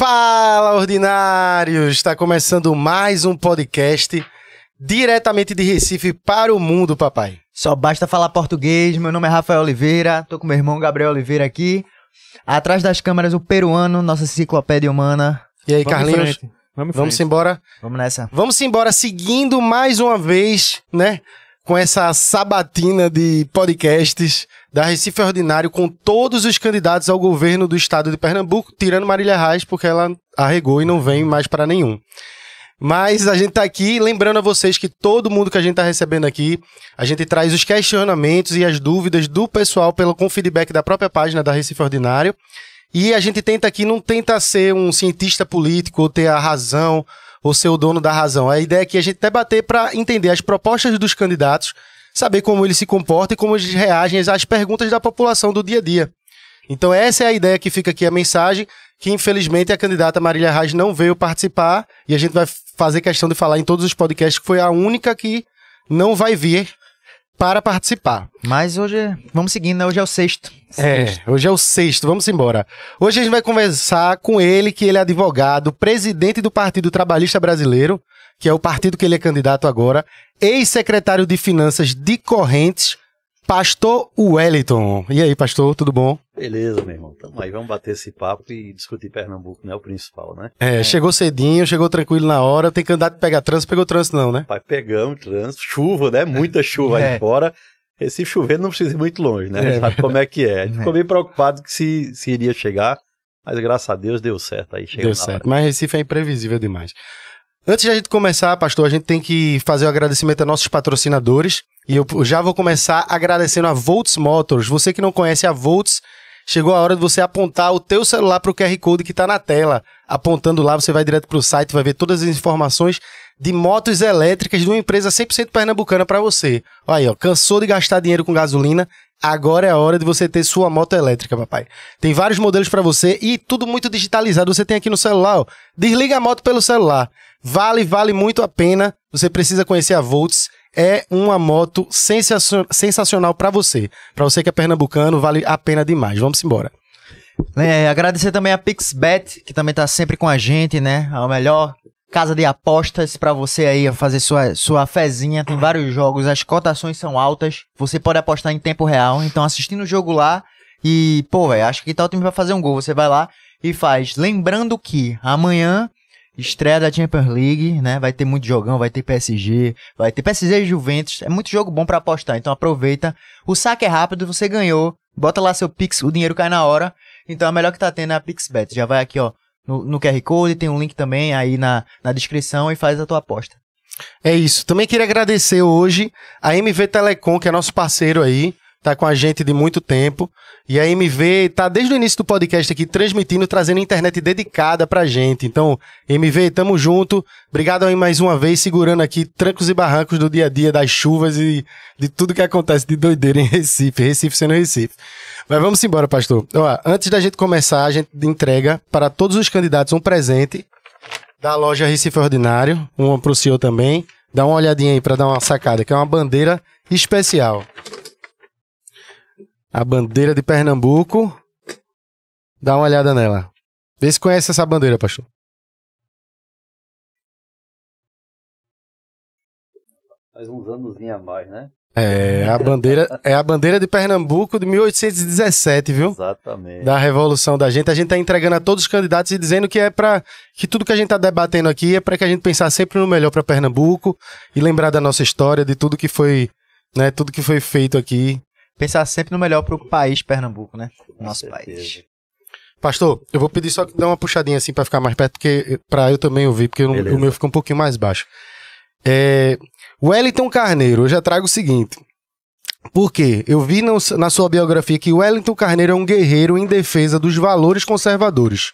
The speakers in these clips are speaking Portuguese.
Fala, ordinários! Está começando mais um podcast diretamente de Recife para o mundo, papai. Só basta falar português. Meu nome é Rafael Oliveira, tô com meu irmão Gabriel Oliveira aqui. Atrás das câmeras, o peruano, nossa enciclopédia humana. E aí, Vamos Carlinhos? Vamos, em Vamos embora? Vamos nessa. Vamos embora seguindo mais uma vez, né? Com essa sabatina de podcasts da Recife Ordinário com todos os candidatos ao governo do estado de Pernambuco, tirando Marília Reis, porque ela arregou e não vem mais para nenhum. Mas a gente tá aqui lembrando a vocês que todo mundo que a gente tá recebendo aqui, a gente traz os questionamentos e as dúvidas do pessoal pelo com feedback da própria página da Recife Ordinário. E a gente tenta aqui, não tenta ser um cientista político ou ter a razão ou ser o dono da razão. A ideia aqui é a gente debater para entender as propostas dos candidatos, saber como eles se comportam e como eles reagem às perguntas da população do dia a dia. Então essa é a ideia que fica aqui, a mensagem, que infelizmente a candidata Marília Reis não veio participar e a gente vai fazer questão de falar em todos os podcasts que foi a única que não vai vir para participar. Mas hoje, vamos seguindo, né? Hoje é o sexto. É, hoje é o sexto, vamos embora. Hoje a gente vai conversar com ele, que ele é advogado, presidente do Partido Trabalhista Brasileiro, que é o partido que ele é candidato agora, ex-secretário de Finanças de Correntes, Pastor Wellington. E aí, pastor, tudo bom? Beleza, meu irmão. Tamo aí, vamos bater esse papo e discutir Pernambuco, né? O principal, né? É, chegou cedinho, chegou tranquilo na hora, tem candidato que pega trânsito, pegou trânsito não, né? Pai, pegamos trânsito, chuva, né? Muita chuva É. aí fora. Esse chovendo não precisa ir muito longe, né? É. Sabe como é que é. A gente É. ficou bem preocupado que se, se iria chegar, mas graças a Deus deu certo aí. Chegou Deu na certo, hora. mas Recife é imprevisível demais. Antes de a gente começar, pastor, a gente tem que fazer o agradecimento a nossos patrocinadores. E eu já vou começar agradecendo a Volts Motors. Você que não conhece a Volts, chegou a hora de você apontar o teu celular para o QR Code que está na tela. Apontando lá, você vai direto para o site, vai ver todas as informações de motos elétricas de uma empresa 100% pernambucana para você. Olha aí, ó, cansou de gastar dinheiro com gasolina? Agora é a hora de você ter sua moto elétrica, papai. Tem vários modelos para você e tudo muito digitalizado. Você tem aqui no celular, ó. Desliga a moto pelo celular. Vale, vale muito a pena. Você precisa conhecer a Volts. É uma moto sensacion- sensacional para você. Para você que é pernambucano, vale a pena demais. Vamos embora. É, agradecer também a PixBet, que também tá sempre com a gente, né? A melhor casa de apostas pra você aí fazer sua, sua fezinha. Tem vários jogos, as cotações são altas. Você pode apostar em tempo real. Então, assistindo o jogo lá e, pô, acho que tal time vai fazer um gol. Você vai lá e faz. Lembrando que amanhã. Estreia da Champions League, né? Vai ter muito jogão, vai ter PSG, vai ter PSG e Juventus. É muito jogo bom pra apostar, então aproveita. O saque é rápido, você ganhou. Bota lá seu Pix, o dinheiro cai na hora. Então a melhor que tá tendo é a PixBet. Já vai aqui, ó, no, no QR Code, tem um link também aí na, na descrição e faz a tua aposta. É isso. Também queria agradecer hoje a MV Telecom, que é nosso parceiro aí, tá com a gente de muito tempo. E a MV tá desde o início do podcast aqui transmitindo, trazendo internet dedicada pra gente. Então, MV, tamo junto. Obrigado aí mais uma vez, segurando aqui trancos e barrancos do dia a dia, das chuvas e de tudo que acontece de doideira em Recife. Recife sendo Recife. Mas vamos embora, pastor. Ó, antes da gente começar, a gente entrega para todos os candidatos um presente da loja Recife Ordinário, uma pro senhor também. Dá uma olhadinha aí pra dar uma sacada, que é uma bandeira especial. A bandeira de Pernambuco. Dá uma olhada nela. Vê se conhece essa bandeira, pastor. Faz uns anos a mais, né? É a bandeira, é a bandeira de Pernambuco de 1817, viu? Exatamente. Da revolução da gente. A gente tá entregando a todos os candidatos e dizendo que é para que tudo que a gente tá debatendo aqui é para que a gente pensar sempre no melhor para Pernambuco e lembrar da nossa história, de tudo que foi, né, tudo que foi feito aqui Pensar sempre no melhor pro país Pernambuco, né? Nosso país. Pastor, eu vou pedir só que dê uma puxadinha assim pra ficar mais perto, porque para eu também ouvir, porque o- Beleza. o meu fica um pouquinho mais baixo. É, Wellington Carneiro, eu já trago o seguinte. Por quê? Eu vi no- na sua biografia que Wellington Carneiro é um guerreiro em defesa dos valores conservadores.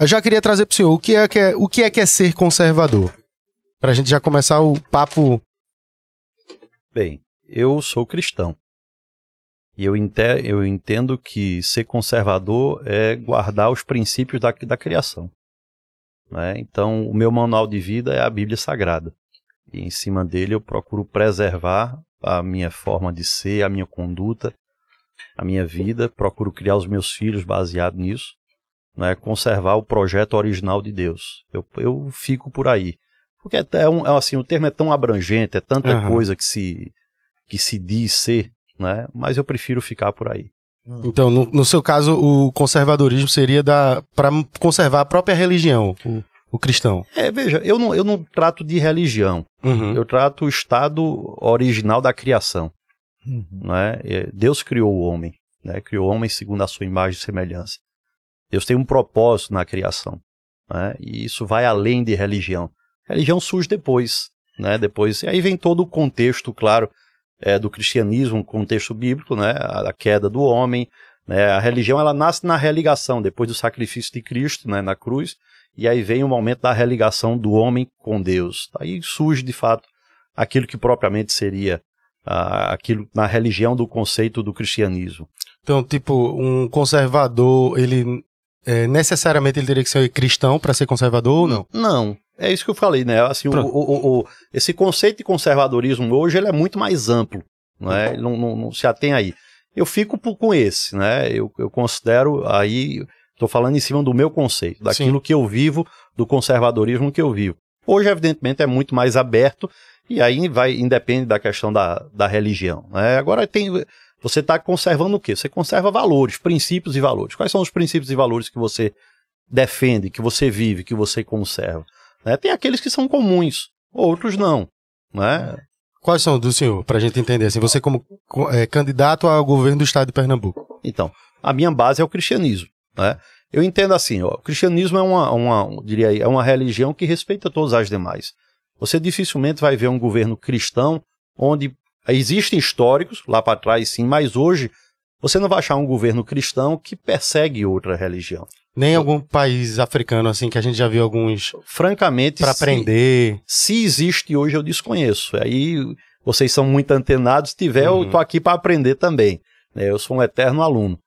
Eu já queria trazer pro senhor o que é que é, o que é, que é ser conservador. Pra gente já começar o papo. Bem, eu sou cristão. E eu, ente- eu entendo que ser conservador é guardar os princípios da, da criação. né? Então, o meu manual de vida é a Bíblia Sagrada. E em cima dele eu procuro preservar a minha forma de ser, a minha conduta, a minha vida. Procuro criar os meus filhos baseado nisso. né, conservar o projeto original de Deus. Eu, eu fico por aí. Porque é, é um, é assim, o termo é tão abrangente, é tanta uhum. coisa que se, que se diz ser, né? Mas eu prefiro ficar por aí. Então, no, no seu caso, o conservadorismo seria para conservar a própria religião, o, o, cristão. É, veja, eu não, eu não trato de religião. Uhum. Eu trato o estado original da criação. Uhum. Né? Deus criou o homem, né? criou o homem segundo a sua imagem e semelhança. Deus tem um propósito na criação. Né? E isso vai além de religião. religião surge depois. Né? Depois, e aí vem todo o contexto, claro, é, do cristianismo, um contexto bíblico, né? a, a queda do homem. Né? A religião ela nasce na religação, depois do sacrifício de Cristo né? na cruz. E aí vem o momento da religação do homem com Deus. Aí surge, de fato, aquilo que propriamente seria aquilo na religião do conceito do cristianismo. Então, tipo, um conservador, ele é, necessariamente ele teria que ser cristão para ser conservador ou não? Não. É isso que eu falei, né? Assim, o, o, o, esse conceito de conservadorismo hoje ele é muito mais amplo, né? Ele não, não, não se atém aí. Eu fico com esse, né? Eu, eu considero aí, estou falando em cima do meu conceito, daquilo Sim. que eu vivo, do conservadorismo que eu vivo. Hoje, evidentemente, é muito mais aberto e aí vai, independe da questão da, da religião. Né? Agora tem. Você está conservando o quê? Você conserva valores, princípios e valores. Quais são os princípios e valores que você defende, que você vive, que você conserva? Né? Tem aqueles que são comuns, outros não. Né? Quais são do senhor, para a gente entender? Assim, você como é, candidato ao governo do estado de Pernambuco. Então, a minha base é o cristianismo. Né? Eu entendo assim, ó, o cristianismo é uma, uma, diria, é uma religião que respeita todas as demais. Você dificilmente vai ver um governo cristão onde existem históricos lá para trás, sim, mas hoje você não vai achar um governo cristão que persegue outra religião. Nem algum país africano assim que a gente já viu alguns. Francamente, para aprender. Se existe hoje eu desconheço. Aí vocês são muito antenados. Se tiver, uhum. eu tô aqui para aprender também. Né? Eu sou um eterno aluno.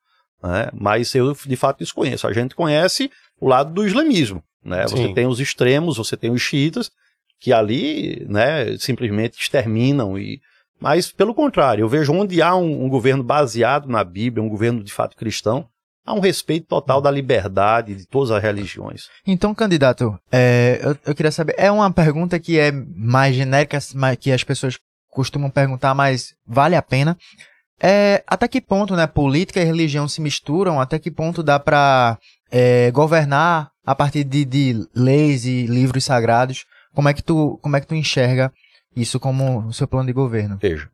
Né? Mas eu de fato desconheço. A gente conhece o lado do islamismo. Né? Você tem os extremos, você tem os xiitas, que ali, né, simplesmente exterminam e mas pelo contrário, eu vejo onde há um, um, governo baseado na Bíblia, um governo de fato cristão, há um respeito total da liberdade de todas as religiões. Então, candidato, é, eu, eu, queria saber, é uma pergunta que é mais genérica, que as pessoas costumam perguntar, mas vale a pena. É, até que ponto, né, política e religião se misturam? Até que ponto dá para é, governar a partir de, de leis e livros sagrados? Como é que tu, como é que tu enxerga isso como o seu plano de governo? Veja,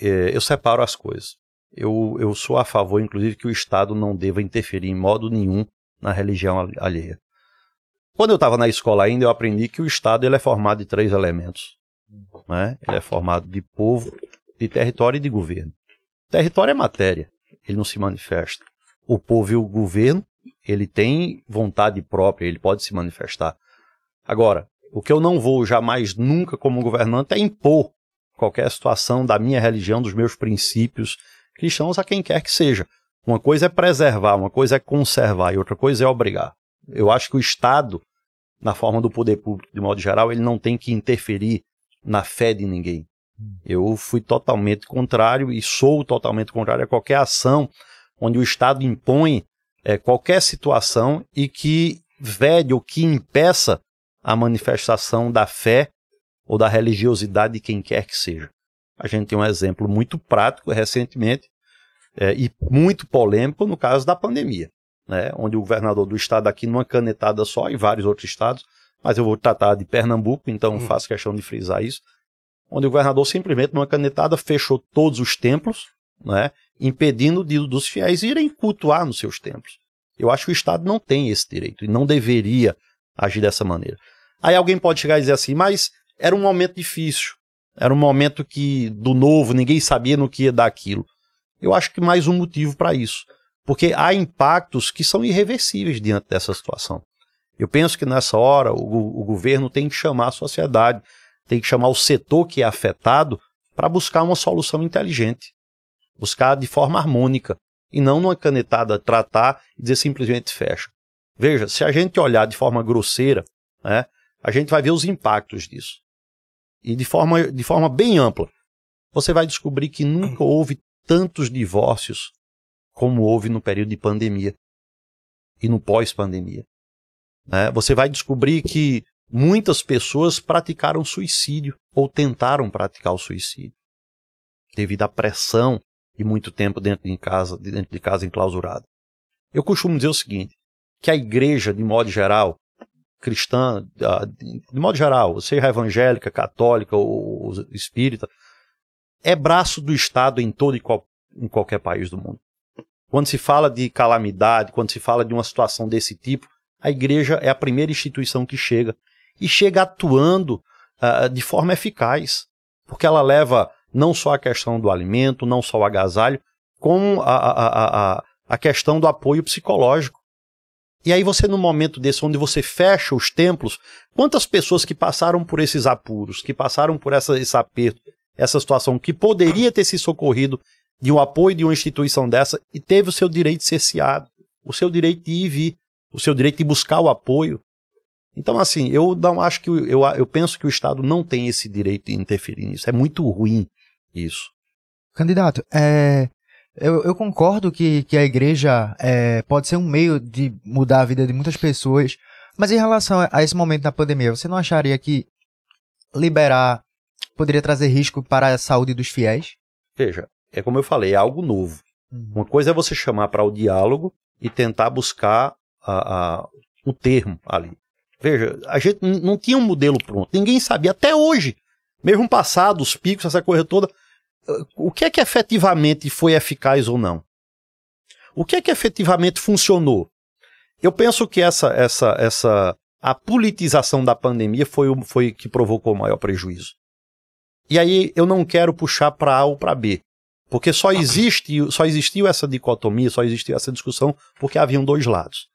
é, eu separo as coisas. Eu, eu sou a favor, inclusive, que o Estado não deva interferir em modo nenhum na religião alheia. Quando eu estava na escola ainda, eu aprendi que o Estado ele é formado de três elementos. Né? Ele é formado de povo, de território e de governo. território é matéria, ele não se manifesta. O povo e o governo, ele tem vontade própria, ele pode se manifestar. Agora, o que eu não vou jamais, nunca, como governante, é impor qualquer situação da minha religião, dos meus princípios cristãos a quem quer que seja. Uma coisa é preservar, uma coisa é conservar e outra coisa é obrigar. Eu acho que o Estado, na forma do poder público, de modo geral, ele não tem que interferir na fé de ninguém. Eu fui totalmente contrário e sou totalmente contrário a qualquer ação onde o Estado impõe é, qualquer situação e que vede ou que impeça a manifestação da fé ou da religiosidade de quem quer que seja. A gente tem um exemplo muito prático recentemente é, e muito polêmico no caso da pandemia, né, onde o governador do estado aqui numa canetada só e vários outros estados, mas eu vou tratar de Pernambuco, então hum. faço questão de frisar isso, onde o governador simplesmente numa canetada fechou todos os templos, né, impedindo de, dos fiéis irem cultuar nos seus templos. Eu acho que o Estado não tem esse direito e não deveria agir dessa maneira. Aí alguém pode chegar e dizer assim, mas era um momento difícil. Era um momento que do novo, ninguém sabia no que ia dar aquilo. Eu acho que mais um motivo para isso. Porque há impactos que são irreversíveis diante dessa situação. Eu penso que nessa hora o, o governo tem que chamar a sociedade, tem que chamar o setor que é afetado para buscar uma solução inteligente. Buscar de forma harmônica. E não numa canetada tratar e dizer simplesmente fecha. Veja, se a gente olhar de forma grosseira, né, a gente vai ver os impactos disso. E de forma, de forma bem ampla. Você vai descobrir que nunca houve tantos divórcios como houve no período de pandemia. e no pós-pandemia. Né? Você vai descobrir que muitas pessoas praticaram suicídio ou tentaram praticar o suicídio devido à pressão e muito tempo dentro de casa, dentro de casa enclausurada. Eu costumo dizer o seguinte, que a igreja, de modo geral, cristã, de modo geral, seja evangélica, católica ou espírita, é braço do Estado em todo e qual, em qualquer país do mundo. Quando se fala de calamidade, quando se fala de uma situação desse tipo, a igreja é a primeira instituição que chega e chega atuando uh, de forma eficaz, porque ela leva não só a questão do alimento, não só o agasalho, como a, a, a, a questão do apoio psicológico. E aí você, no momento desse, onde você fecha os templos, quantas pessoas que passaram por esses apuros, que passaram por essa, esse aperto, essa situação, que poderia ter se socorrido de um apoio de uma instituição dessa e teve o seu direito cerceado, o seu direito de ir e vir, o seu direito de buscar o apoio. Então, assim, eu não acho que eu, eu penso que o Estado não tem esse direito de interferir nisso. É muito ruim isso. Candidato, é, eu, eu, concordo que, que a igreja é, pode ser um meio de mudar a vida de muitas pessoas, mas em relação a esse momento da pandemia, você não acharia que liberar poderia trazer risco para a saúde dos fiéis? Veja, é como eu falei, é algo novo. Uhum. Uma coisa é você chamar para o diálogo e tentar buscar a, a, o termo ali. Veja, a gente não tinha um modelo pronto, ninguém sabia até hoje. Mesmo passado, os picos, essa coisa toda, o que é que efetivamente foi eficaz ou não? O que é que efetivamente funcionou? Eu penso que essa, essa, essa, a politização da pandemia foi o foi que provocou o maior prejuízo. E aí eu não quero puxar para A ou para B, porque só existe, só existiu essa dicotomia, só existiu essa discussão porque haviam dois lados.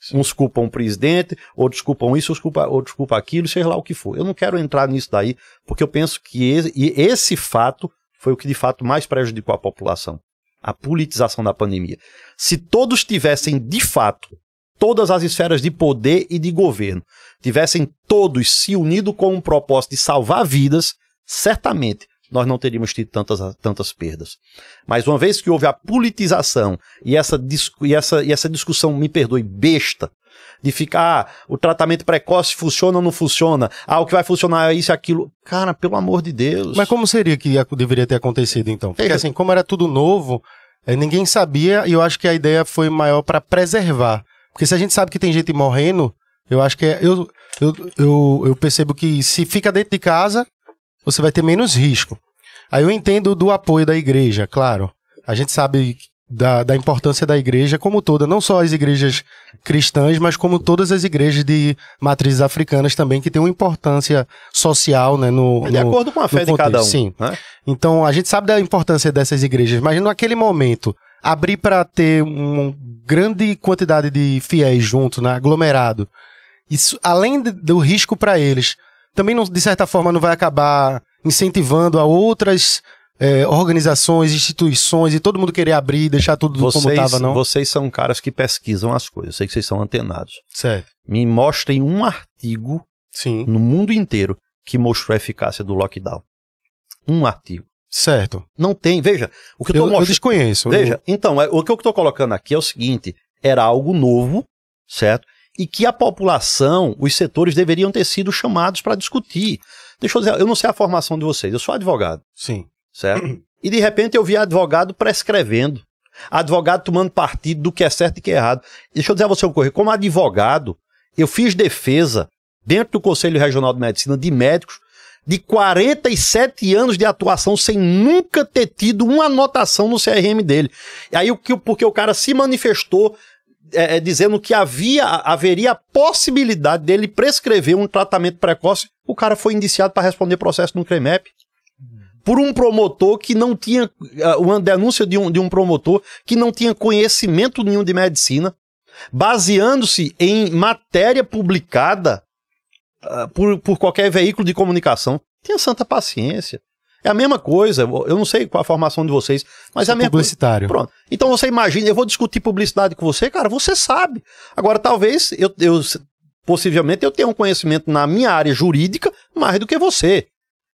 Sim. Uns culpam o presidente, outros culpam isso, outros culpam, outros culpam aquilo, seja lá o que for. Eu não quero entrar nisso daí, porque eu penso que esse, esse fato foi o que de fato mais prejudicou a população. A politização da pandemia. Se todos tivessem, de fato, todas as esferas de poder e de governo, tivessem todos se unido com um propósito de salvar vidas, certamente nós não teríamos tido tantas, tantas perdas. Mas uma vez que houve a politização e essa, e essa, e essa discussão, me perdoe, besta, de ficar, ah, o tratamento precoce funciona ou não funciona, ah, o que vai funcionar é isso e aquilo. Cara, pelo amor de Deus. Mas como seria que deveria ter acontecido então? Porque assim, como era tudo novo, eh, ninguém sabia e eu acho que a ideia foi maior para preservar. Porque se a gente sabe que tem gente morrendo, eu acho que é, eu, eu, eu, eu percebo que se fica dentro de casa, você vai ter menos risco. Aí eu entendo do apoio da igreja, claro. A gente sabe da, da importância da igreja como toda, não só as igrejas cristãs, mas como todas as igrejas de matrizes africanas também, que tem uma importância social, né? No, de no, acordo com a fé de cada um. Sim. Né? Então, a gente sabe da importância dessas igrejas, mas naquele momento, abrir para ter uma grande quantidade de fiéis juntos, né? aglomerado, isso, além do risco para eles, também, não, de certa forma, não vai acabar incentivando a outras é, organizações, instituições e todo mundo querer abrir e deixar tudo vocês, como estava, não? Vocês são caras que pesquisam as coisas. Eu sei que vocês são antenados. Certo. Me mostrem um artigo Sim. no mundo inteiro que mostrou a eficácia do lockdown. Um artigo. Certo. Não tem. Veja, o que eu, eu, mostrando, eu desconheço. Veja, então, é, o que eu estou colocando aqui é o seguinte: era algo novo, certo? E que a população, os setores deveriam ter sido chamados para discutir. Deixa eu dizer, eu não sei a formação de vocês, eu sou advogado. Sim certo? E de repente eu vi advogado prescrevendo, advogado tomando partido do que é certo e que é errado. Deixa eu dizer a você ocorrer, como advogado, eu fiz defesa dentro do Conselho Regional de Medicina de médicos de 47 anos de atuação sem nunca ter tido uma anotação no CRM dele. E aí, porque o cara se manifestou é, é, dizendo que havia, haveria a possibilidade dele prescrever um tratamento precoce, o cara foi indiciado para responder processo no CREMEP por um promotor que não tinha. Uh, uma denúncia de um, de um promotor que não tinha conhecimento nenhum de medicina, baseando-se em matéria publicada uh, por, por qualquer veículo de comunicação. Tenha santa paciência. É a mesma coisa, eu não sei qual a formação de vocês, mas é a mesma publicitário. Coisa. Pronto. Então você imagina, eu vou discutir publicidade com você, cara, você sabe. Agora, talvez eu, eu possivelmente eu tenha um conhecimento na minha área jurídica mais do que você.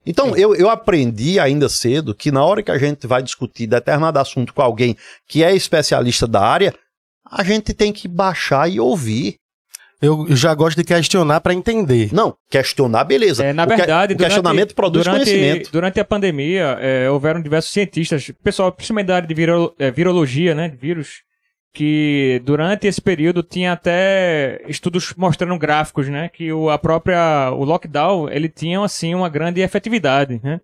Então, eu, eu aprendi ainda cedo que na hora que a gente vai discutir determinado assunto com alguém que é especialista da área, a gente tem que baixar e ouvir. Eu já gosto de questionar para entender. Não, questionar, beleza. É, na O que- verdade, o questionamento produz durante, conhecimento. Durante a pandemia, é, houveram diversos cientistas, pessoal, principalmente da área de viro- é, virologia, né, de vírus, que durante esse período tinha até estudos mostrando gráficos, né, que o, a própria, o lockdown, ele tinha, assim, uma grande efetividade, né.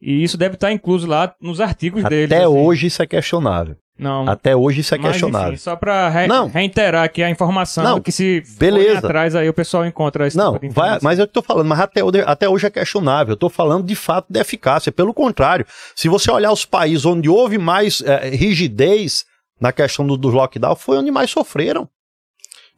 E isso deve estar incluso lá nos artigos deles. Até assim. hoje isso é questionável. Não. Até hoje isso é Mas, questionável. enfim, só pra re- Não. reiterar aqui a informação Não, que se beleza. atrás aí o pessoal encontra esse Não, tipo vai, mas eu tô falando, mas até, hoje- até hoje é questionável. Eu tô falando de fato de eficácia. Pelo contrário, se você olhar os países onde houve mais eh, rigidez na questão do, do lockdown, foi onde mais sofreram.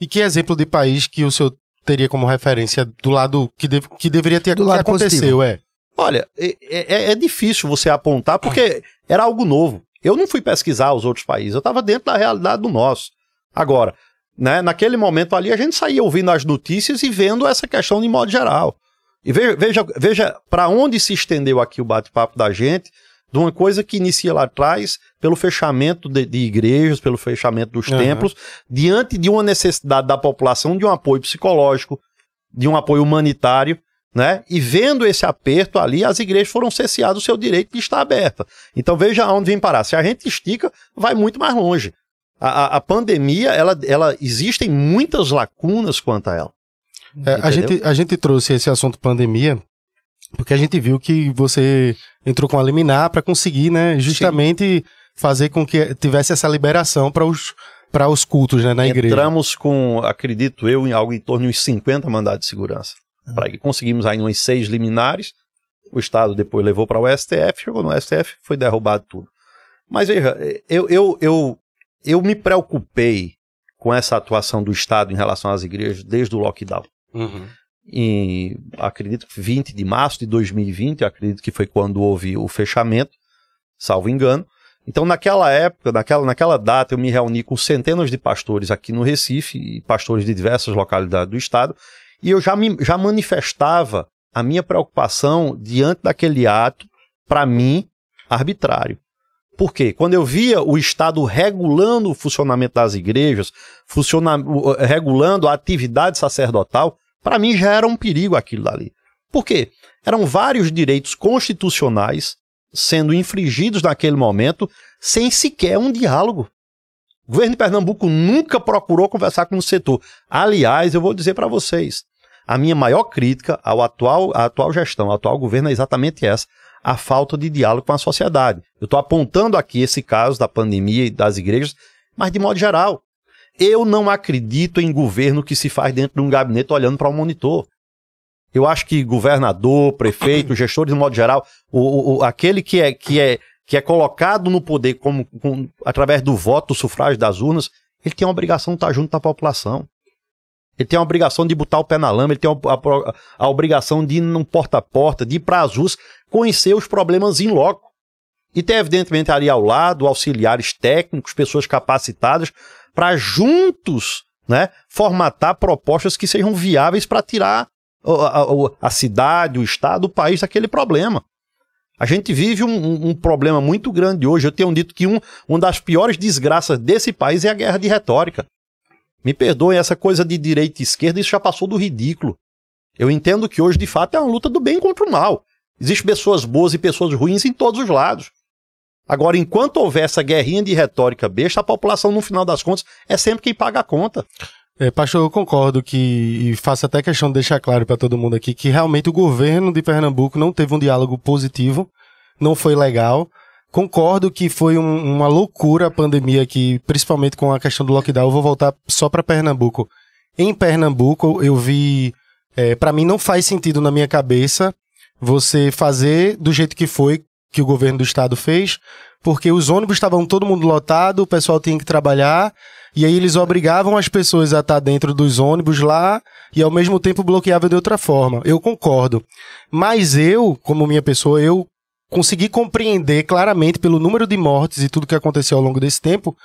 E que exemplo de país que o senhor teria como referência do lado que, deve- que deveria ter Do que lado aconteceu, é? Olha, é, é- é difícil você apontar porque era algo novo. Eu não fui pesquisar os outros países, eu estava dentro da realidade do nosso. Agora, né, naquele momento ali, a gente saía ouvindo as notícias e vendo essa questão de modo geral. E veja, veja, veja para onde se estendeu aqui o bate-papo da gente, de uma coisa que inicia lá atrás, pelo fechamento de, de igrejas, pelo fechamento dos Aham. templos, diante de uma necessidade da população de um apoio psicológico, de um apoio humanitário, né? E vendo esse aperto ali, as igrejas foram cesseadas o seu direito de estar aberta. Então veja aonde vem parar. Se a gente estica, vai muito mais longe. A, a- a pandemia, ela, ela existem muitas lacunas quanto a ela. É, a, gente, a gente trouxe esse assunto pandemia porque a gente viu que você entrou com a liminar para conseguir, né, justamente fazer com que tivesse essa liberação para os para os cultos, né, na igreja. Entramos com, acredito eu, em algo em torno de uns 50 mandados de segurança. Para que conseguimos aí umas seis liminares. O Estado depois levou para o STF, chegou no STF, foi derrubado tudo. Mas veja, eu, eu, eu, eu me preocupei com essa atuação do Estado em relação às igrejas desde o lockdown. Uhum. Em, acredito que 20 de março de 2020, acredito que foi quando houve o fechamento, salvo engano. Então, naquela época, naquela, naquela data, eu me reuni com centenas de pastores aqui no Recife, e pastores de diversas localidades do estado, e eu já, me, já manifestava a minha preocupação diante daquele ato, para mim, arbitrário. Por quê? Quando eu via o Estado regulando o funcionamento das igrejas, funciona, o- regulando a atividade sacerdotal, para mim já era um perigo aquilo dali. Por quê? Eram vários direitos constitucionais sendo infringidos naquele momento, sem sequer um diálogo. O governo de Pernambuco nunca procurou conversar com o setor. Aliás, eu vou dizer para vocês, a minha maior crítica ao atual, à atual gestão, ao atual governo é exatamente essa, a falta de diálogo com a sociedade. Eu estou apontando aqui esse caso da pandemia e das igrejas, mas de modo geral. Eu não acredito em governo que se faz dentro de um gabinete olhando para um monitor. Eu acho que governador, prefeito, gestores de modo geral, o, o- o- aquele que é, que, é, que é colocado no poder como, com- através do voto, do sufrágio das urnas, ele tem a obrigação de estar junto da população. Ele tem a obrigação de botar o pé na lama, ele tem a, a- a obrigação de ir num porta a porta, de ir para as ruas, conhecer os problemas em loco. E ter, evidentemente, ali ao lado auxiliares técnicos, pessoas capacitadas, para juntos né, formatar propostas que sejam viáveis para tirar a, a- a cidade, o estado, o país daquele problema. A gente vive um, um- problema muito grande hoje. Eu tenho dito que um, uma das piores desgraças desse país é a guerra de retórica. Me perdoem, essa coisa de direita e esquerda, isso já passou do ridículo. Eu entendo que hoje, de fato, é uma luta do bem contra o mal. Existem pessoas boas e pessoas ruins em todos os lados. Agora, enquanto houver essa guerrinha de retórica besta, a população, no final das contas, é sempre quem paga a conta. É, pastor, eu concordo que, e faço até questão de deixar claro para todo mundo aqui, que realmente o governo de Pernambuco não teve um diálogo positivo, não foi legal. Concordo que foi um- uma loucura a pandemia aqui, principalmente com a questão do lockdown. Eu vou voltar só para Pernambuco. Em Pernambuco, eu vi. É, para mim, não faz sentido na minha cabeça você fazer do jeito que foi, que o governo do estado fez, porque os ônibus estavam todo mundo lotado, o pessoal tinha que trabalhar, e aí eles obrigavam as pessoas a estar dentro dos ônibus lá e ao mesmo tempo bloqueavam de outra forma. Eu concordo. Mas eu, como minha pessoa, eu consegui compreender claramente pelo número de mortes e tudo que aconteceu ao longo desse tempo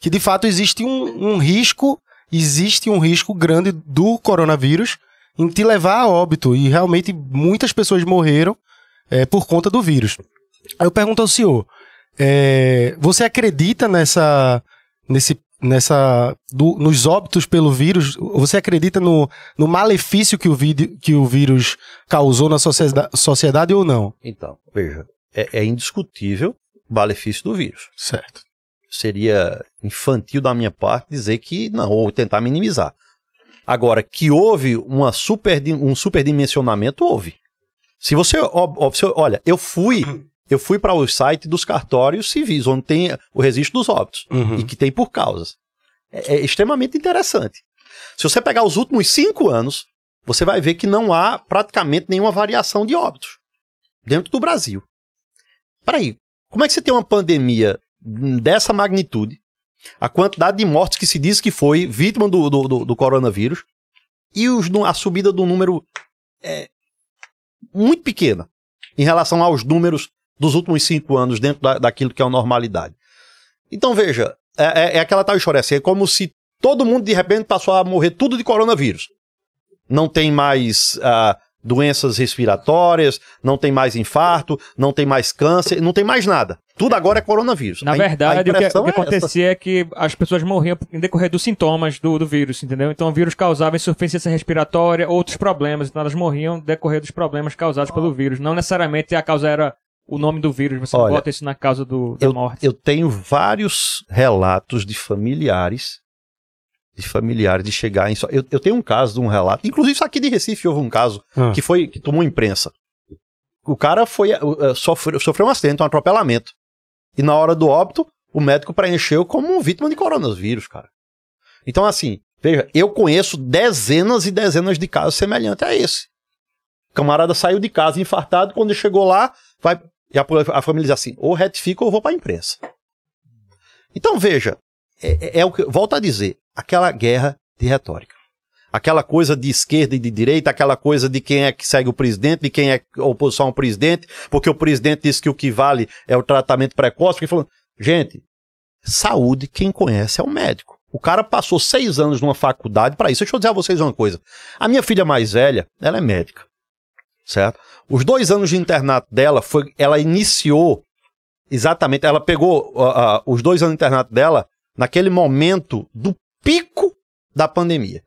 que de fato existe um, um risco, existe um risco grande do coronavírus em te levar a óbito e realmente muitas pessoas morreram é, por conta do vírus. Aí eu pergunto ao senhor, é, você acredita nessa nesse nessa do- nos óbitos pelo vírus, você acredita no, no malefício que o, vídeo, que o vírus causou na sociedade, sociedade ou não? Então, veja, é, é indiscutível o malefício do vírus. Certo. Seria infantil da minha parte dizer que não, ou tentar minimizar. Agora, que houve uma super, um superdimensionamento, houve. Se você, ó- ó, você- olha, eu fui, eu fui para o site dos cartórios civis, onde tem o registro dos óbitos Uhum. e que tem por causas. É, é extremamente interessante. Se você pegar os últimos cinco anos, você vai ver que não há praticamente nenhuma variação de óbitos dentro do Brasil. Peraí, como é que você tem uma pandemia dessa magnitude, a quantidade de mortes que se diz que foi vítima do, do, do- do coronavírus e os a subida do número é muito pequena em relação aos números dos últimos cinco anos dentro da, daquilo que é a normalidade. Então veja, é, é- é aquela tal história assim, é como se todo mundo de repente passou a morrer tudo de coronavírus. Não tem mais ah, doenças respiratórias, não tem mais infarto, não tem mais câncer, não tem mais nada. Tudo agora é coronavírus. Na A verdade, a o que, impressão o que é essa. acontecia é que as pessoas morriam em decorrer dos sintomas do, do vírus, entendeu? Então o vírus causava insuficiência respiratória, outros problemas, então elas morriam em decorrer dos problemas causados pelo vírus. Não necessariamente a causa era o nome do vírus, você Olha, bota isso na causa do, da eu, morte. eu tenho vários relatos de familiares, de familiares de chegar em. Eu, eu tenho um caso de um relato, inclusive isso aqui de Recife houve um caso Ah. que foi que tomou imprensa. O cara foi uh, sofreu, sofreu um acidente, um atropelamento. E na hora do óbito, o médico preencheu como vítima de coronavírus, cara. Então, assim, veja, eu conheço dezenas e dezenas de casos semelhantes a esse. O camarada saiu de casa infartado, quando chegou lá, vai. E a, a família diz assim: ou retifica ou vou para a imprensa. Então, veja, é, é- é o que. Volto a dizer, aquela guerra de retórica. Aquela coisa de esquerda e de direita, aquela coisa de quem é que segue o presidente, de quem é oposição ao presidente, porque o presidente disse que o que vale é o tratamento precoce. Porque falou, gente, saúde, quem conhece é o médico. O cara passou seis anos numa faculdade para isso. Deixa eu dizer a vocês uma coisa. A minha filha mais velha, ela é médica, certo? Os dois anos de internato dela, foi, ela iniciou exatamente, ela pegou ah, ah, os dois anos de internato dela naquele momento do pico da pandemia.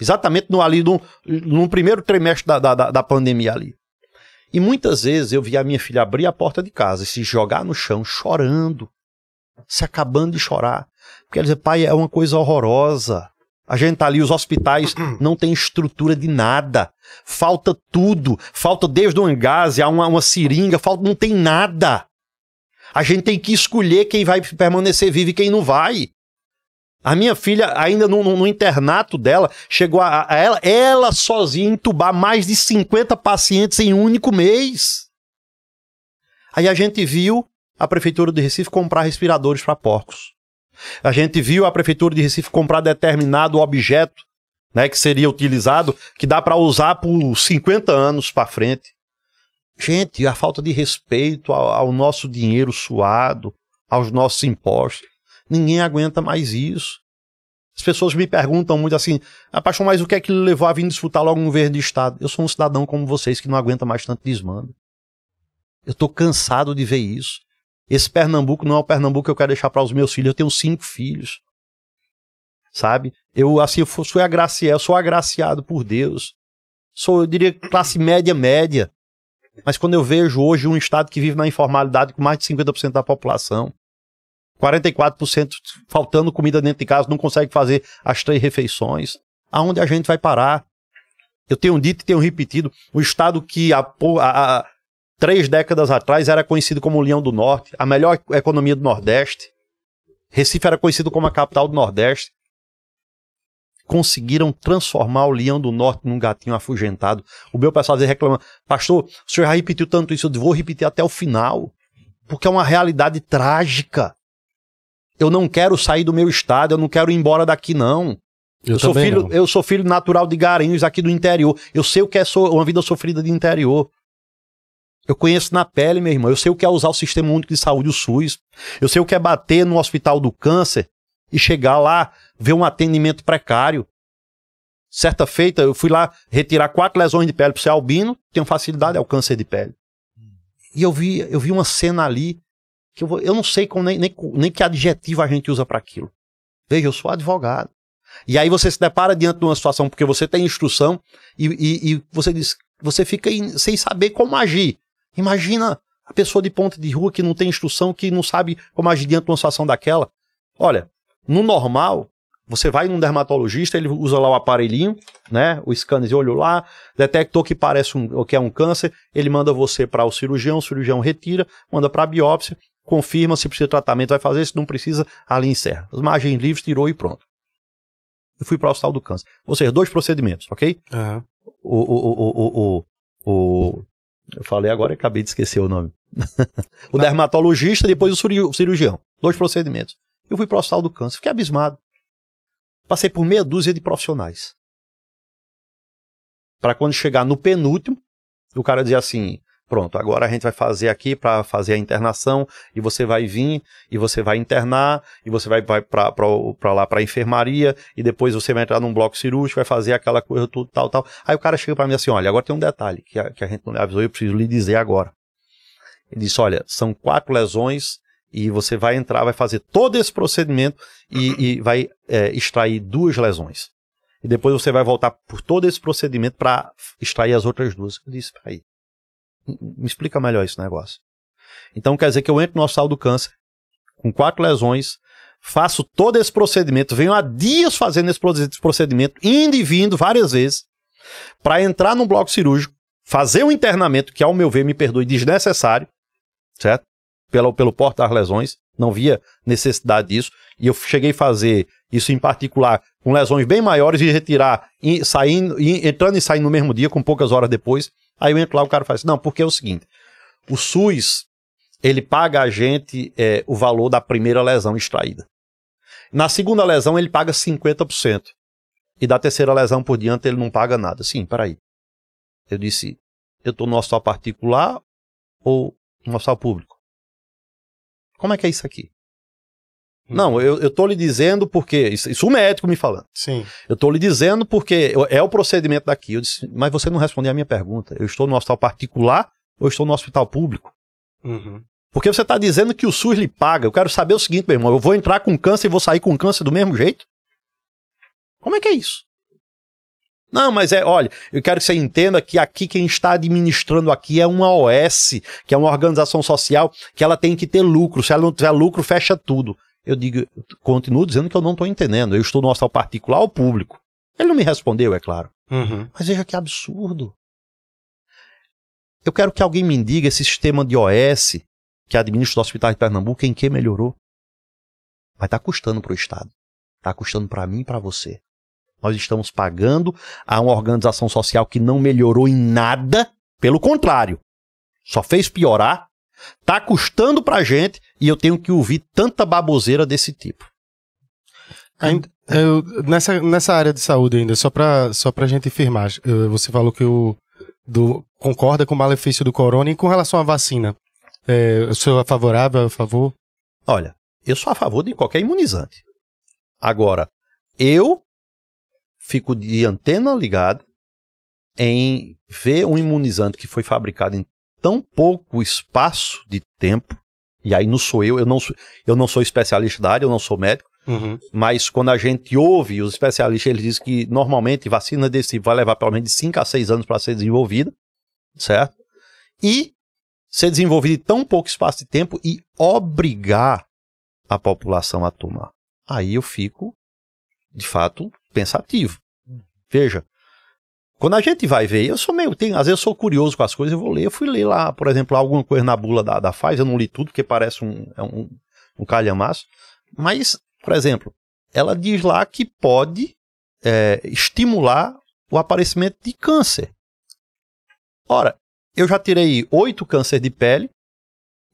Exatamente no, ali no, no primeiro trimestre da, da, da- pandemia ali. E muitas vezes eu vi a minha filha abrir a porta de casa e se jogar no chão chorando, se acabando de chorar. Porque ela dizia, pai, é uma coisa horrorosa. A gente tá ali, os hospitais não tem estrutura de nada. Falta tudo. Falta desde uma gase a uma, uma seringa, falta, não tem nada. A gente tem que escolher quem vai permanecer vivo e quem não vai. A minha filha, ainda no, no- no internato dela, chegou a, a ela, ela sozinha entubar mais de 50 pacientes em um único mês. Aí a gente viu a Prefeitura de Recife comprar respiradores para porcos. A gente viu a Prefeitura de Recife comprar determinado objeto né, que seria utilizado, que dá para usar por 50 anos para frente. Gente, a falta de respeito ao, ao nosso dinheiro suado, aos nossos impostos. Ninguém aguenta mais isso. As pessoas me perguntam muito assim, ah, mas o que é que levou a vir disputar logo um governo de Estado? Eu sou um cidadão como vocês que não aguenta mais tanto desmando. Eu estou cansado de ver isso. Esse Pernambuco não é o Pernambuco que eu quero deixar para os meus filhos. Eu tenho cinco filhos. Sabe? Eu, assim, eu sou agraciado, sou agraciado por Deus. Sou, eu diria, classe média, média. Mas quando eu vejo hoje um estado que vive na informalidade com mais de 50% da população, 44% faltando comida dentro de casa, não consegue fazer as três refeições, aonde a gente vai parar? Eu tenho dito e tenho repetido, o estado que pou- há- há três décadas atrás era conhecido como o Leão do Norte, a melhor economia do Nordeste. Recife era conhecido como a capital do Nordeste. Conseguiram transformar o Leão do Norte num gatinho afugentado. O meu pessoal às vezes reclama, pastor, o senhor já repetiu tanto isso, eu vou repetir até o final, porque é uma realidade trágica. Eu não quero sair do meu estado, eu não quero ir embora daqui, não. Eu, sou também filho, não. eu sou filho natural de Garanhuns, aqui do interior. Eu sei o que é so- uma vida sofrida de interior. Eu conheço na pele, meu irmão. Eu sei o que é usar o Sistema Único de Saúde, o SUS. Eu sei o que é bater no Hospital do Câncer e chegar lá, ver um atendimento precário. Certa feita, eu fui lá retirar quatro lesões de pele para ser albino, tenho facilidade ao câncer de pele. E eu vi, eu vi uma cena ali que eu, vou- eu não sei como, nem, nem, nem que adjetivo a gente usa para aquilo. Veja, eu sou advogado. E aí você se depara diante de uma situação porque você tem instrução e, e, e você diz, você fica in, sem saber como agir. Imagina a pessoa de ponta de rua que não tem instrução, que não sabe como agir diante de uma situação daquela. Olha, no normal, você vai num dermatologista, ele usa lá o aparelhinho, né? O scanner de olho lá, detectou que parece um, que é um câncer, ele manda você para o cirurgião, o cirurgião retira, manda para a biópsia, confirma se precisa de tratamento, vai fazer, se não precisa, ali encerra. As margens livres, tirou e pronto. Eu fui para o hospital do câncer. Ou seja, dois procedimentos, ok? Aham. O, o, o, o, o, o, eu falei agora e acabei de esquecer o nome. o dermatologista, depois o cirurgião. Dois procedimentos. Eu fui para o hospital do câncer, fiquei abismado. Passei por meia dúzia de profissionais. Para quando chegar no penúltimo, o cara dizer assim: pronto, agora a gente vai fazer aqui para fazer a internação, e você vai vir, e você vai internar, e você vai, vai para lá para a enfermaria, e depois você vai entrar num bloco cirúrgico, vai fazer aquela coisa tudo, tal, tal. Aí o cara chega para mim assim: olha, agora tem um detalhe que a, que a gente não lhe avisou, eu preciso lhe dizer agora. Ele disse: olha, são quatro lesões e você vai entrar, vai fazer todo esse procedimento e, e vai é, extrair duas lesões. E depois você vai voltar por todo esse procedimento para extrair as outras duas. Eu disse: peraí, me explica melhor esse negócio. Então quer dizer que eu entro no hospital do câncer com quatro lesões, faço todo esse procedimento, venho há dias fazendo esse procedimento, indo e vindo várias vezes, para entrar num bloco cirúrgico, fazer um internamento que, ao meu ver, me perdoe, desnecessário, certo? Pelo, pelo porte das lesões, não via necessidade disso, e eu cheguei a fazer isso em particular com lesões bem maiores e retirar, e, saindo, e, entrando e saindo no mesmo dia, com poucas horas depois. Aí eu entro lá, o cara faz não, porque é o seguinte, o SUS, ele paga a gente é, o valor da primeira lesão extraída. Na segunda lesão, ele paga 50%. E da terceira lesão por diante, ele não paga nada. Sim, peraí. Eu disse, eu estou no hospital particular ou no hospital público? Como é que é isso aqui? Não, eu, eu tô lhe dizendo porque. Isso, isso o médico me falando. Sim. Eu tô lhe dizendo porque é o procedimento daqui. Eu disse, mas você não respondeu a minha pergunta. Eu estou no hospital particular ou estou no hospital público? Uhum. Porque você está dizendo que o SUS lhe paga. Eu quero saber o seguinte, meu irmão. Eu vou entrar com câncer e vou sair com câncer do mesmo jeito? Como é que é isso? Não, mas é, olha, eu quero que você entenda que aqui quem está administrando aqui é uma OS, que é uma organização social, que ela tem que ter lucro. Se ela não tiver lucro, fecha tudo. Eu digo, eu continuo dizendo que eu não estou entendendo. Eu estou no hospital particular ou público? Ele não me respondeu, é claro. Uhum. Mas veja que absurdo. Eu quero que alguém me diga esse sistema de OS que administra os hospitais de Pernambuco em que melhorou. Mas está custando para o Estado. Está custando para mim e para você. Nós estamos pagando a uma organização social que não melhorou em nada, pelo contrário, só fez piorar. Está custando para a gente e eu tenho que ouvir tanta baboseira desse tipo. Ainda- eu- nessa, nessa área de saúde ainda, só pra, só pra gente firmar, você falou que o do, concorda com o malefício do corona e com relação à vacina. É, o senhor é favorável, a favor? Olha, eu sou a favor de qualquer imunizante. Agora, eu fico de antena ligada em ver um imunizante que foi fabricado em tão pouco espaço de tempo, e aí não sou eu, eu não sou, eu não sou especialista da área, eu não sou médico, Uhum. mas quando a gente ouve os especialistas, eles dizem que normalmente vacina desse tipo vai levar pelo menos de 5 a 6 anos para ser desenvolvida, certo? E ser desenvolvida em tão pouco espaço de tempo e obrigar a população a tomar. Aí eu fico, de fato, pensativo. Veja, quando a gente vai ver, eu sou meio, tem, às vezes eu sou curioso com as coisas, eu vou ler, eu fui ler lá, por exemplo, alguma coisa na bula da, da Pfizer, eu não li tudo, porque parece um, é um, um calhamaço, mas, por exemplo, ela diz lá que pode é, estimular o aparecimento de câncer. Ora, eu já tirei oito câncer de pele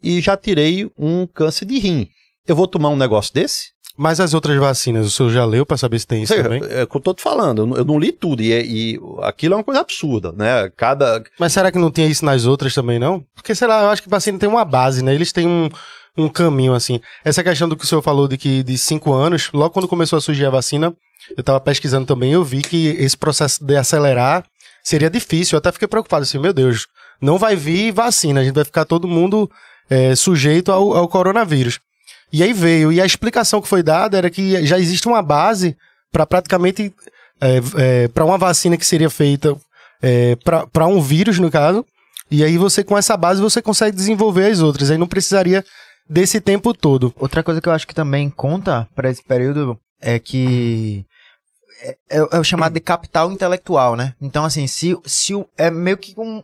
e já tirei um câncer de rim. Eu vou tomar um negócio desse? Mas as outras vacinas, o senhor já leu pra saber se tem isso seja, também? é o que eu tô te falando, eu não, li tudo, e, é- e aquilo é uma coisa absurda, né? Cada. Mas será que não tinha isso nas outras também, não? Porque, sei lá, eu acho que vacina tem uma base, né? Eles têm um, um caminho, assim. Essa questão do que o senhor falou de que de cinco anos, logo quando começou a surgir a vacina, eu tava pesquisando também, eu vi que esse processo de acelerar seria difícil. Eu até fiquei preocupado, assim, meu Deus, não vai vir vacina, a gente vai ficar todo mundo é, sujeito ao, ao coronavírus. E aí veio. E a explicação que foi dada era que já existe uma base para praticamente. É, é, para uma vacina que seria feita é, para um vírus, no caso. E aí você, com essa base, você consegue desenvolver as outras. Aí não precisaria desse tempo todo. Outra coisa que eu acho que também conta para esse período é que é, é, é, o chamado de capital intelectual, né? Então, assim, se, se é meio que um,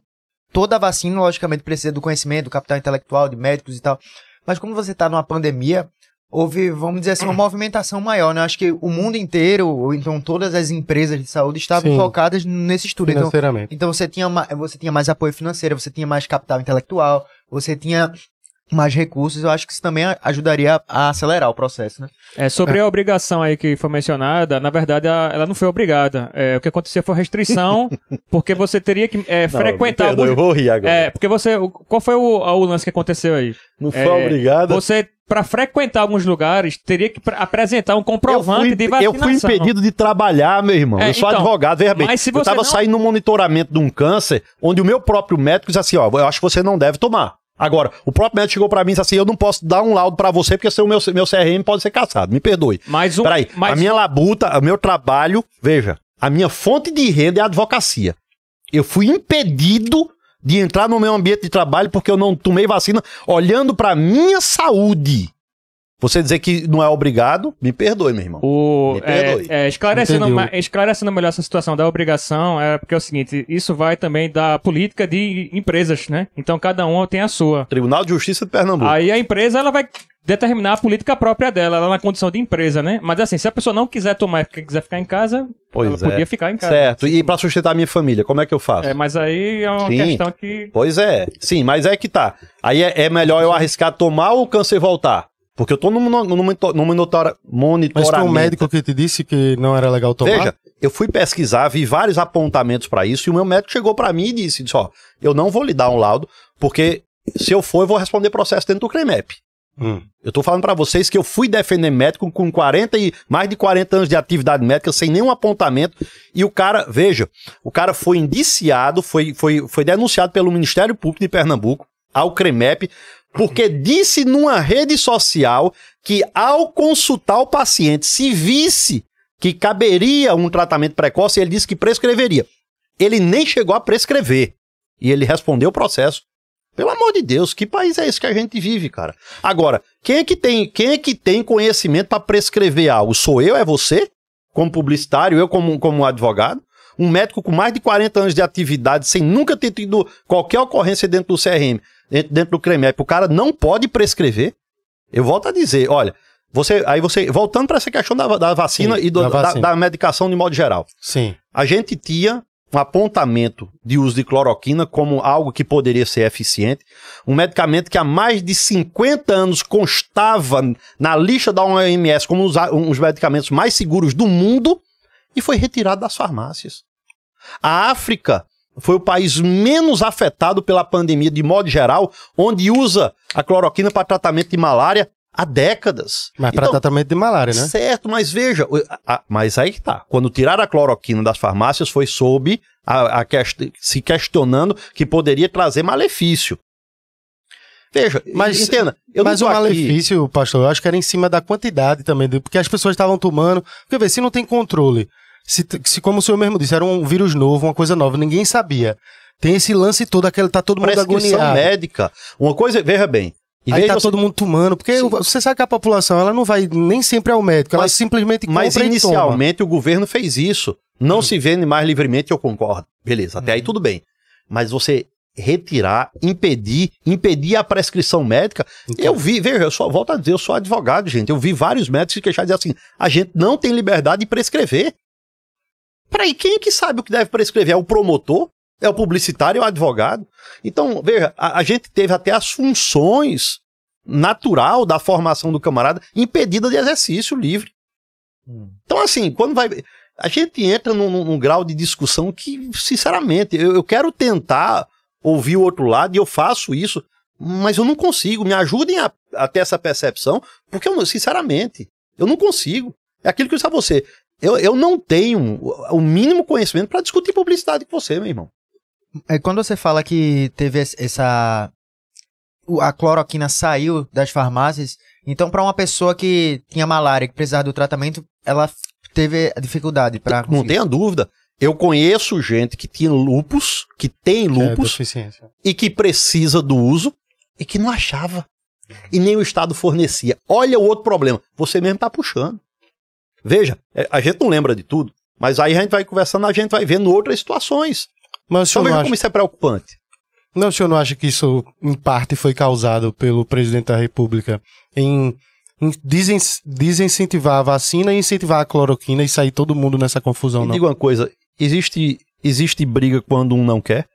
toda vacina, logicamente, precisa do conhecimento, do capital intelectual, de médicos e tal. Mas como você está numa pandemia, houve, vamos dizer assim, uma movimentação maior, né? Acho que o mundo inteiro, ou então todas as empresas de saúde estavam Sim. focadas nesse estudo. Então, então você tinha, você tinha mais apoio financeiro, você tinha mais capital intelectual, você tinha mais recursos, eu acho que isso também ajudaria a acelerar o processo, né? É, sobre a obrigação aí que foi mencionada, na verdade ela não foi obrigada. É, o que aconteceu foi restrição, porque você teria que é, não, frequentar... Perdoa, alguns... Eu vou rir agora. É, porque você... Qual foi o, o lance que aconteceu aí? Não foi é, obrigada? Você para frequentar alguns lugares, teria que apresentar um comprovante fui, de vacinação. Eu fui impedido de trabalhar, meu irmão. É, eu sou então, advogado, veja bem. eu estava não... saindo no monitoramento de um câncer, onde o meu próprio médico disse assim, ó, eu acho que você não deve tomar. Agora, o próprio médico chegou para mim e disse assim: eu não posso dar um laudo para você porque o meu, meu CRM pode ser caçado. Me perdoe. Mais um. Peraí, mais... a minha labuta, o meu trabalho, veja, a minha fonte de renda é a advocacia. Eu fui impedido de entrar no meu ambiente de trabalho porque eu não tomei vacina olhando para minha saúde. Você dizer que não é obrigado, me perdoe, meu irmão. O, me perdoe. É, é, esclarecendo, esclarecendo melhor essa situação da obrigação, é porque é o seguinte, isso vai também da política de empresas, né? Então cada um tem a sua. Tribunal de Justiça de Pernambuco. Aí a empresa, ela vai determinar a política própria dela, ela na condição de empresa, né? Mas assim, se a pessoa não quiser tomar e quiser ficar em casa, pois ela é. podia ficar em casa. Certo, e para sustentar a minha família, como é que eu faço? É, mas aí é uma Sim. questão que... Pois é, sim, mas é que tá. Aí é, é melhor eu arriscar tomar ou o câncer voltar? Porque eu tô no, no, no, no monitora, monitoramento. Mas foi um médico que te disse que não era legal tomar? Veja, eu fui pesquisar, vi vários apontamentos para isso, e o meu médico chegou para mim e disse, disse, ó, eu não vou lhe dar um laudo, porque se eu for, eu vou responder processo dentro do CREMEP. Hum. Eu tô falando para vocês que eu fui defender médico com 40 e mais de 40 anos de atividade médica sem nenhum apontamento e o cara, veja, o cara foi indiciado, foi, foi, foi denunciado pelo Ministério Público de Pernambuco ao CREMEP porque disse numa rede social que ao consultar o paciente, se visse que caberia um tratamento precoce, ele disse que prescreveria. Ele nem chegou a prescrever. E ele respondeu o processo. Pelo amor de Deus, que país é esse que a gente vive, cara? Agora, quem é que tem, quem é que tem conhecimento para prescrever algo? Sou eu, é você? Como publicitário, eu como, como advogado? Um médico com mais de 40 anos de atividade, sem nunca ter tido qualquer ocorrência dentro do CRM dentro, do CREMEP, o cara não pode prescrever. Eu volto a dizer, olha, você, aí você, voltando para essa questão da, da vacina Sim, e do, da, vacina. Da, da, medicação de modo geral. Sim. A gente tinha um apontamento de uso de cloroquina como algo que poderia ser eficiente, um medicamento que há mais de 50 anos constava na lista da OMS como um dos medicamentos mais seguros do mundo e foi retirado das farmácias. A África foi o país menos afetado pela pandemia de modo geral, onde usa a cloroquina para tratamento de malária há décadas. Mas para então, tratamento de malária, né? Certo, mas veja, a, a, mas aí que tá. Quando tiraram a cloroquina das farmácias foi sob a, a se questionando que poderia trazer malefício. Veja, mas entenda, eu mas o malefício, pastor, eu acho que era em cima da quantidade também, porque as pessoas estavam tomando. Porque vê, se não tem controle, se, se, como o senhor mesmo disse, era um vírus novo, uma coisa nova, ninguém sabia. Tem esse lance todo, aquele tá todo mundo agoniado. médica. Uma coisa, veja bem. Aí tá você... todo mundo tomando, porque Sim. você sabe que a população ela não vai nem sempre ao médico, mas, ela simplesmente compra Mas inicialmente o governo fez isso. Não hum. se vende mais livremente, eu concordo. Beleza, até hum. aí tudo bem. Mas você retirar, impedir, impedir a prescrição médica. Então. Eu vi, veja, eu só volto a dizer, eu sou advogado, gente. Eu vi vários médicos se queixar e dizer assim: a gente não tem liberdade de prescrever. Peraí, quem é que sabe o que deve prescrever? É o promotor? É o publicitário? É o advogado? Então, veja, a, a gente teve até as funções natural da formação do camarada impedida de exercício livre. Hum. Então, assim, quando vai. A gente entra num, num grau de discussão que, sinceramente, eu, eu, quero tentar ouvir o outro lado e eu faço isso, mas eu não consigo. Me ajudem a, a ter essa percepção, porque eu, sinceramente, eu não consigo. É aquilo que eu disse a você. Eu, eu não tenho o mínimo conhecimento para discutir publicidade com você, meu irmão. É, quando você fala que teve essa. A cloroquina saiu das farmácias, Então, para uma pessoa que tinha malária, que precisava do tratamento, ela teve dificuldade para Não tenha dúvida. Eu conheço gente que tinha lupus, que tem É, lupus, deficiência. e que precisa do uso e que não achava. E nem o Estado fornecia. Olha o outro problema. Você mesmo está puxando. Veja, é, a gente não lembra de tudo, mas aí a gente vai conversando, a gente vai vendo outras situações. Mas o Então veja acha, como isso é preocupante. não, o senhor não acha que isso, em parte, foi causado pelo presidente da República em, em desen- desincentivar a vacina e incentivar a cloroquina e sair todo mundo nessa confusão, Me não? diga uma coisa, existe, existe briga quando um não quer?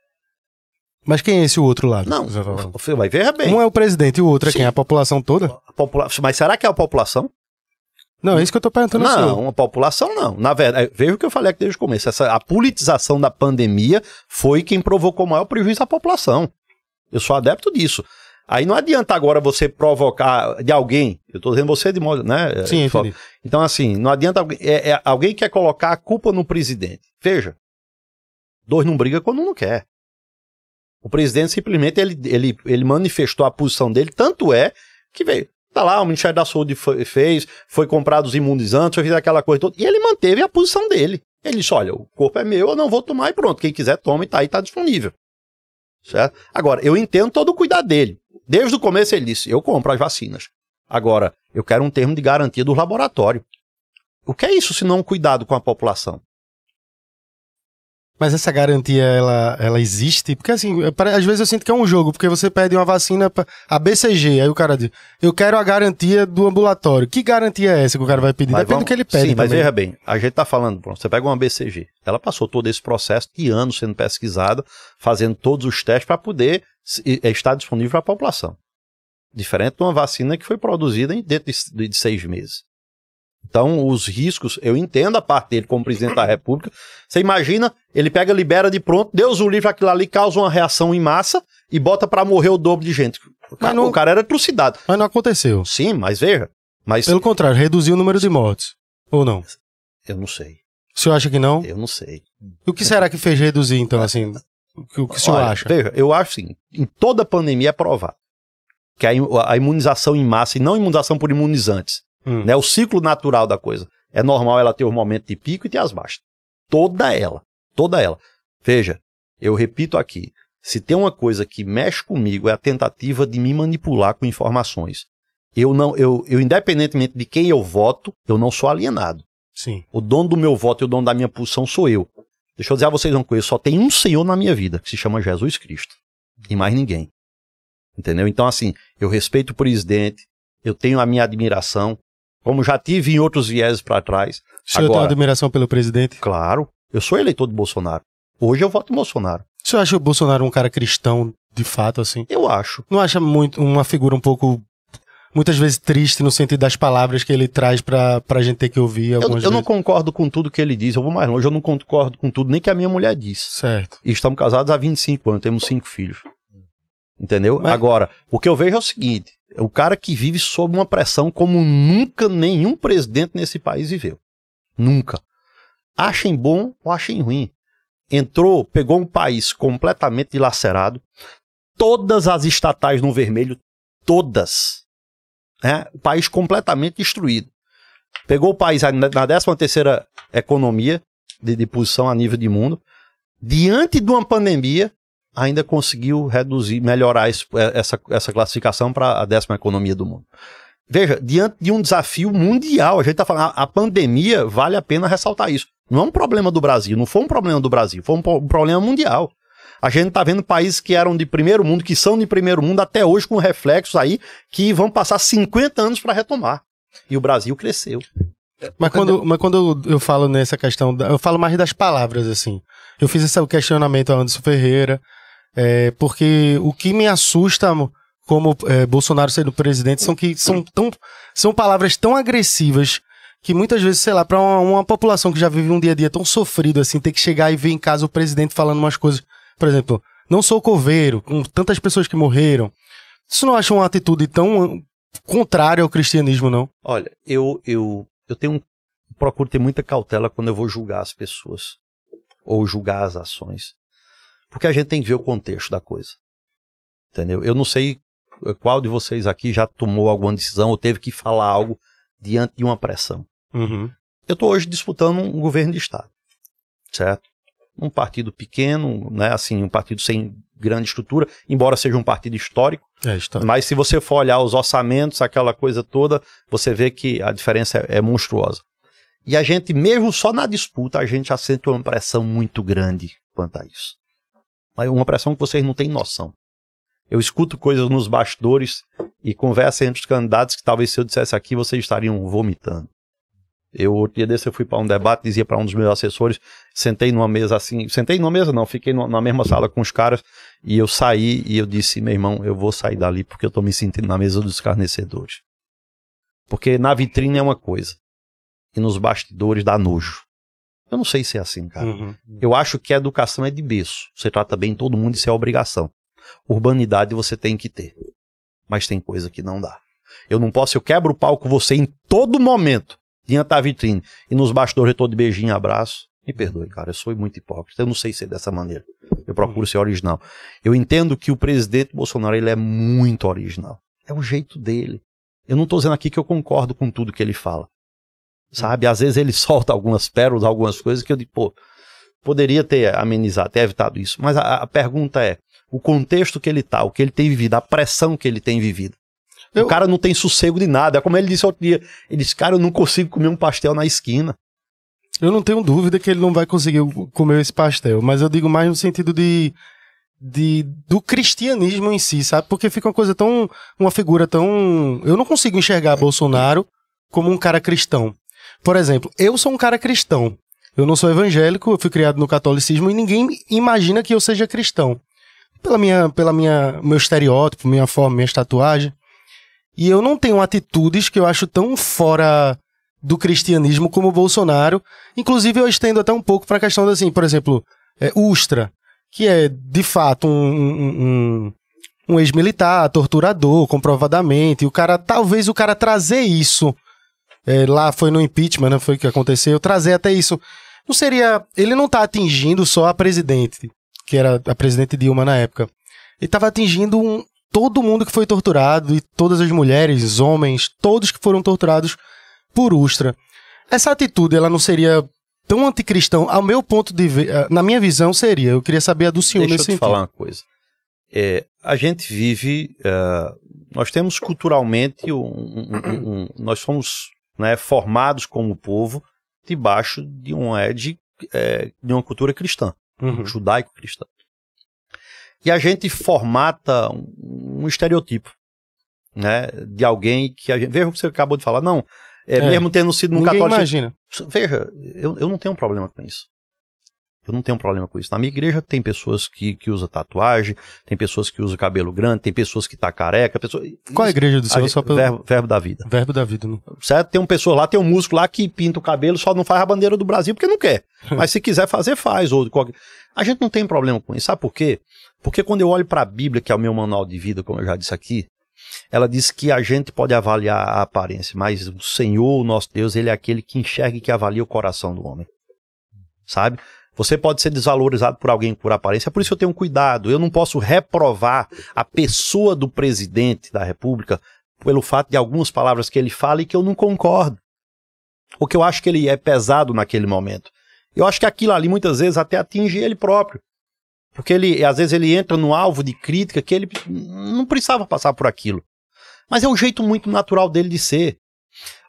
Mas quem é esse o outro lado? Não, você tá vai ver bem. Um é o presidente e o outro é Sim. quem? A população toda? A popula- Mas será que é a população? Não, é isso que eu tô perguntando senhor. Não, a população não. Na verdade, veja o que eu falei aqui desde o começo. Essa, a politização da pandemia foi quem provocou maior prejuízo à população. Eu sou adepto disso. Aí não adianta agora você provocar de alguém. Eu tô dizendo você de modo, né? Sim, é, entendi. Então, assim, não adianta alguém. É, é, alguém quer colocar a culpa no presidente. Veja, dois não briga quando um não quer. O presidente simplesmente ele, ele, ele manifestou a posição dele, tanto é que veio. Tá lá, o Ministério da Saúde foi- fez, foi comprado os imunizantes, foi aquela coisa toda, e ele manteve a posição dele. Ele disse: olha, o corpo é meu, eu não vou tomar e pronto. Quem quiser, toma e tá aí, tá disponível. Certo? Agora, eu entendo todo o cuidado dele. Desde o começo ele disse: eu compro as vacinas. Agora, eu quero um termo de garantia do laboratório. O que é isso se não um cuidado com a população? Mas essa garantia, ela, ela existe? Porque assim, é, às vezes eu sinto que é um jogo, porque você pede uma vacina pra a BCG, aí o cara diz, eu quero a garantia do ambulatório. Que garantia é essa que o cara vai pedir? Mas Depende vamos- do que ele pede Sim, mas também. veja bem, a gente tá falando, pronto, você pega uma BCG, ela passou todo esse processo de anos sendo pesquisada, fazendo todos os testes para poder e- estar disponível para a população. Diferente de uma vacina que foi produzida dentro de, de seis meses. Então, os riscos, eu entendo a parte dele como presidente da República. Você imagina, ele pega, libera de pronto, Deus o livre, aquilo ali causa uma reação em massa e bota para morrer o dobro de gente. O cara, não- o cara era trucidado. Mas não aconteceu. Sim, mas veja, mas Pelo contrário, reduziu o número de mortes. Ou não? eu não sei, O senhor acha que não? eu não sei. E o que será que fez reduzir, então, assim? O que o, que o senhor Olha, acha? Veja, eu acho assim, em toda pandemia é provado que a imunização em massa, e não imunização por imunizantes, Hum. né, o ciclo natural da coisa, é normal ela ter os momentos de pico e ter as baixas. Toda ela, toda ela. Veja, eu repito aqui, se tem uma coisa que mexe comigo é a tentativa de me manipular com informações. Eu não, eu, eu independentemente de quem eu voto, eu não sou alienado. Sim. O dono do meu voto e o dono da minha posição sou eu. Deixa eu dizer a vocês uma coisa: só tem um Senhor na minha vida, que se chama Jesus Cristo. E mais ninguém. Entendeu? Então, assim, eu respeito o presidente, eu tenho a minha admiração, como já tive em outros vieses para trás. O senhor tem Agora- admiração pelo presidente? Claro, eu sou eleitor de Bolsonaro. Hoje eu voto em Bolsonaro. O senhor acha o Bolsonaro um cara cristão, de fato, assim? Eu acho. Não acha muito uma figura um pouco, muitas vezes triste no sentido das palavras que ele traz pra, pra gente ter que ouvir Eu, eu não concordo com tudo que ele diz, eu vou mais longe, eu não concordo com tudo nem que a minha mulher diz. Certo. E estamos casados há 25 anos, temos cinco filhos. Entendeu? Mas- Agora, o que eu vejo é o seguinte: o cara que vive sob uma pressão como nunca nenhum presidente nesse país viveu. Nunca. Achem bom ou achem ruim. Entrou, pegou um país completamente dilacerado, todas as estatais no vermelho, todas. né? O país completamente destruído. Pegou o país na 13 terceira economia de, de posição a nível de mundo, diante de uma pandemia, ainda conseguiu reduzir, melhorar esse- essa, essa classificação para a décima economia do mundo. Veja, diante de um desafio mundial, a gente está falando, a, a pandemia vale a pena ressaltar isso. Não é um problema do Brasil, não foi um problema do Brasil, foi um, um problema mundial. A gente está vendo países que eram de primeiro mundo, que são de primeiro mundo até hoje, com reflexos aí, que vão passar 50 anos para retomar. E o Brasil cresceu. Mas quando, mas quando eu falo nessa questão, eu falo mais das palavras, assim. Eu fiz esse questionamento ao Anderson Ferreira, é, porque o que me assusta mo- como é, Bolsonaro sendo presidente são que são, tão, são palavras tão agressivas que muitas vezes, sei lá, para uma, uma população que já vive um dia a dia tão sofrido assim, ter que chegar e ver em casa o presidente falando umas coisas, por exemplo, não sou coveiro, com tantas pessoas que morreram. Isso não acha uma atitude tão contrária ao cristianismo, não? Olha, eu, eu, eu tenho um, procuro ter muita cautela quando eu vou julgar as pessoas ou julgar as ações. Porque a gente tem que ver o contexto da coisa. Entendeu? Eu não sei qual de vocês aqui já tomou alguma decisão ou teve que falar algo diante de uma pressão? Uhum. Eu estou hoje disputando um governo de Estado, certo? Um partido pequeno, né, assim, um partido sem grande estrutura, embora seja um partido histórico, É, história. mas se você for olhar os orçamentos, aquela coisa toda, você vê que a diferença é, é monstruosa. E a gente, mesmo só na disputa, a gente já sente uma pressão muito grande quanto a isso. Uma pressão que vocês não têm noção. Eu escuto coisas nos bastidores e conversa entre os candidatos que talvez se eu dissesse aqui, vocês estariam vomitando. Eu, outro dia desse, eu fui para um debate, dizia para um dos meus assessores, sentei numa mesa assim, sentei numa mesa não, fiquei na mesma sala com os caras, e eu saí e eu disse, meu irmão, eu vou sair dali porque eu tô me sentindo na mesa dos escarnecedores. Porque na vitrine é uma coisa, e nos bastidores dá nojo. Eu não sei se é assim, cara. Uhum. Eu acho que a educação é de berço. Você trata bem todo mundo, isso é obrigação. Urbanidade você tem que ter. Mas tem coisa que não dá. Eu não posso, eu quebro o pau com você em todo momento, diante da vitrine, e nos bastidores eu tô de beijinho e abraço. Me perdoe, cara, eu sou muito hipócrita. Eu não sei ser dessa maneira. Eu procuro ser original. Eu entendo que o presidente Bolsonaro ele é muito original. É o jeito dele. Eu não tô dizendo aqui que eu concordo com tudo que ele fala. Sabe? Às vezes ele solta algumas pérolas, algumas coisas que eu digo, pô, poderia ter amenizado, ter evitado isso. Mas a, a pergunta é: o contexto que ele tá, o que ele tem vivido, a pressão que ele tem vivido. Eu- O cara não tem sossego de nada. É como ele disse outro dia: ele disse, cara, eu não consigo comer um pastel na esquina. Eu não tenho dúvida que ele não vai conseguir comer esse pastel, mas eu digo mais no sentido de, de do cristianismo em si, sabe? Porque fica uma coisa tão uma figura tão eu não consigo enxergar Bolsonaro como um cara cristão. Por exemplo, eu sou um cara cristão. Eu não sou evangélico, eu fui criado no catolicismo e ninguém imagina que eu seja cristão. Pela minha pela minha meu estereótipo, minha forma, minha tatuagem. E eu não tenho atitudes que eu acho tão fora do cristianismo como o Bolsonaro. Inclusive, eu estendo até um pouco para a questão da, assim, por exemplo, é, Ustra, que é de fato um, um, um- um ex-militar, torturador, comprovadamente. E o cara, talvez o cara trazer isso, é, lá foi no impeachment, né? Foi o que aconteceu, trazer até isso. Não seria. Ele não tá atingindo só a presidente, que era a presidente Dilma na época. Ele tava atingindo um- todo mundo que foi torturado, e todas as mulheres, homens, todos que foram torturados por Ustra. Essa atitude, ela não seria tão anticristão, ao meu ponto de ver, eh, na minha visão seria. Eu queria saber a do senhor Deixa eu nesse te sentido. falar uma coisa. É, a gente vive, eh, nós temos culturalmente, um- um- um- nós fomos né, formados como povo debaixo de um é, de, eh, de uma cultura cristã, Uhum. judaico-cristã. E a gente formata um, um estereotipo, né, de alguém que a gente, veja o que você acabou de falar, não, é, É. mesmo tendo sido no Ninguém católico, imagina. Veja, eu, eu não tenho problema com isso. Eu não tenho problema com isso. Na minha igreja tem pessoas que, que usam tatuagem, tem pessoas que usam cabelo grande, tem pessoas que tá careca, pessoas... Qual é a igreja do senhor? Só pelo verbo, verbo da vida. verbo da vida. Não? Certo? Tem um pessoa lá, tem um músico lá que pinta o cabelo, só não faz a bandeira do Brasil porque não quer. Mas se quiser fazer, faz. Ou qualquer... A gente não tem problema com isso. Sabe por quê? Porque quando eu olho para a Bíblia, que é o meu manual de vida, como eu já disse aqui, ela diz que a gente pode avaliar a aparência, mas o Senhor, o nosso Deus, ele é aquele que enxerga e que avalia o coração do homem. Sabe? Você pode ser desvalorizado por alguém por aparência, por isso eu tenho cuidado. Eu não posso reprovar a pessoa do presidente da República pelo fato de algumas palavras que ele fala e que eu não concordo. Ou que eu acho que ele é pesado naquele momento. Eu acho que aquilo ali muitas vezes até atinge ele próprio. Porque ele, às vezes ele entra no alvo de crítica que ele não precisava passar por aquilo. Mas é um jeito muito natural dele de ser.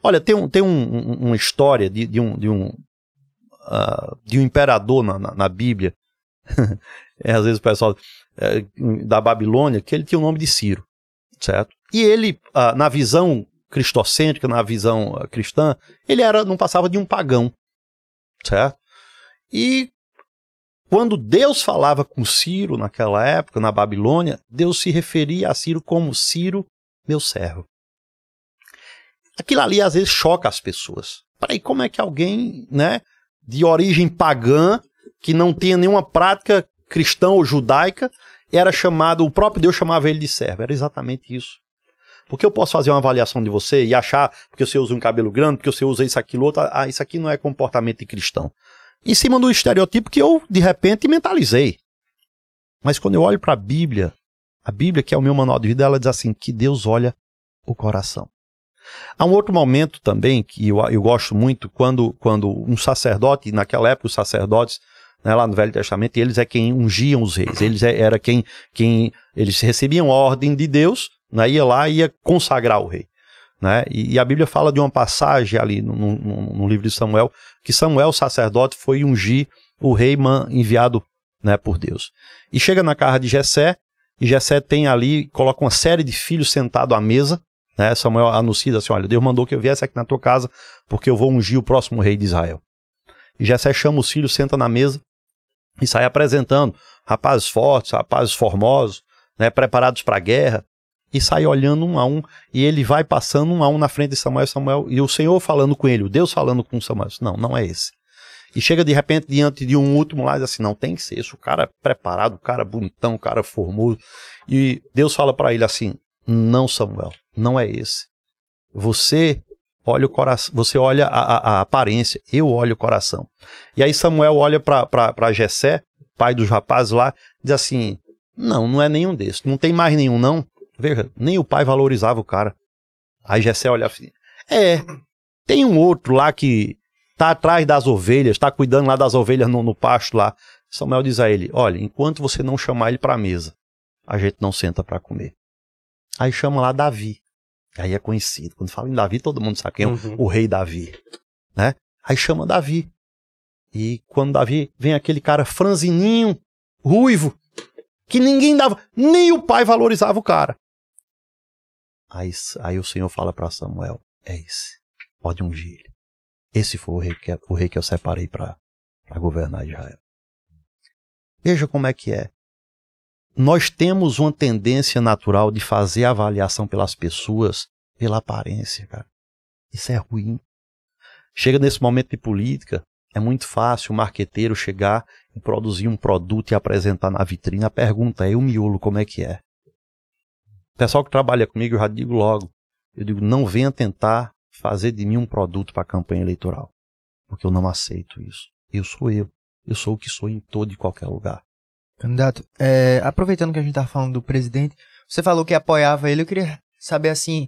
Olha, tem, um, tem um- um- uma história de, de um, de, um, de um imperador na, na, na Bíblia. é, às vezes o pessoal é, da Babilônia, que ele tinha o nome de Ciro, certo? E ele, ah, na visão cristocêntrica, na visão cristã, ele era não passava de um pagão, certo? E quando Deus falava com Ciro naquela época, na Babilônia, Deus se referia a Ciro como Ciro, meu servo. Aquilo ali às vezes choca as pessoas. Peraí, como é que alguém, né, de origem pagã, que não tinha nenhuma prática cristã ou judaica, era chamado, o próprio Deus chamava ele de servo. Era exatamente isso. Porque eu posso fazer uma avaliação de você e achar, porque você usa um cabelo grande, porque você usa isso, aquilo, outro, ah, isso aqui não é comportamento de cristão. Em cima do estereotipo que eu, de repente, mentalizei. Mas quando eu olho para a Bíblia, A Bíblia, que é o meu manual de vida, ela diz assim: que Deus olha o coração. Há um outro momento também que eu, eu gosto muito, quando, quando um sacerdote, naquela época os sacerdotes, né, lá no Velho Testamento, eles é quem ungiam os reis, eles é, era quem, quem eles recebiam ordem de Deus, né, ia lá e ia consagrar o rei. Né? E, e, a Bíblia fala de uma passagem ali no, no, no, livro de Samuel, que Samuel, sacerdote, foi ungir o rei enviado né, por Deus. E chega na casa de Jessé, e Jessé tem ali, coloca uma série de filhos sentados à mesa, né? Samuel anuncia assim: olha, Deus mandou que eu viesse aqui na tua casa, porque eu vou ungir o próximo rei de Israel. E Jessé chama os filhos, senta na mesa e sai apresentando rapazes fortes, rapazes formosos, né, preparados para a guerra, e sai olhando um a um, e ele vai passando um a um na frente de Samuel, Samuel, e o Senhor falando com ele, o Deus falando com Samuel. Não, não é esse. E chega de repente diante de um último lá e diz assim: não, tem que ser esse, o cara preparado, o cara bonitão, o cara formoso. E Deus fala para ele assim: não, Samuel, não é esse. Você olha o coração, você olha a, a, a aparência, eu olho o coração. E aí Samuel olha para Jessé, pai dos rapazes lá, diz assim: Não, não é nenhum desses, não tem mais nenhum, não. Veja, nem o pai valorizava o cara. Aí Jessé olha assim: É, tem um outro lá que tá atrás das ovelhas, tá cuidando lá das ovelhas no, no pasto lá. Samuel diz a ele: Olha, enquanto você não chamar ele para a mesa, a gente não senta para comer. Aí chama lá Davi. Aí é conhecido. Quando fala em Davi, todo mundo sabe quem é uhum. o, rei Davi. Né? Aí chama Davi. E quando Davi vem aquele cara franzininho, ruivo, que ninguém dava, nem o pai valorizava o cara. Aí, aí o Senhor fala para Samuel: É esse, pode ungir ele. Esse foi o rei que, o rei que eu separei para governar Israel. Veja como é que é nós temos uma tendência natural de fazer avaliação pelas pessoas pela aparência, cara. Isso é ruim. Chega nesse momento de política, é muito fácil o marqueteiro chegar e produzir um produto e apresentar na vitrine. A pergunta é: o miolo, como é que é? O pessoal que trabalha comigo, eu já digo logo: eu digo, não venha tentar fazer de mim um produto para a campanha eleitoral, porque eu não aceito isso. Eu sou eu. Eu sou o que sou em todo e qualquer lugar. Candidato, é, aproveitando que a gente tá falando do presidente, você falou que apoiava ele, eu queria saber assim,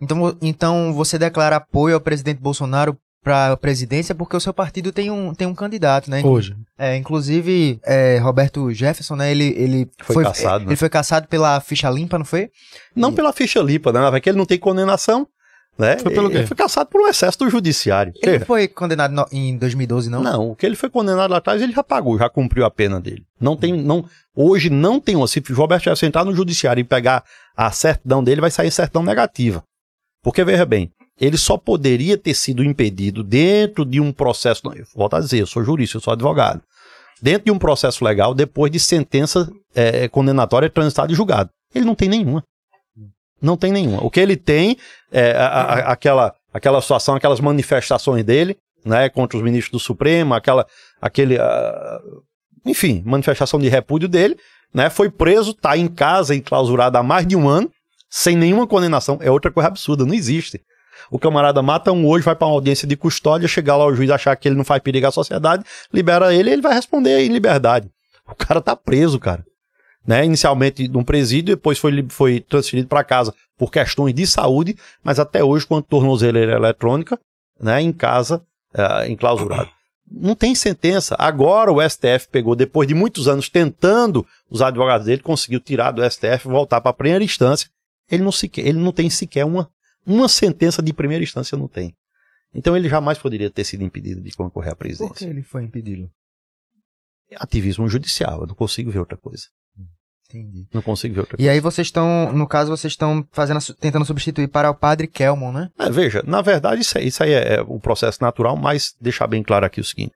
então, então você declara apoio ao presidente Bolsonaro para a presidência porque o seu partido tem um, tem um candidato, né? Hoje. É, inclusive, é, Roberto Jefferson, né? Ele, ele foi, foi caçado. Né? Ele foi caçado pela ficha limpa, não foi? Não e... pela ficha limpa, né? Porque ele não tem condenação. Né? Foi pelo quê? Ele foi caçado por um excesso do judiciário. Ele foi condenado no, em 2012, não? Não, o que ele foi condenado lá atrás, ele já pagou, já cumpriu a pena dele. Não tem, não, hoje não tem uma. Se o Roberto Jefferson entrar no judiciário e pegar a certidão dele, vai sair certidão negativa. Porque, veja bem, ele só poderia ter sido impedido dentro de um processo. Não, eu volto a dizer, eu sou jurista, eu sou advogado. Dentro de um processo legal, depois de sentença é, condenatória transitada e julgado. Ele não tem nenhuma. Não tem nenhuma. O que ele tem é a, a, aquela, aquela situação, aquelas manifestações dele, né, contra os ministros do Supremo, aquela, aquele, uh, enfim, manifestação de repúdio dele, né, foi preso, está em casa, enclausurado há mais de um ano, sem nenhuma condenação. É outra coisa absurda, não existe. O camarada mata um hoje, vai para uma audiência de custódia, chegar lá o juiz achar que ele não faz perigo à sociedade, libera ele, ele vai responder em liberdade. O cara tá preso, cara né? Inicialmente num presídio, depois foi, foi transferido para casa por questões de saúde, mas até hoje, quando tornozeleira eletrônica, né? Em casa, uh, enclausurado. Não tem sentença. Agora o STF pegou, depois de muitos anos tentando, os advogados dele conseguiu tirar do STF, voltar para a primeira instância. Ele não, sequer, ele não tem sequer uma, uma sentença de primeira instância, não tem. Então ele jamais poderia ter sido impedido de concorrer à presidência. Por que ele foi impedido? Ativismo judicial, eu não consigo ver outra coisa. Entendi. Não consigo ver outra coisa. E aí vocês estão, no caso, vocês estão fazendo, tentando substituir para o padre Kelmon, né? É, veja, na verdade, isso, isso aí é, é o processo natural, mas deixar bem claro aqui o seguinte.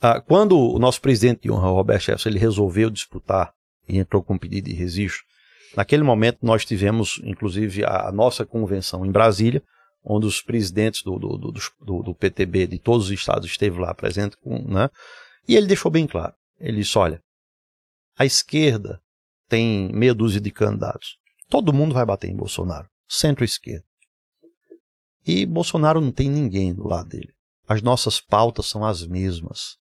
Ah, quando o nosso presidente de honra, Roberto Jefferson, ele resolveu disputar e entrou com um pedido de registro, naquele momento nós tivemos, inclusive, a, a nossa convenção em Brasília, onde os presidentes do, do, do, do, do PTB de todos os estados esteve lá presente, com, né? E ele deixou bem claro. Ele disse, olha, a esquerda tem meia dúzia de candidatos. Todo mundo vai bater em Bolsonaro. Centro-esquerda. E Bolsonaro não tem ninguém do lado dele. As nossas pautas são as mesmas.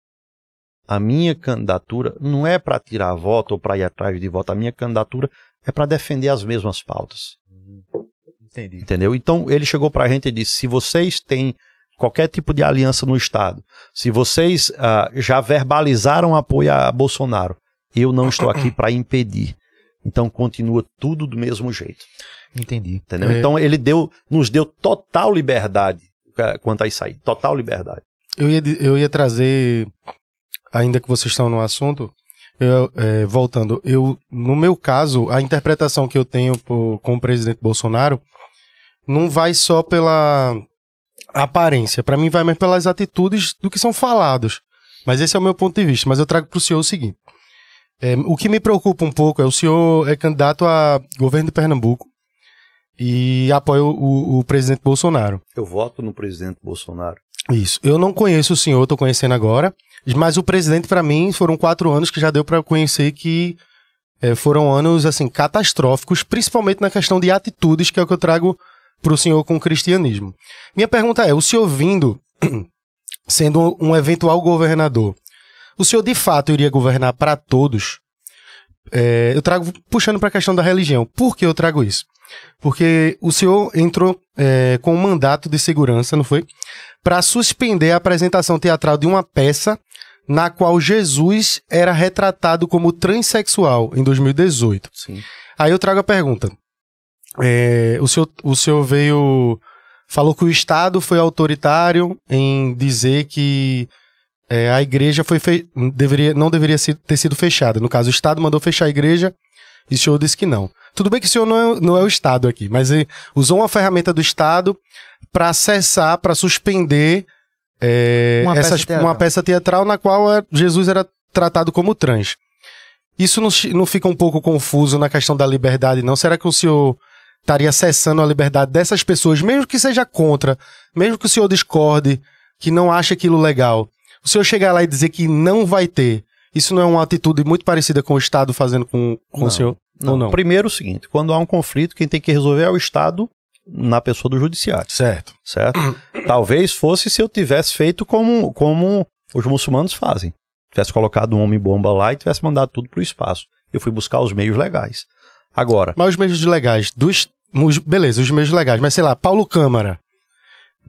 a minha candidatura não é para tirar voto ou para ir atrás de voto, a minha candidatura é para defender as mesmas pautas. Entendi. Entendeu? Então ele chegou para a gente e disse: se vocês têm qualquer tipo de aliança no Estado, se vocês ah, já verbalizaram apoio a Bolsonaro, eu não estou aqui para impedir. Então continua tudo do mesmo jeito. Entendi. Entendeu? É. Então ele deu, nos deu total liberdade eh, quanto a isso aí. Total liberdade. Eu ia, eu ia trazer, ainda que vocês estão no assunto, eu, é, voltando, eu, no meu caso, a interpretação que eu tenho por- com o presidente Bolsonaro não vai só pela aparência, para mim vai mais pelas atitudes do que são falados. Mas esse é o meu ponto de vista. Mas eu trago para o senhor o seguinte: é, o que me preocupa um pouco é o senhor é candidato a governo de Pernambuco e apoia o- o- o presidente Bolsonaro. Eu voto no presidente Bolsonaro. Isso. Eu não conheço o senhor, tô conhecendo agora. Mas o presidente, pra mim, foram quatro anos que já deu pra conhecer que eh, foram anos, assim, catastróficos, principalmente na questão de atitudes, que é o que eu trago pro senhor com o cristianismo. Minha pergunta é: o senhor vindo, sendo um eventual governador, o senhor de fato iria governar para todos? Eh, eu trago, puxando pra questão da religião. Por que eu trago isso? Porque o senhor entrou eh, com um mandato de segurança, não foi? para suspender a apresentação teatral de uma peça na qual Jesus era retratado como transexual em 2018. Sim. Aí eu trago a pergunta. É, o, senhor, o senhor veio. Falou que o Estado foi autoritário em dizer que é, a igreja foi fe- deveria, não deveria ter sido fechada. No caso, o Estado mandou fechar a igreja e o senhor disse que não. Tudo bem que o senhor não é, não é o Estado aqui, mas ele usou uma ferramenta do Estado para acessar, para suspender é, Uma peça teatral. uma peça teatral na qual Jesus era tratado como trans. Isso não, não fica um pouco confuso na questão da liberdade, não? Será que o senhor estaria acessando a liberdade dessas pessoas, mesmo que seja contra, mesmo que o senhor discorde, que não acha aquilo legal? O senhor chegar lá e dizer que não vai ter, isso não é uma atitude muito parecida com o Estado fazendo com, com Não. o senhor? Ou não? Primeiro o seguinte, quando há um conflito, quem tem que resolver é o Estado na pessoa do judiciário, Certo. certo? Talvez fosse se eu tivesse feito como, como os muçulmanos fazem. Tivesse colocado um homem-bomba lá e tivesse mandado tudo pro espaço. Eu fui buscar os meios legais. Agora, Mas os meios legais, dos, os- beleza, os meios legais, mas sei lá, Paulo Câmara.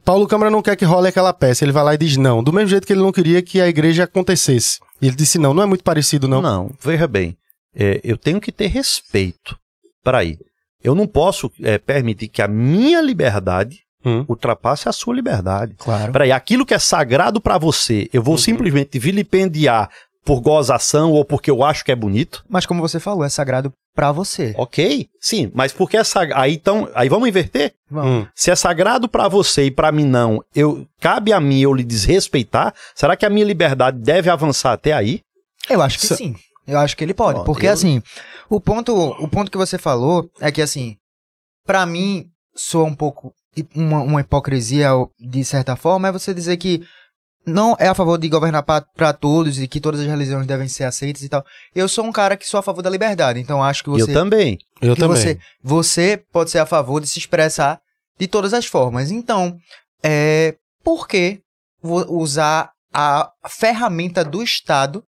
Paulo Câmara não quer que role aquela peça, ele vai lá e diz não. Do mesmo jeito que ele não queria que a igreja acontecesse. E ele disse não, não é muito parecido não. Não, veja bem, é, eu tenho que ter respeito. Peraí, eu não posso é, permitir que a minha liberdade Hum. ultrapasse a sua liberdade. Claro. Peraí, aquilo que é sagrado pra você, eu vou simplesmente vilipendiar por gozação ou porque eu acho que é bonito? Mas como você falou, é sagrado pra você. Ok, sim, mas porque é sagrado. Aí, então, aí vamos inverter? Hum. Se é sagrado pra você e pra mim não, eu cabe a mim eu lhe desrespeitar? Será que a minha liberdade deve avançar até aí? Eu acho que sim. Eu acho que ele pode. Ó, porque eu- assim, o ponto, o ponto que você falou é que assim, pra mim, soa um pouco uma, uma hipocrisia de certa forma, é você dizer que não é a favor de governar pra pra todos e que todas as religiões devem ser aceitas e tal. Eu sou um cara que sou a favor da liberdade, então acho que você Eu também. Eu que também. Você, você pode ser a favor de se expressar de todas as formas. Então, é, por que usar a ferramenta do Estado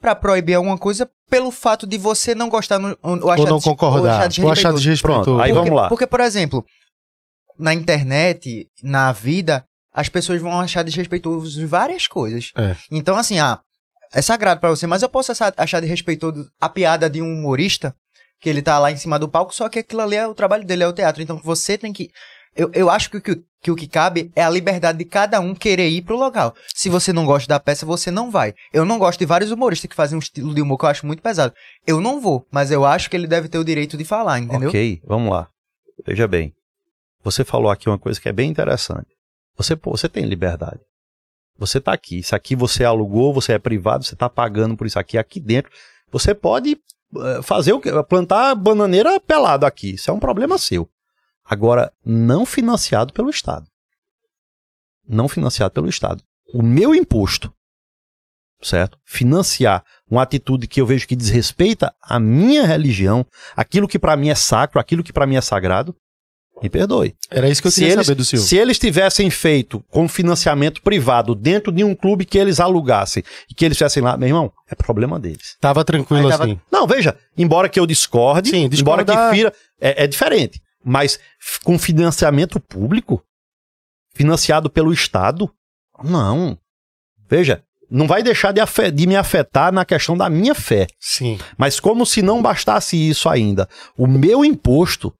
para proibir alguma coisa pelo fato de você não gostar no, ou, achar Ou não des- concordar, ou achar desrespeitoso. Pronto, aí porque, vamos lá. Porque, por exemplo, na internet, na vida, as pessoas vão achar desrespeitoso várias coisas. É. Então, assim, ah, é sagrado pra você, mas eu posso achar, desrespeitoso a piada de um humorista, que ele tá lá em cima do palco, só que aquilo ali é o trabalho dele, é o teatro. Então você tem que. Eu, eu acho que, o que, que o que cabe é a liberdade de cada um querer ir pro local. Se você não gosta da peça, você não vai. Eu não gosto de vários humoristas que fazem um estilo de humor que eu acho muito pesado. Eu não vou, mas eu acho que ele deve ter o direito de falar, entendeu? Ok, vamos lá. Veja bem. Você falou aqui uma coisa que é bem interessante. Você, você tem liberdade. Você está aqui. Isso aqui você alugou, você é privado, você está pagando por isso aqui. Aqui dentro, você pode eh, fazer o que? Plantar bananeira pelado aqui. Isso é um problema seu. Agora, não financiado pelo Estado. Não financiado pelo Estado. O meu imposto, certo? Financiar uma atitude que eu vejo que desrespeita a minha religião, aquilo que para mim é sacro, aquilo que para mim é sagrado, Me perdoe. Era isso que eu se queria eles, saber do senhor. Se eles tivessem feito com financiamento privado dentro de um clube que eles alugassem e que eles fizessem lá, meu irmão, é problema deles. Tava tranquilo tava- assim. Não, veja, embora que eu discorde, Sim, embora discordar- que fira, é, é diferente. Mas com financiamento público, financiado pelo Estado, não. Veja, não vai deixar de, de me afetar na questão da minha fé. Sim. Mas como se não bastasse isso ainda, o meu imposto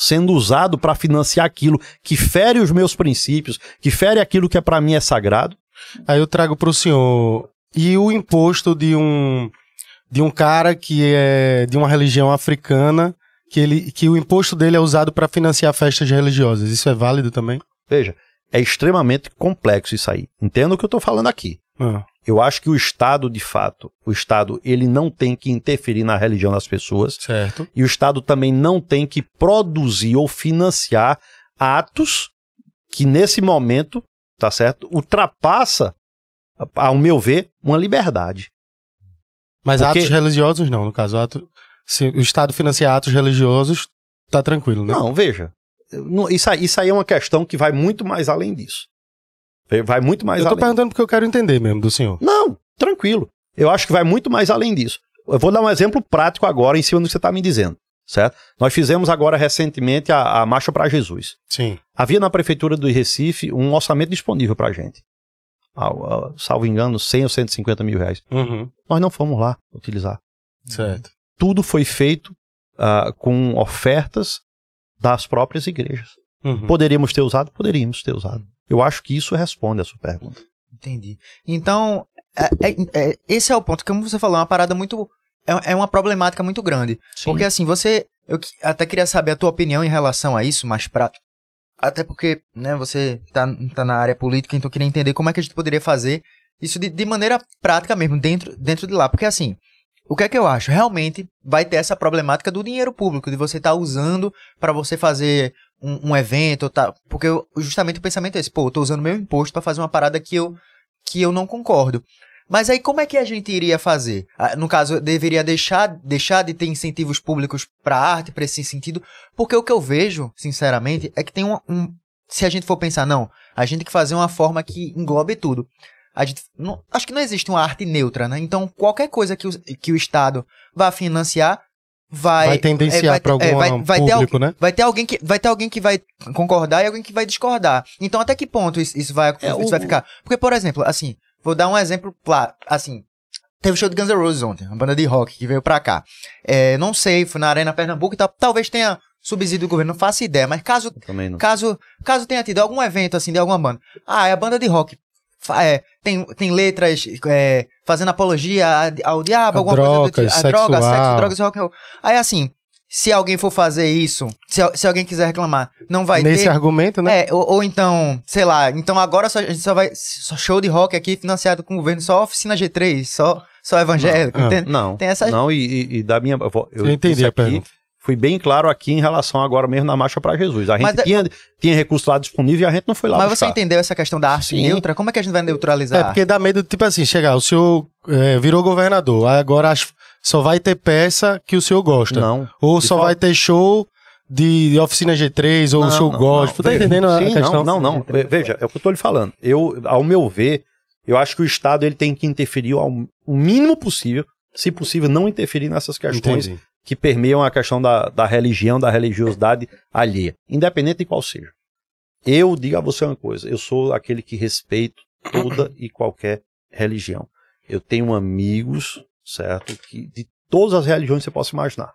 sendo usado para financiar aquilo que fere os meus princípios, que fere aquilo que é para mim é sagrado, Aí eu trago pro senhor. E o imposto de um de um cara que é de uma religião africana, que ele que o imposto dele é usado para financiar festas religiosas. Isso é válido também? veja, é extremamente complexo isso aí. Entenda o que eu estou falando aqui. Ah, Eu acho que o Estado, de fato, o Estado, ele não tem que interferir na religião das pessoas certo. e o Estado também não tem que produzir ou financiar atos que nesse momento, tá certo, ultrapassa, ao meu ver, uma liberdade. Mas Porque- atos religiosos não, no caso, ato, se o Estado financiar atos religiosos, tá tranquilo, né? Não, veja, isso aí, isso aí é uma questão que vai muito mais além disso. Vai muito mais eu tô além. perguntando porque eu quero entender mesmo do senhor. Não, tranquilo. Eu acho que vai muito mais além disso. Eu vou dar um exemplo prático agora em cima do que você está me dizendo, certo? Nós fizemos agora recentemente a, a Marcha para Jesus. Sim. Havia na Prefeitura do Recife um orçamento disponível para a gente. Ah, salvo engano, 100 ou 150 mil reais. Uhum. Nós não fomos lá utilizar. Certo. Tudo foi feito ah, com ofertas das próprias igrejas. Uhum. Poderíamos ter usado? Poderíamos ter usado. Eu acho que isso responde a sua pergunta. Entendi. Então, é- é- é- esse é o ponto, como você falou, é uma parada muito. É, é uma problemática muito grande. Porque assim, você. Eu até queria saber a tua opinião em relação a isso, mais prático. Até porque, né, você tá, tá na área política, então eu queria entender como é que a gente poderia fazer isso de, de maneira prática mesmo, dentro, dentro de lá. Porque assim, o que é que eu acho? Realmente vai ter essa problemática do dinheiro público, de você estar usando para você fazer um, um evento, tá? Porque eu- justamente o pensamento é esse, pô, eu tô usando meu imposto para fazer uma parada que eu, que eu não concordo. Mas aí como é que a gente iria fazer? Ah, No caso, deveria deixar, deixar de ter incentivos públicos para arte, para esse sentido, porque o que eu vejo, sinceramente, é que tem um, um- se a gente for pensar, não, a gente tem que fazer uma forma que englobe tudo. A gente, não- acho que não existe uma arte neutra, né? Então, qualquer coisa que o, que o Estado vá financiar vai Vai tendenciar é, para algum é, vai- vai ter público, né? Vai ter alguém que vai ter alguém que vai concordar e alguém que vai discordar. Então até que ponto isso, isso vai É, isso o- vai ficar? Porque por exemplo, assim, vou dar um exemplo claro, assim, teve o show de Guns N' Roses ontem, uma banda de rock que veio pra cá. É, não sei, foi na Arena Pernambuco e tal, talvez tenha subsídio do governo, não faço ideia, mas caso caso caso tenha tido algum evento assim de alguma banda. Ah, é a banda de rock. É, tem, tem letras é, fazendo apologia ao diabo, A alguma coisa do tipo. A droga, sexo, drogas e rock and roll. Aí assim, se alguém for fazer isso, se, se alguém quiser reclamar, não vai Nesse ter. argumento, né? É, ou, ou então, sei lá, então agora só, a gente só vai. Só show de rock aqui financiado com o governo, só oficina G3, só, só evangélico, Não, entende? Não, Tem essa- não e, e- da minha... Eu, eu entendi disse a aqui, pergunta. Fui bem claro aqui em relação agora mesmo na Marcha para Jesus. A gente Mas é- tinha, tinha recurso lá disponível e a gente não foi lá Mas buscar. você entendeu essa questão da arte Sim. neutra? Como é que a gente vai neutralizar? É, porque dá medo, tipo assim, chegar, o senhor é, virou governador, agora só vai ter peça que o senhor gosta. Não. Ou De só forma- vai ter show de oficina G3 ou Não, show não, gospel. Tá entendendo a sim, questão? Não, não, não. Ve- Veja, é o que eu tô lhe falando. Eu, ao meu ver, eu acho que o Estado ele tem que interferir ao o mínimo possível, se possível, não interferir nessas questões Entendi. Que permeiam a questão da, da religião, da religiosidade alheia, independente de qual seja. Eu digo a você uma coisa, eu sou aquele que respeito toda e qualquer religião. Eu tenho amigos, certo, que de todas as religiões que você possa imaginar.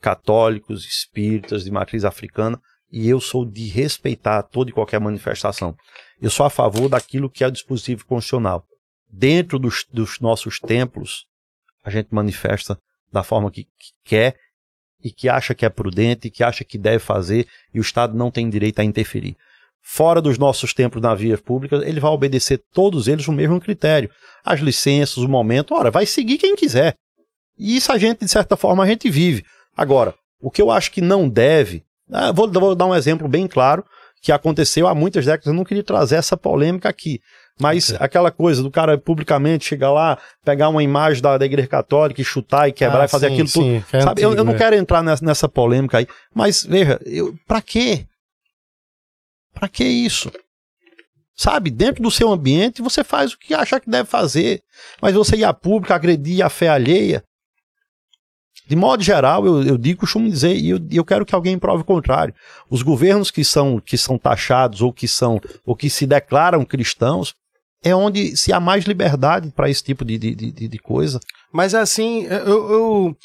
Católicos, espíritas, de matriz africana, e eu sou de respeitar toda e qualquer manifestação. Eu sou a favor daquilo que é o dispositivo constitucional. Dentro dos, dos nossos templos, a gente manifesta da forma que, que quer e que acha que é prudente, que acha que deve fazer, e o Estado não tem direito a interferir. Fora dos nossos templos na via pública, ele vai obedecer todos eles o mesmo critério. As licenças, o momento, ora, vai seguir quem quiser. E isso a gente, de certa forma, a gente vive. Agora, o que eu acho que não deve, ah, vou, vou dar um exemplo bem claro, que aconteceu há muitas décadas, eu não queria trazer essa polêmica aqui, mas Ok. aquela coisa do cara publicamente chegar lá, pegar uma imagem da, da igreja católica e chutar e quebrar Ah, e fazer sim, aquilo tudo. sim, é Sabe, eu, eu não é. quero entrar nessa, nessa polêmica aí, mas veja, eu, pra quê? Para que isso? Sabe, dentro do seu ambiente você faz o que acha que deve fazer, mas você ir a público agredir a fé alheia. De modo geral, eu, eu digo, costumo dizer, e eu, eu quero que alguém prove o contrário. Os governos que são, que são taxados ou que são ou que se declaram cristãos é onde se há mais liberdade para esse tipo de, de, de, de coisa. Mas assim, eu, eu,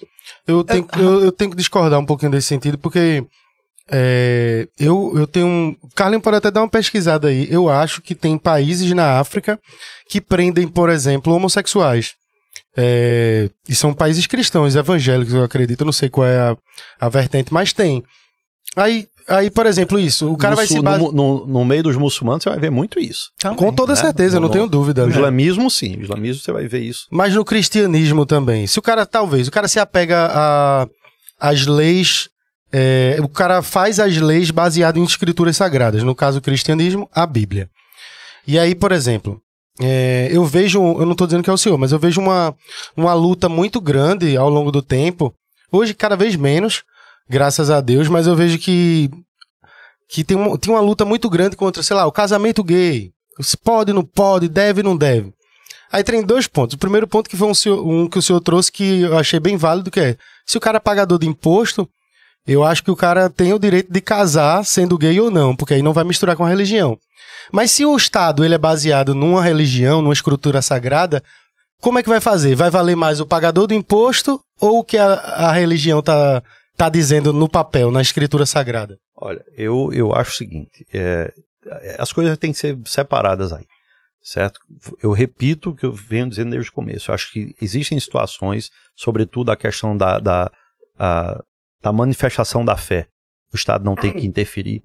eu, tenho, eu, eu tenho que discordar um pouquinho desse sentido, porque é, eu, eu tenho um. Carlin pode até dar uma pesquisada aí. Eu acho que tem países na África que prendem, por exemplo, homossexuais. É, e são países cristãos, evangélicos, eu acredito. Eu não sei qual é a, a vertente, mas tem. Aí, aí, por exemplo, isso. O cara no, vai se base... no, no, no, meio dos muçulmanos você vai ver muito isso. Também, Com toda né? certeza, no, não tenho dúvida. No né? islamismo, sim. No islamismo você vai ver isso. Mas no cristianismo também. Se o cara, talvez, o cara se apega a, às leis é, o cara faz as leis baseadas em escrituras sagradas, no caso o cristianismo, a Bíblia. E aí, por exemplo, é, eu vejo, eu não estou dizendo que é o senhor, mas eu vejo uma, uma luta muito grande ao longo do tempo, hoje cada vez menos, graças a Deus, mas eu vejo que, que tem, uma, tem uma luta muito grande contra, sei lá, o casamento gay. Se pode, não pode, deve, não deve. Aí tem dois pontos. O primeiro ponto que foi um, um que o senhor trouxe que eu achei bem válido, que é, se o cara é pagador de imposto, eu acho que o cara tem o direito de casar sendo gay ou não, porque aí não vai misturar com a religião. Mas se o Estado ele é baseado numa religião, numa estrutura sagrada, como é que vai fazer? Vai valer mais o pagador do imposto ou o que a, a religião está tá dizendo no papel, na escritura sagrada? Olha, eu, eu acho o seguinte: é, as coisas têm que ser separadas aí, certo? Eu repito o que eu venho dizendo desde o começo. Eu acho que existem situações, sobretudo a questão da, da a, da manifestação da fé, o Estado não tem que interferir.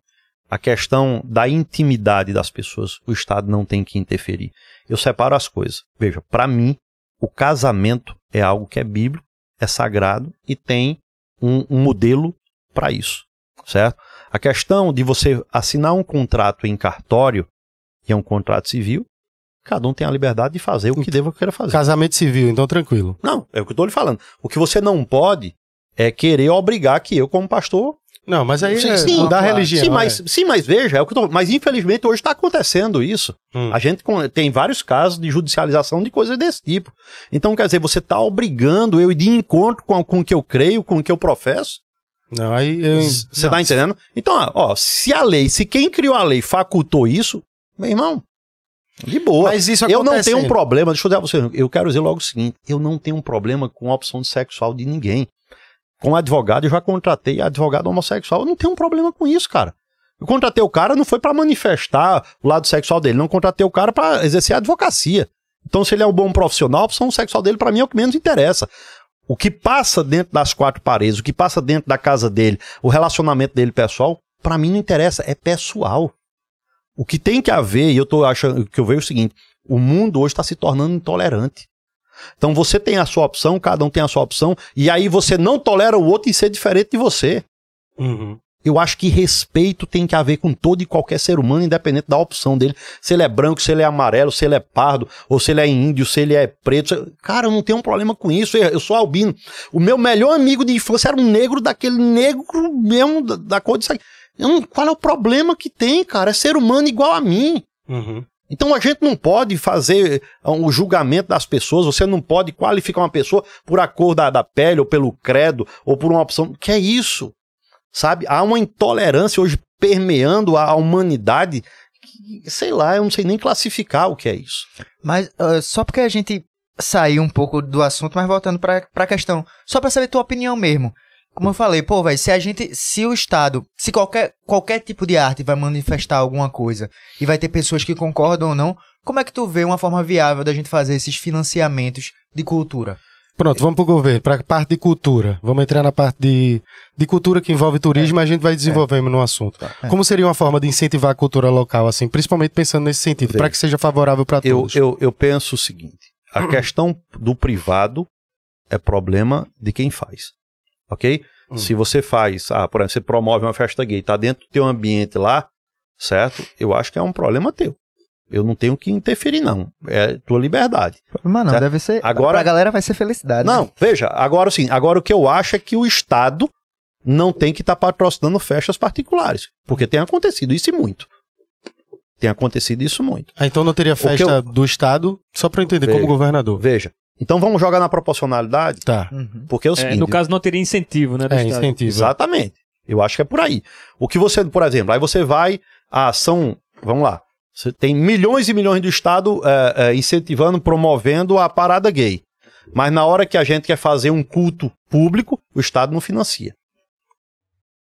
A questão da intimidade das pessoas, o Estado não tem que interferir. Eu separo as coisas. Veja, para mim, o casamento é algo que é bíblico, é sagrado e tem um, um modelo para isso, certo? A questão de você assinar um contrato em cartório, que é um contrato civil, cada um tem a liberdade de fazer o que deva querer fazer. Casamento civil, então tranquilo. Não, é o que eu estou lhe falando. O que você não pode é querer obrigar que eu, como pastor. Não, mas aí sim, é sim, da religião. Sim mas, é. sim, mas veja, é o que eu tô, mas infelizmente hoje está acontecendo isso. Hum. A gente tem vários casos de judicialização de coisas desse tipo. Então, quer dizer, você está obrigando eu ir de encontro com, com o que eu creio, com o que eu professo. Não, aí Você está entendendo? Então, ó, se a lei, se quem criou a lei facultou isso, meu irmão, de boa. Mas isso Eu não tenho um problema, deixa eu dizer a você, eu quero dizer logo o seguinte: eu não tenho um problema com a opção sexual de ninguém com advogado, eu já contratei advogado homossexual. Eu não tenho um problema com isso, cara. Eu contratei o cara não foi para manifestar o lado sexual dele, não contratei o cara para exercer a advocacia. Então, se ele é um bom profissional, a opção sexual dele para mim é o que menos interessa. O que passa dentro das quatro paredes, o que passa dentro da casa dele, o relacionamento dele pessoal, para mim não interessa, é pessoal. O que tem que haver, e eu tô achando que eu vejo o seguinte, o mundo hoje está se tornando intolerante. Então você tem a sua opção, cada um tem a sua opção, e aí você não tolera o outro em ser diferente de você. Uhum. Eu acho que respeito tem que haver com todo e qualquer ser humano, independente da opção dele. Se ele é branco, se ele é amarelo, se ele é pardo, ou se ele é índio, se ele é preto. Cara, eu não tenho um problema com isso. Eu sou albino. O meu melhor amigo de infância era um negro daquele negro mesmo, da, da cor disso aqui. Não, qual é o problema que tem, cara? É ser humano igual a mim. Uhum. Então a gente não pode fazer o um julgamento das pessoas, você não pode qualificar uma pessoa por a cor da, da pele, ou pelo credo, ou por uma opção. Que é isso? Sabe? Há uma intolerância hoje permeando a humanidade. Que, sei lá, eu não sei nem classificar o que é isso. Mas uh, só porque a gente saiu um pouco do assunto, mas voltando para a questão, só para saber tua opinião mesmo. Como eu falei, pô, velho, se a gente, se o Estado, se qualquer, qualquer tipo de arte vai manifestar alguma coisa e vai ter pessoas que concordam ou não, como é que tu vê uma forma viável da gente fazer esses financiamentos de cultura? Pronto, vamos pro governo, para a parte de cultura. Vamos entrar na parte de, de cultura que envolve turismo é. e a gente vai desenvolvendo é. no assunto. É. Como seria uma forma de incentivar a cultura local, assim, principalmente pensando nesse sentido, para que seja favorável para todos? Eu, eu penso o seguinte: a questão do privado é problema de quem faz ok? Hum. Se você faz, ah, por exemplo, você promove uma festa gay, tá dentro do teu ambiente lá, certo? Eu acho que é um problema teu. Eu não tenho que interferir, não. É tua liberdade. Mas não, certo? deve ser. Agora, a galera vai ser felicidade. Não, né? veja, agora sim, agora o que eu acho é que o Estado não tem que estar tá patrocinando festas particulares. Porque tem acontecido isso e muito. Tem acontecido isso muito. Ah, então não teria que eu- festa do Estado, só eu entender, Veja. como governador. Veja. Então vamos jogar na proporcionalidade, Tá. Uhum. porque é o É, seguinte. no caso, não teria incentivo, né? Do É, Estado. incentivo. Exatamente. Eu acho que é por aí. O que você, por exemplo, aí você vai, ah, são, vamos lá, você tem milhões e milhões do Estado é, é, incentivando, promovendo a parada gay. Mas na hora que a gente quer fazer um culto público, o Estado não financia.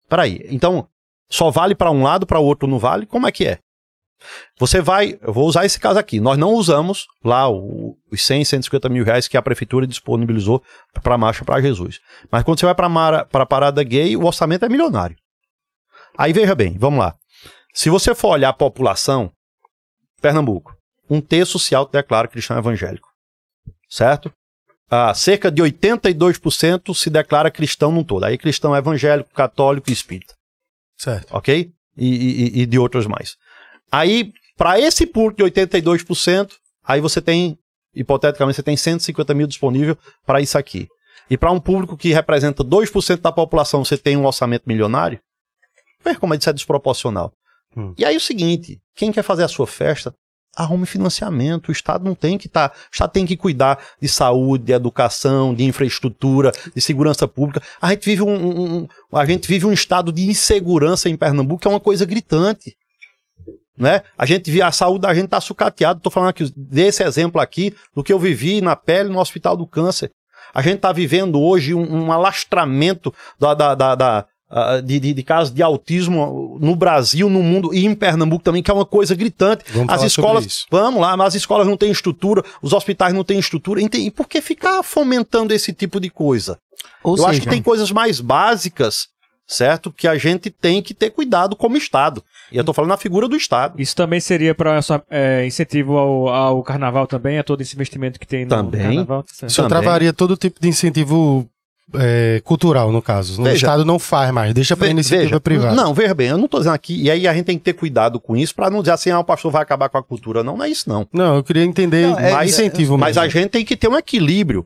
Peraí, então, só vale para um lado, para o outro não vale? Como é que é? Você vai, eu vou usar esse caso aqui. Nós não usamos lá o- os 100, 150 mil reais que a prefeitura disponibilizou para a Marcha para Jesus. Mas quando você vai para a parada gay, o orçamento é milionário. Aí veja bem, vamos lá. Se você for olhar a população, Pernambuco, um terço se autodeclara cristão evangélico. Certo? Ah, cerca de 82% se declara cristão num todo. Aí cristão evangélico, católico e espírita Certo. ok? E, e- e de outros mais. Aí, para esse público de 82%, aí você tem, hipoteticamente, você tem 150 mil disponível para isso aqui. E para um público que representa 2% da população, você tem um orçamento milionário? Veja como isso é desproporcional. Hum. E aí o seguinte, quem quer fazer a sua festa, arrume financiamento. O Estado não tem que estar. o Estado tem que cuidar de saúde, de educação, de infraestrutura, de segurança pública. A gente vive um, um- um- a gente vive um estado de insegurança em Pernambuco que é uma coisa gritante. Né? A gente vê a saúde da gente tá sucateada. Estou falando aqui desse exemplo aqui do que eu vivi na pele no Hospital do Câncer. A gente está vivendo hoje um, um alastramento da, da- da- da, ah, de, de- de casos de autismo no Brasil, no mundo e em Pernambuco também, que é uma coisa gritante. Vamos as falar sobre escolas, isso. vamos lá, mas as escolas não têm estrutura, os hospitais não têm estrutura. E por que ficar fomentando esse tipo de coisa? Ou Eu seja, acho que tem coisas mais básicas, certo? Que a gente tem que ter cuidado como Estado. E eu tô falando na figura do Estado. Isso também seria para incentivo ao, ao carnaval também, a todo esse investimento que tem no Também. carnaval. tá certo. Isso Também. travaria todo tipo de incentivo é, cultural, no caso. O Veja. Estado não faz mais, deixa pra Ve- iniciativa veja, privada. Não, veja bem, eu não tô dizendo aqui, e aí a gente tem que ter cuidado com isso pra não dizer assim, ah, o pastor vai acabar com a cultura. Não, não é isso não. Não, eu queria entender Não, é- mais incentivo Mas mesmo. a gente tem que ter um equilíbrio.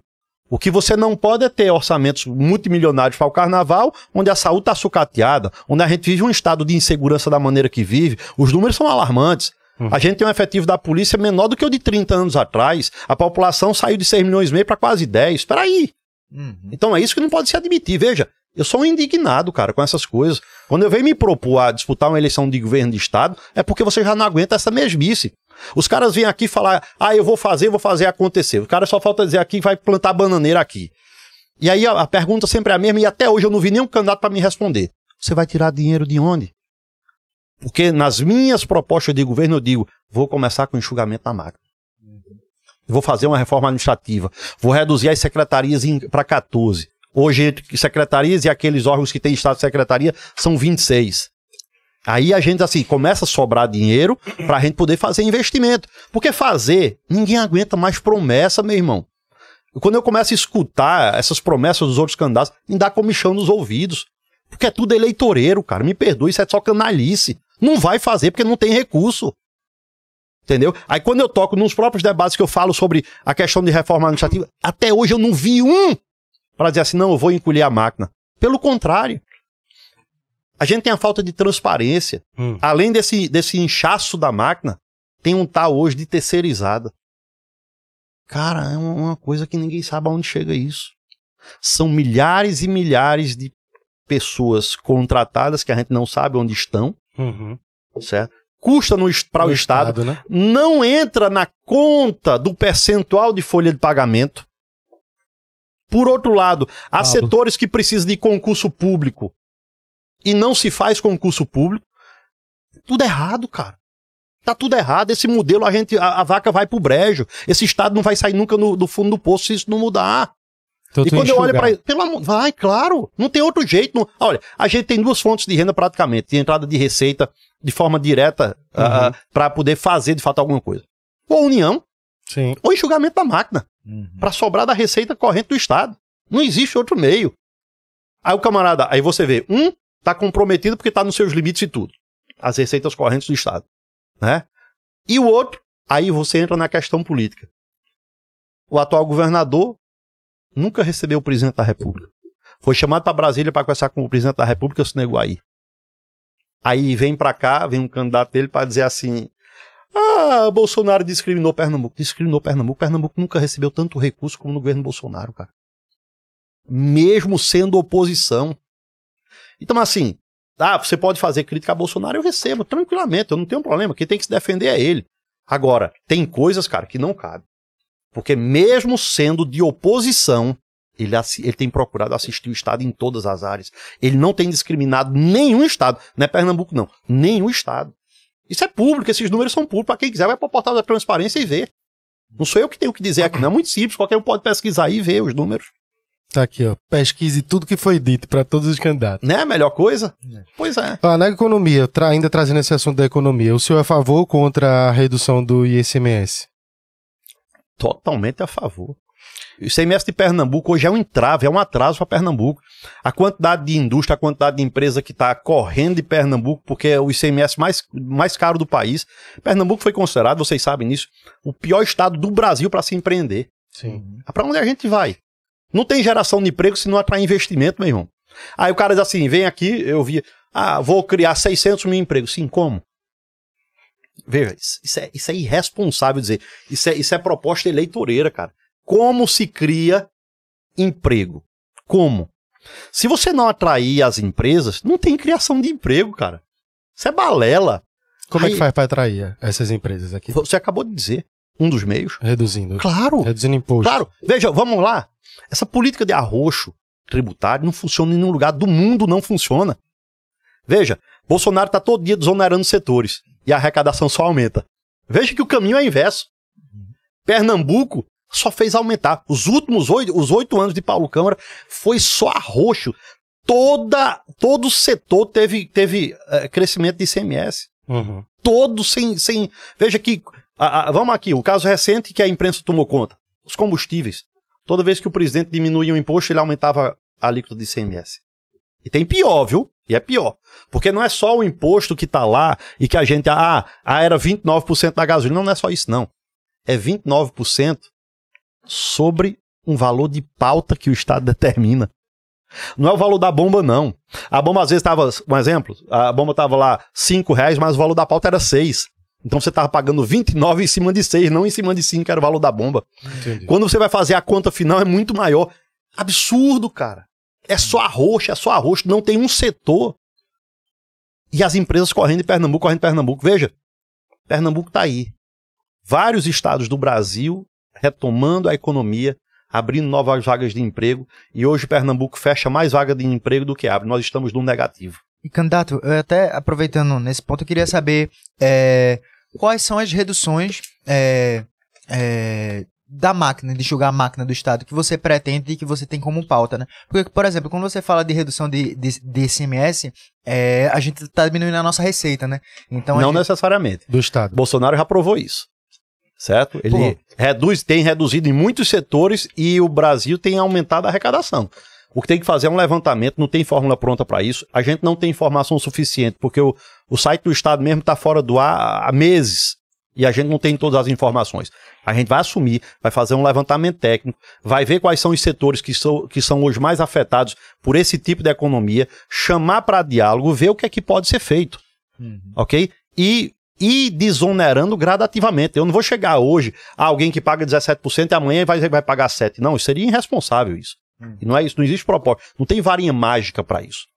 O que você não pode é ter orçamentos multimilionários para o carnaval, onde a saúde está sucateada, onde a gente vive um estado de insegurança da maneira que vive. Os números são alarmantes. Uhum. A gente tem um efetivo da polícia menor do que o de 30 anos atrás. A população saiu de 6 milhões e meio para quase 10. Espera aí. Uhum. Então é isso que não pode se admitir. Veja, eu sou um indignado, cara, com essas coisas. Quando eu venho me propor a disputar uma eleição de governo de estado, é porque você já não aguenta essa mesmice. Os caras vêm aqui falar, ah, eu vou fazer, vou fazer acontecer. O cara só falta dizer aqui vai plantar bananeira aqui. E aí a, pergunta sempre é a mesma, e até hoje eu não vi nenhum candidato para me responder. Você vai tirar dinheiro de onde? Porque nas minhas propostas de governo eu digo, vou começar com enxugamento na máquina. Vou fazer uma reforma administrativa. Vou reduzir as secretarias para 14. Hoje, secretarias e aqueles órgãos que têm estado de secretaria, são 26. Aí a gente, assim, começa a sobrar dinheiro para a gente poder fazer investimento. Porque fazer, ninguém aguenta mais promessa, meu irmão. Quando eu começo a escutar essas promessas dos outros candidatos, me dá comichão nos ouvidos. Porque é tudo eleitoreiro, cara. Me perdoe, isso é só canalice. Não vai fazer porque não tem recurso. Entendeu? Aí quando eu toco nos próprios debates que eu falo sobre a questão de reforma administrativa, até hoje eu não vi um para dizer assim, não, eu vou encolher a máquina. Pelo contrário. A gente tem a falta de transparência. Hum. Além desse, desse inchaço da máquina, tem um tal hoje de terceirizada. Cara, é uma coisa que ninguém sabe aonde chega isso. São milhares e milhares de pessoas contratadas que a gente não sabe onde estão, Uhum. certo? Custa para o No Estado, né? não entra na conta do percentual de folha de pagamento. Por outro lado, há setores que precisam de concurso público e não se faz concurso público. Tudo errado, cara. Tá tudo errado. Esse modelo, a gente, a, a vaca vai pro brejo. Esse estado não vai sair nunca no- do fundo do poço se isso não mudar. Então, E quando eu olho para pelo amor, vai, claro, não tem outro jeito. não- Olha, a gente tem duas fontes de renda praticamente, de entrada de receita de forma direta Uhum. para poder fazer de fato alguma coisa. Ou união, Sim. ou enxugamento da máquina, Uhum. para sobrar da receita corrente do Estado. Não existe outro meio. Aí o camarada, aí você vê, um tá comprometido porque tá nos seus limites e tudo. As receitas correntes do Estado, né? E o outro, aí você entra na questão política. O atual governador nunca recebeu o presidente da República. Foi chamado para Brasília para conversar com o presidente da República, se negou aí. Aí vem para cá, vem um candidato dele para dizer assim: Ah, Bolsonaro discriminou Pernambuco. Discriminou Pernambuco. Pernambuco nunca recebeu tanto recurso como no governo Bolsonaro, cara. Mesmo sendo oposição. Então, assim, ah, você pode fazer crítica a Bolsonaro, eu recebo tranquilamente, eu não tenho problema. Quem tem que se defender é ele. Agora, tem coisas, cara, que não cabe. Porque mesmo sendo de oposição, ele, ele, tem procurado assistir o Estado em todas as áreas. Ele não tem discriminado nenhum Estado. Não é Pernambuco, não. Nenhum Estado. Isso é público, esses números são públicos. Para quem quiser, vai para o portal da transparência e ver. Não sou eu que tenho que dizer aqui, não. É muito simples. Qualquer um pode pesquisar e ver os números. Tá aqui, ó. Pesquise tudo que foi dito para todos os candidatos. Né? A melhor coisa? É. Pois é. Ah, na economia, tra ainda trazendo esse assunto da economia, o senhor é a favor ou contra a redução do ICMS? Totalmente a favor. O ICMS de Pernambuco hoje é um entrave, é um atraso para Pernambuco. A quantidade de indústria, a quantidade de empresa que está correndo de Pernambuco, porque é o ICMS mais, mais caro do país. Pernambuco foi considerado, vocês sabem nisso, o pior estado do Brasil para se empreender. Sim. Para onde a gente vai? Não tem geração de emprego se não atrai investimento, meu irmão. Aí o cara diz assim: vem aqui, eu vi, ah, vou criar 600 mil empregos. Sim, como? Veja, isso é, isso é irresponsável dizer. Isso é, isso é proposta eleitoreira, cara. Como se cria emprego? Como? Se você não atrair as empresas, não tem criação de emprego, cara. Isso é balela. Como Aí, é que faz para atrair essas empresas aqui? Você acabou de dizer. Um dos meios. Reduzindo. Claro. Reduzindo imposto. Claro. Veja, vamos lá. Essa política de arroxo tributário não funciona em nenhum lugar do mundo, não funciona. Veja, Bolsonaro está todo dia desonerando setores e a arrecadação só aumenta. Veja que o caminho é inverso. Pernambuco só fez aumentar. Os últimos oito, os oito anos de Paulo Câmara foi só arroxo. Toda, todo o setor teve, teve é, crescimento de ICMS. Uhum. Todo sem, sem. Veja que. A, a, vamos aqui, o caso recente que a imprensa tomou conta: os combustíveis. Toda vez que o presidente diminuía o imposto, ele aumentava a alíquota de ICMS. E tem pior, viu? E é pior. Porque não é só o imposto que está lá e que a gente. Ah, ah era 29% da gasolina. Não, não é só isso, não. É 29% sobre um valor de pauta que o Estado determina. Não é o valor da bomba, não. A bomba às vezes estava, um exemplo, a bomba estava lá 5 reais, mas o valor da pauta era 6. Então você estava pagando 29 em cima de 6, não em cima de 5, que era o valor da bomba. Entendi. Quando você vai fazer a conta final, é muito maior. Absurdo, cara. É só arroxo, é só arroxo, não tem um setor. E as empresas correndo em Pernambuco, correndo em Pernambuco. Veja, Pernambuco está aí. Vários estados do Brasil retomando a economia, abrindo novas vagas de emprego, e hoje Pernambuco fecha mais vagas de emprego do que abre. Nós estamos no negativo. E, candidato, até aproveitando nesse ponto, eu queria saber é, quais são as reduções é, é, da máquina, de julgar a máquina do Estado que você pretende e que você tem como pauta, né? Porque, por exemplo, quando você fala de redução de, de, de ICMS, é, a gente está diminuindo a nossa receita, né? Então, Não gente... necessariamente. Do Estado. Bolsonaro já provou isso certo? Ele reduz, tem reduzido em muitos setores e o Brasil tem aumentado a arrecadação. O que tem que fazer é um levantamento, não tem fórmula pronta para isso. A gente não tem informação suficiente, porque o, o site do Estado mesmo está fora do ar há meses e a gente não tem todas as informações. A gente vai assumir, vai fazer um levantamento técnico, vai ver quais são os setores que são, que são hoje mais afetados por esse tipo de economia, chamar para diálogo, ver o que é que pode ser feito. Uhum. Ok? E e desonerando gradativamente. Eu não vou chegar hoje a alguém que paga 17% e amanhã vai, vai pagar 7%. Não, seria irresponsável isso. Hum. E não é isso, não existe propósito. Não tem varinha mágica para isso.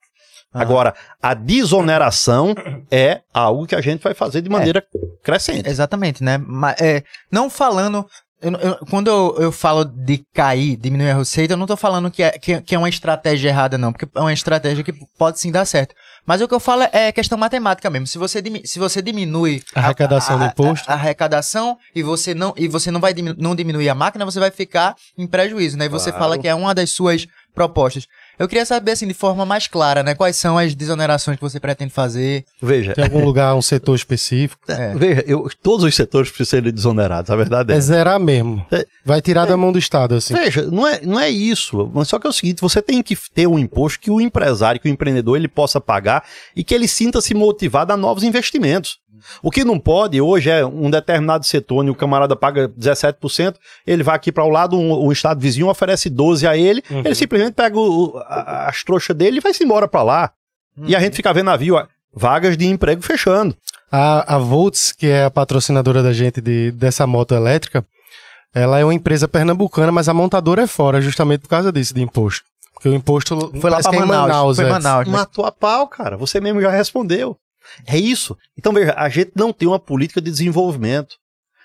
Ah. Agora, a desoneração é algo que a gente vai fazer de maneira é, crescente. Exatamente, né? Mas, é, não falando eu, eu, quando eu, eu, falo de cair, diminuir a receita, eu não estou falando que é, que, que, é uma estratégia errada, não, porque é uma estratégia que pode sim dar certo. Mas o que eu falo é questão matemática mesmo. Se você, se você diminui a arrecadação a, a, do imposto, a, a, arrecadação e você não e você não vai diminu não diminuir a máquina, você vai ficar em prejuízo, né? E você claro. fala que é uma das suas propostas. Eu queria saber, assim, de forma mais clara, né? Quais são as desonerações que você pretende fazer? Veja. Tem algum lugar, um setor específico? É. Veja, eu, todos os setores precisam ser desonerados, a verdade é. É zerar mesmo. É, Vai tirar é, da mão do Estado, assim. Veja, não é, não é isso. Mas só que é o seguinte, você tem que ter um imposto que o empresário, que o empreendedor, ele possa pagar e que ele sinta-se motivado a novos investimentos. O que não pode hoje é um determinado setor onde o camarada paga 17%, ele vai aqui para o lado, um, um, estado vizinho oferece 12% a ele, uhum. ele simplesmente pega o, a, as trouxas dele e vai se embora para lá. Uhum. E a gente fica vendo navio, vagas de emprego fechando. A, a Volts, que é a patrocinadora da gente de, dessa moto elétrica, ela é uma empresa pernambucana, mas a montadora é fora, justamente por causa disso, de imposto. Porque o imposto Foi lá que é em Manaus. Foi. Manaus. né? Matou a pau, cara. Você mesmo já respondeu. É isso. Então, veja, a gente não tem uma política de desenvolvimento.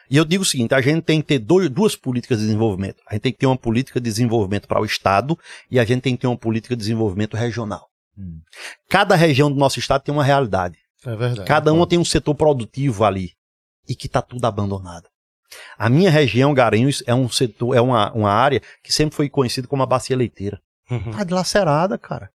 E eu digo o seguinte: a gente tem que ter dois- duas políticas de desenvolvimento. A gente tem que ter uma política de desenvolvimento para o Estado e a gente tem que ter uma política de desenvolvimento regional. Hum. Cada região do nosso Estado tem uma realidade. É verdade. Cada uma tem um setor produtivo ali e que está tudo abandonado. A minha região, Garanhuns, é um setor, é uma, uma área que sempre foi conhecida como a bacia leiteira. Uhum. Tá dilacerada, cara.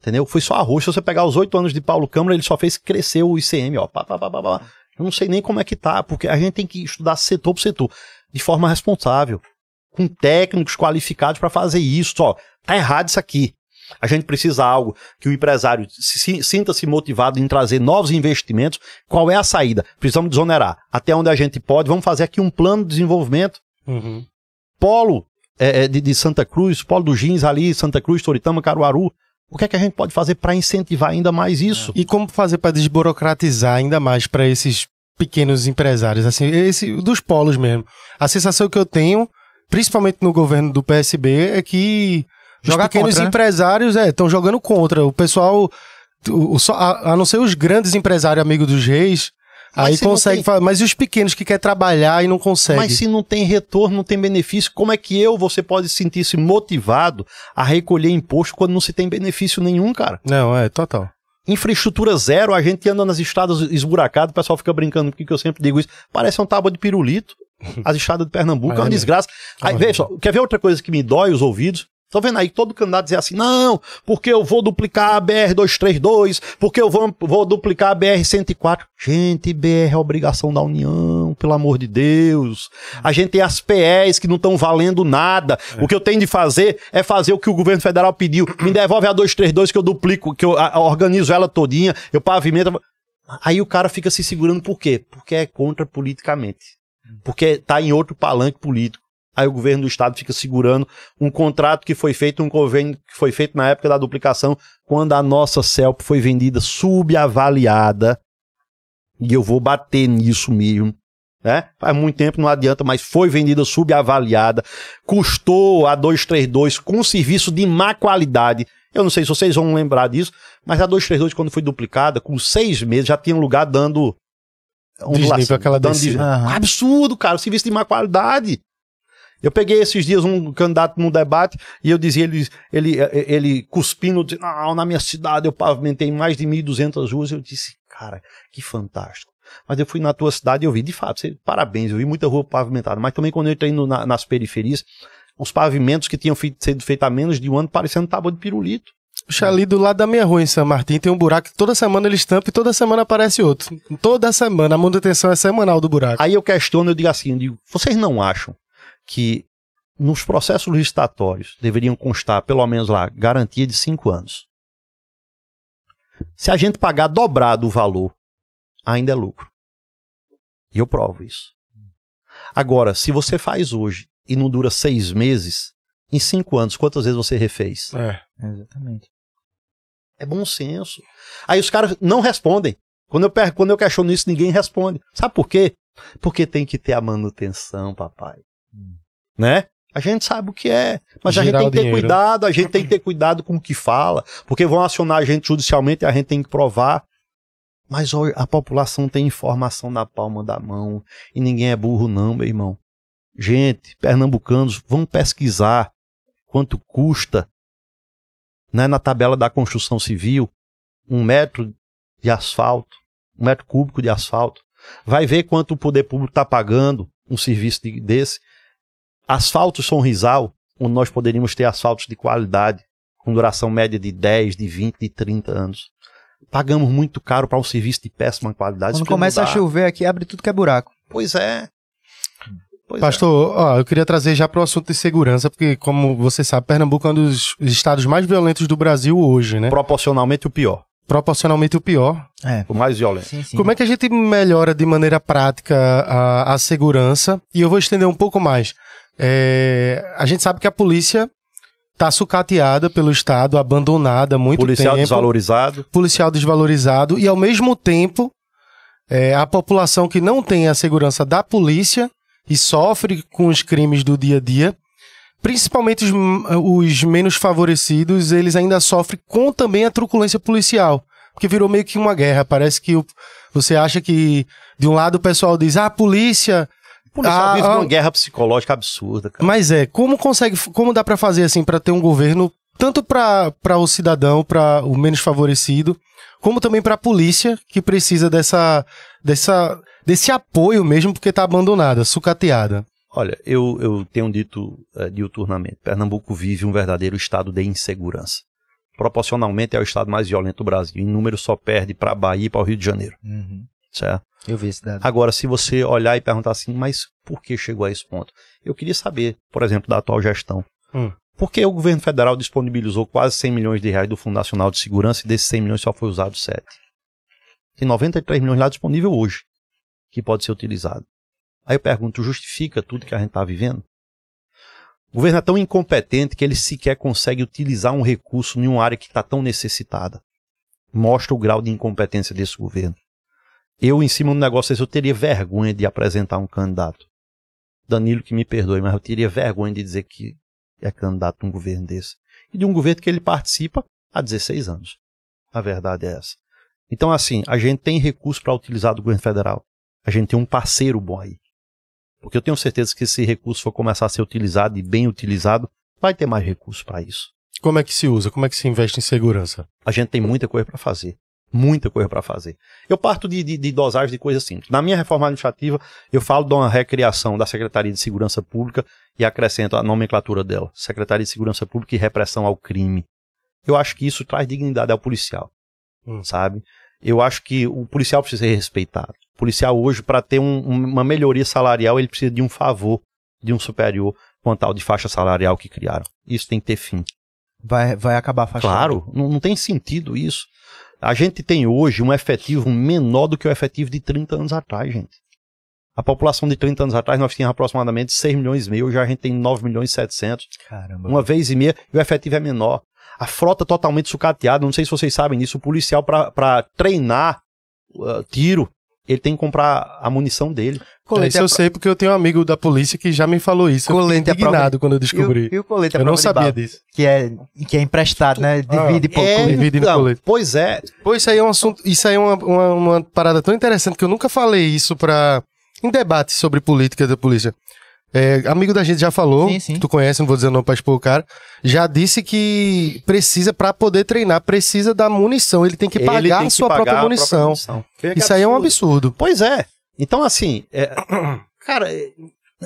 Entendeu? Foi só arroz. Se você pegar os oito anos de Paulo Câmara, ele só fez crescer o ICM, ó. Pá, pá, pá, pá. Eu não sei nem como é que tá, porque a gente tem que estudar setor por setor, de forma responsável, com técnicos qualificados para fazer isso. Ó, tá errado isso aqui. A gente precisa algo que o empresário se- se- sinta-se motivado em trazer novos investimentos. Qual é a saída? Precisamos desonerar. Até onde a gente pode, vamos fazer aqui um plano de desenvolvimento Uhum. polo é, é, de, de Santa Cruz, polo do Jeans ali, Santa Cruz, Toritama, Caruaru. O que é que a gente pode fazer para incentivar ainda mais isso? E como fazer para desburocratizar ainda mais para esses pequenos empresários, assim, esse dos polos mesmo. A sensação que eu tenho, principalmente no governo do PSB, é que os Jogar pequenos contra, né? empresários estão jogando contra. O pessoal, o- o a, a não ser os grandes empresários amigos dos reis, Mas aí consegue tem- fazer. Mas e os pequenos que quer trabalhar e não consegue? Mas se não tem retorno, não tem benefício, como é que eu, você pode sentir-se motivado a recolher imposto quando não se tem benefício nenhum, cara? Não, é total. Infraestrutura zero, a gente anda nas estradas esburacadas, o pessoal fica brincando, porque eu sempre digo isso, parece uma tábua de pirulito. As estradas de Pernambuco é uma É, desgraça. Aí, veja só, quer ver outra coisa que me dói os ouvidos? Tô vendo aí todo candidato dizer assim, não, porque eu vou duplicar a BR-232, porque eu vou, vou duplicar a BR-104. Gente, BR é obrigação da União, pelo amor de Deus. A gente tem as PEs que não estão valendo nada. O que eu tenho de fazer é fazer o que o governo federal pediu. Me devolve a 232 que eu duplico, que eu a- organizo ela todinha, eu pavimento. Aí o cara fica se segurando por quê? Porque é contra politicamente. Porque tá em outro palanque político. Aí o governo do estado fica segurando um contrato que foi feito, um convênio que foi feito na época da duplicação, quando a nossa CELP foi vendida subavaliada. E eu vou bater nisso mesmo. Né? Faz muito tempo, não adianta, mas foi vendida subavaliada. Custou a 232 com serviço de má qualidade. Eu não sei se vocês vão lembrar disso, mas a 232, quando foi duplicada, com seis meses, já tinha lugar dando. Desnível, aquela dando Aham. Absurdo, cara. Serviço de má qualidade. Eu peguei esses dias um candidato num debate e eu dizia, ele, ele, ele cuspindo, dizendo, não, na minha cidade eu pavimentei mais de 1.200 ruas. Eu disse, cara, que fantástico. Mas eu fui na tua cidade e eu vi, de fato, você- parabéns, eu vi muita rua pavimentada. Mas também quando eu entrei no- na- nas periferias, os pavimentos que tinham feito, sido feitos há menos de um ano parecendo tábua de pirulito. Puxa, ali do lado da minha rua, em São Martim, tem um buraco que toda semana ele estampa e toda semana aparece outro. Toda semana. A manutenção é semanal do buraco. Aí eu questiono, eu digo assim, eu digo, vocês não acham que nos processos licitatórios deveriam constar, pelo menos lá, garantia de cinco anos? Se a gente pagar dobrado o valor, ainda é lucro. E eu provo isso. Agora, se você faz hoje e não dura seis meses, em cinco anos, quantas vezes você refez? É. Exatamente. É bom senso. Aí os caras não respondem. Quando eu, per- quando eu questiono isso, ninguém responde. Sabe por quê? Porque tem que ter a manutenção, papai. Né? A gente sabe o que é. Mas a gente Girar tem que ter dinheiro. cuidado, a gente tem que ter cuidado com o que fala. Porque vão acionar a gente judicialmente e a gente tem que provar. Mas ó, a população tem informação na palma da mão. E ninguém é burro, não, meu irmão. Gente, pernambucanos, vão pesquisar quanto custa né, na tabela da construção civil, um metro de asfalto, um metro cúbico de asfalto. Vai ver quanto o poder público está pagando um serviço de- desse. Asfalto São Rizal, onde nós poderíamos ter asfaltos de qualidade, com duração média de 10, de 20, de 30 anos. Pagamos muito caro para um serviço de péssima qualidade. Quando começa a chover aqui, abre tudo que é buraco. Pois é. Pois é. Pastor, ó, eu queria trazer já para o assunto de segurança, porque, como você sabe, Pernambuco é um dos estados mais violentos do Brasil hoje, né? Proporcionalmente o pior, Proporcionalmente o pior. É. o mais violento. Sim, sim. Como é que a gente melhora de maneira prática a, a segurança? E eu vou estender um pouco mais. É, a gente sabe que a polícia está sucateada pelo Estado, abandonada há muito Policial tempo. desvalorizado. policial desvalorizado e ao mesmo tempo é, a população que não tem a segurança da polícia e sofre com os crimes do dia a dia, principalmente os, os menos favorecidos, eles ainda sofrem com também a truculência policial. Porque virou meio que uma guerra. Parece que o, você acha que, de um lado, o pessoal diz, ah, a polícia. Policial Ah, vive ah, uma guerra psicológica absurda, cara. Mas é, como consegue, como dá pra fazer assim pra ter um governo tanto pra para o cidadão, pra o menos favorecido, como também pra polícia que precisa dessa dessa desse apoio mesmo porque tá abandonada, sucateada. Olha, eu, eu tenho dito eh, diuturnamente, Pernambuco vive um verdadeiro estado de insegurança. Proporcionalmente é o estado mais violento do Brasil. Em número só perde para Bahia e para o Rio de Janeiro, Uhum. certo? Eu vi esse dado. Agora, se você olhar e perguntar assim, mas por que chegou a esse ponto? Eu queria saber, por exemplo, da atual gestão. Hum. Por que o governo federal disponibilizou quase 100 milhões de reais do Fundo Nacional de Segurança e desses 100 milhões só foi usado 7? Tem 93 milhões lá disponível hoje, que pode ser utilizado. Aí eu pergunto, justifica tudo que a gente está vivendo? O governo é tão incompetente que ele sequer consegue utilizar um recurso em uma área que está tão necessitada. Mostra o grau de incompetência desse governo. Eu, em cima do negócio desse, eu teria vergonha de apresentar um candidato. Danilo, que me perdoe, mas eu teria vergonha de dizer que é candidato a um governo desse. E de um governo que ele participa há 16 anos. A verdade é essa. Então, assim, a gente tem recurso para utilizar do governo federal. A gente tem um parceiro bom aí. Porque eu tenho certeza que se esse recurso for começar a ser utilizado e bem utilizado, vai ter mais recurso para isso. Como é que se usa? Como é que se investe em segurança? A gente tem muita coisa para fazer. Muita coisa para fazer. Eu parto de, de, de dosagem de coisas simples. Na minha reforma administrativa, eu falo de uma recriação da Secretaria de Segurança Pública e acrescento a nomenclatura dela: Secretaria de Segurança Pública e Repressão ao Crime. Eu acho que isso traz dignidade ao policial, Hum. sabe? Eu acho que o policial precisa ser respeitado. O policial hoje, para ter um- uma melhoria salarial, ele precisa de um favor de um superior quanto ao de faixa salarial que criaram. Isso tem que ter fim. Vai, vai acabar a faixa. Claro, não, não tem sentido isso. A gente tem hoje um efetivo menor do que o efetivo de 30 anos atrás, gente. A população de 30 anos atrás, nós tínhamos aproximadamente 6 milhões e meio, hoje a gente tem 9 milhões e 700. Caramba. Uma vez e meia, e o efetivo é menor. A frota totalmente sucateada, não sei se vocês sabem disso, o policial para treinar uh, tiro, ele tem que comprar a munição dele. Colete isso é eu pro- sei porque eu tenho um amigo da polícia que já me falou isso. Eu Colete fiquei é prova- indignado quando eu E o, descobri. e o colete é eu não de sabia disso. Que é, que é emprestado, né? Divide por É, colete. divide no então, colete. Pois é, Pô, isso aí é um assunto. Isso aí é uma, uma, uma parada tão interessante que eu nunca falei isso pra. Em debate sobre política da polícia. É, amigo da gente já falou, Sim, sim. tu conhece, não vou dizer o nome pra expor o cara. Já disse que precisa, pra poder treinar, precisa da munição. Ele tem que pagar tem que sua pagar própria a munição. munição. Que Isso aí é um absurdo. Pois é. Então, assim, é- cara, é-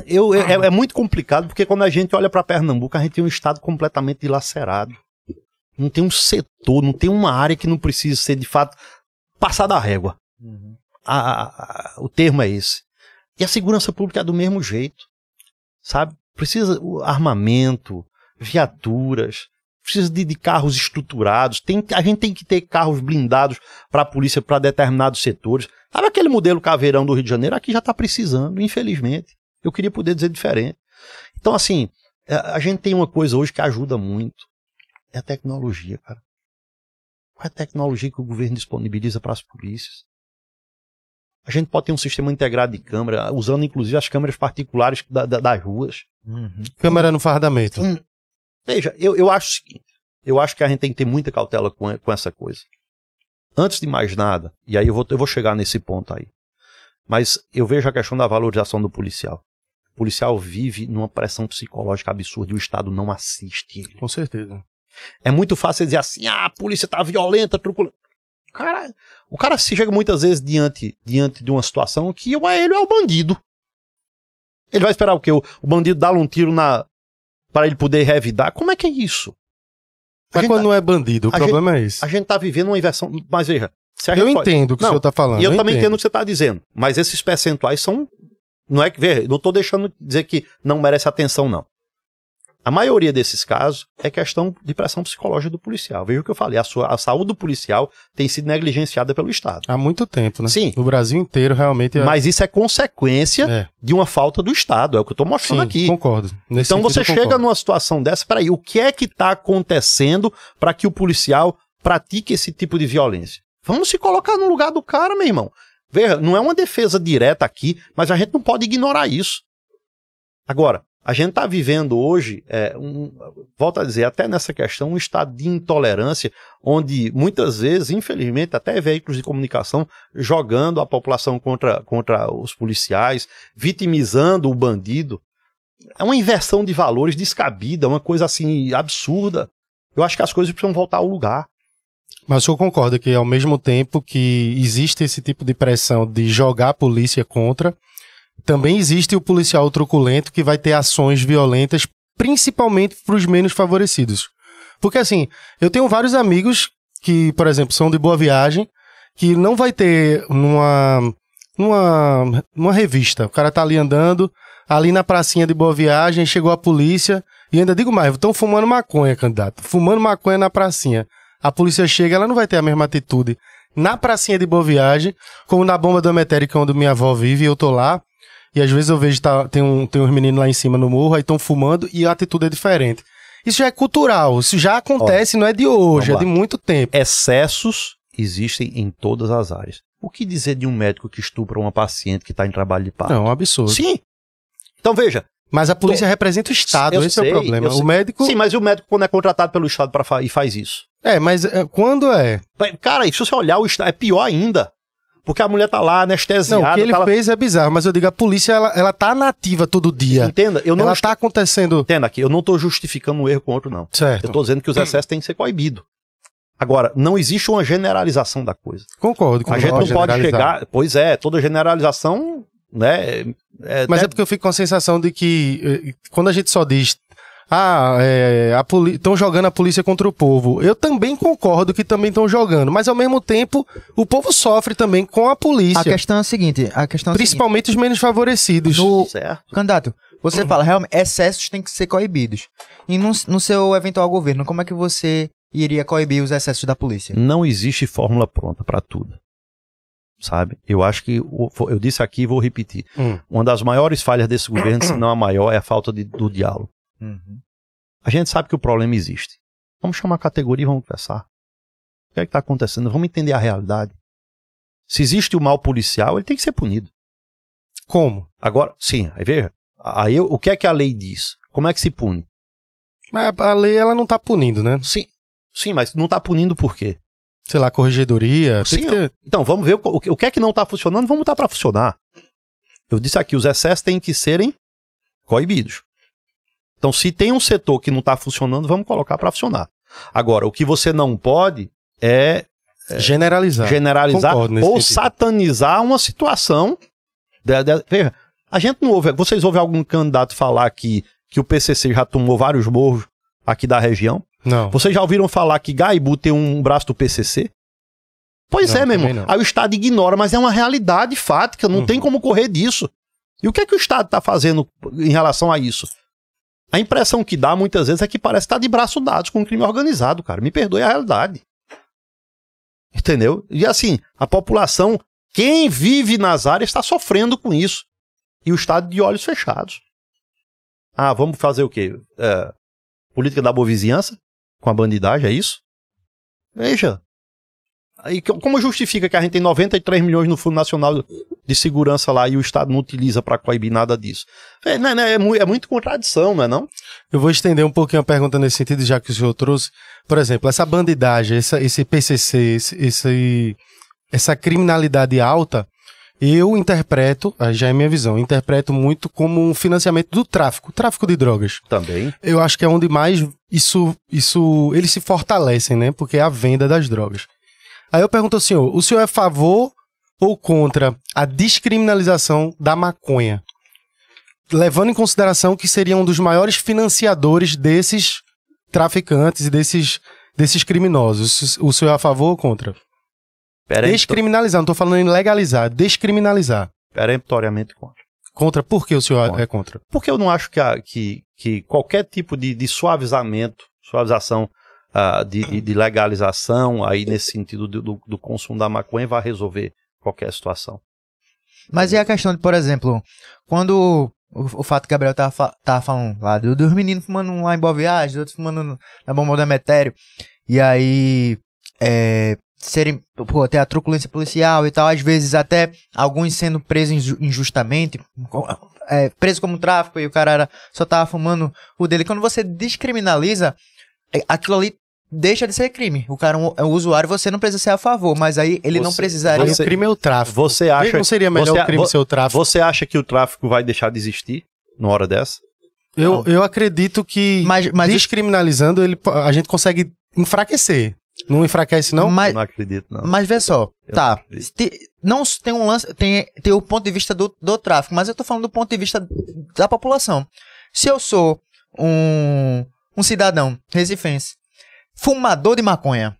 eu, é, é muito complicado porque quando a gente olha para Pernambuco, a gente tem um estado completamente dilacerado. Não tem um setor, não tem uma área que não precisa ser, de fato, passada a régua. Uhum. A- a- a- o termo é esse. E a segurança pública é do mesmo jeito. Sabe? Precisa armamento, viaturas, precisa de, de carros estruturados. Tem, a gente tem que ter carros blindados para a polícia para determinados setores. Sabe aquele modelo caveirão do Rio de Janeiro? Aqui já está precisando, infelizmente. Eu queria poder dizer diferente. Então, assim, a, a gente tem uma coisa hoje que ajuda muito. É a tecnologia, cara. Qual é a tecnologia que o governo disponibiliza para as polícias? A gente pode ter um sistema integrado de câmera, usando inclusive as câmeras particulares da- da- das ruas. Uhum. Câmera no fardamento. Hum. Veja, eu, eu acho o seguinte: eu acho que a gente tem que ter muita cautela com, com essa coisa. Antes de mais nada, e aí eu vou, eu vou chegar nesse ponto aí, mas eu vejo a questão da valorização do policial. O policial vive numa pressão psicológica absurda e o Estado não assiste ele. Com certeza. É muito fácil dizer assim: ah, a polícia tá violenta, truculenta. Cara, o cara se chega muitas vezes diante, diante de uma situação que ué, ele é o bandido. Ele vai esperar o quê? O, o bandido dar um tiro na para ele poder revidar? Como é que é isso? A Mas gente, quando tá, não é bandido, o problema é esse. a gente tá vivendo uma inversão. Mas veja, Eu gente pode- entendo o que Não, o senhor tá falando. E eu, também entendo. entendo o que você está dizendo. Mas esses percentuais são. Não é que. Veja, não estou deixando de dizer que não merece atenção, não. A maioria desses casos é questão de pressão psicológica do policial. Veja o que eu falei. A, sua, a saúde do policial tem sido negligenciada pelo Estado. Há muito tempo, né? Sim. No Brasil inteiro, realmente. é- Mas isso é consequência É, de uma falta do Estado. É o que eu estou sim, mostrando aqui. concordo. Nesse Então você chega concordo. numa situação dessa, peraí, o que é que está acontecendo para que o policial pratique esse tipo de violência? Vamos se colocar no lugar do cara, meu irmão. Veja, não é uma defesa direta aqui, mas a gente não pode ignorar isso. Agora, a gente está vivendo hoje, é, um, volto a dizer, até nessa questão, um estado de intolerância, onde muitas vezes, infelizmente, até veículos de comunicação jogando a população contra, contra os policiais, vitimizando o bandido. É uma inversão de valores descabida, uma coisa assim absurda. Eu acho que as coisas precisam voltar ao lugar. Mas o senhor concorda que, ao mesmo tempo que existe esse tipo de pressão de jogar a polícia contra, também existe o policial truculento que vai ter ações violentas, principalmente para os menos favorecidos. Porque, assim, eu tenho vários amigos que, por exemplo, são de boa viagem, que não vai ter numa, numa, numa revista. O cara tá ali andando, ali na pracinha de boa viagem, chegou a polícia, e ainda digo mais, estão fumando maconha, candidato. Fumando maconha na pracinha a polícia chega, ela não vai ter a mesma atitude na pracinha de Boa Viagem, como na bomba do Emetérica, onde minha avó vive, e eu tô lá. E às vezes eu vejo tá, tem, um, tem uns meninos lá em cima no morro, aí estão fumando e a atitude é diferente. Isso já é cultural, isso já acontece, Ó, não é de hoje, é de muito tempo. Excessos existem em todas as áreas. O que dizer de um médico que estupra uma paciente que está em trabalho de parto? Não, é um absurdo. Sim. Então veja. Mas a polícia representa o Estado, esse sei, é o problema. O médico. Sim, mas o médico, quando é contratado pelo Estado para e faz isso. É, mas é, quando é? Cara, se você olhar o estado, é pior ainda. Porque a mulher tá lá anestesiada. Não, o que ele tá fez lá... é bizarro, mas eu digo, a polícia, ela, ela tá nativa todo dia. Entenda, eu não... Ela está acontecendo... Entenda aqui, eu não tô justificando um erro com outro, não. Certo. Eu tô dizendo que os excessos têm que ser coibidos. Agora, não existe uma generalização da coisa. Concordo. com A gente não pode chegar... Pois é, toda generalização, né... É, mas é, é porque eu fico com a sensação de que eh, quando a gente só diz ah, é, estão jogando a polícia contra o povo. Eu também concordo que também estão jogando, mas ao mesmo tempo o povo sofre também com a polícia. A questão é a seguinte, a questão é principalmente seguinte. os menos favorecidos. No... Certo. Candidato, você fala realmente excessos têm que ser coibidos. E no, no seu eventual governo, como é que você iria coibir os excessos da polícia? Não existe fórmula pronta para tudo sabe? Eu acho que, eu disse aqui e vou repetir, hum. uma das maiores falhas desse governo, se não a maior, é a falta de, do diálogo. Uhum. A gente sabe que o problema existe. Vamos chamar a categoria e vamos conversar. O que é que está acontecendo? Vamos entender a realidade. Se existe o mal policial, ele tem que ser punido. Como? Agora, sim, aí veja. Aí o que é que a lei diz? Como é que se pune? Mas a lei ela não está punindo, né? Sim, sim, mas não está punindo por quê? Sei lá, corregedoria. Sim, ter... Então, vamos ver o, o, que é que não está funcionando, vamos botar para funcionar. Eu disse aqui, os excessos têm que serem coibidos. Então, se tem um setor que não está funcionando, vamos colocar para funcionar. Agora, o que você não pode é, é generalizar, generalizar ou sentido. satanizar uma situação. De, de, veja, a gente não ouve. Vocês ouvem algum candidato falar que, que o PCC já tomou vários morros aqui da região? Não. Vocês já ouviram falar que Gaibu tem um braço do PCC? Pois não, é, meu irmão. Aí o Estado ignora, mas é uma realidade fática, não uhum. tem como correr disso. E o que é que o Estado está fazendo em relação a isso? A impressão que dá muitas vezes é que parece estar de braço dados com o crime organizado, cara. Me perdoe a realidade. Entendeu? E assim, a população, quem vive nas áreas, está sofrendo com isso. E o Estado de olhos fechados. Ah, vamos fazer o quê? É, política da boa vizinhança? Com a bandidagem, é isso? Veja, Aí, como justifica que a gente tem 93 milhões no Fundo Nacional de Segurança lá e o Estado não utiliza para coibir nada disso? É, não, não, é, é, muito contradição, não é não? Eu vou estender um pouquinho a pergunta nesse sentido, já que o senhor trouxe. Por exemplo, essa bandidagem, essa, esse PCC, esse, esse, essa criminalidade alta, eu interpreto, já é minha visão, interpreto muito como um financiamento do tráfico, tráfico de drogas. Também. Eu acho que é onde mais isso, isso, eles se fortalecem, né? Porque é a venda das drogas. Aí eu pergunto ao senhor: o senhor é a favor ou contra a descriminalização da maconha? Levando em consideração que seria um dos maiores financiadores desses traficantes e desses, desses criminosos. O senhor é a favor ou contra? Descriminalizar, não estou falando em legalizar, descriminalizar. Peremptoriamente contra. Contra? Por que o senhor contra. é contra? Porque eu não acho que, a, que, que qualquer tipo de, de suavizamento, suavização uh, de, de, legalização, aí nesse sentido do, do, consumo da maconha, vai resolver qualquer situação. Mas e a questão de, por exemplo, quando o, o fato que Gabriel tava, tava falando lá, do, dos meninos fumando lá em Boa Viagem, outros fumando na bomba do Emetério, e aí é, serem, pô, ter a truculência policial e tal, às vezes até alguns sendo presos inju- injustamente, é, preso como tráfico e o cara era, só tava fumando o dele. Quando você descriminaliza, é, aquilo ali deixa de ser crime. O cara é um usuário, você não precisa ser a favor, mas aí ele não Você- precisaria. Aí você- o crime é o tráfico. Você acha, não seria melhor você- o crime vo- ser o tráfico? você acha que o tráfico vai deixar de existir numa hora dessa? Eu, eu acredito que Mas, mas descriminalizando, ele, a gente consegue enfraquecer. Não enfraquece, não? mas, não acredito, não. Mas vê só, Eu tá. não. Te- não tem um lance, tem, tem o ponto de vista do, do tráfico, mas eu tô falando do ponto de vista da população. Se eu sou um, um cidadão recifense, fumador de maconha,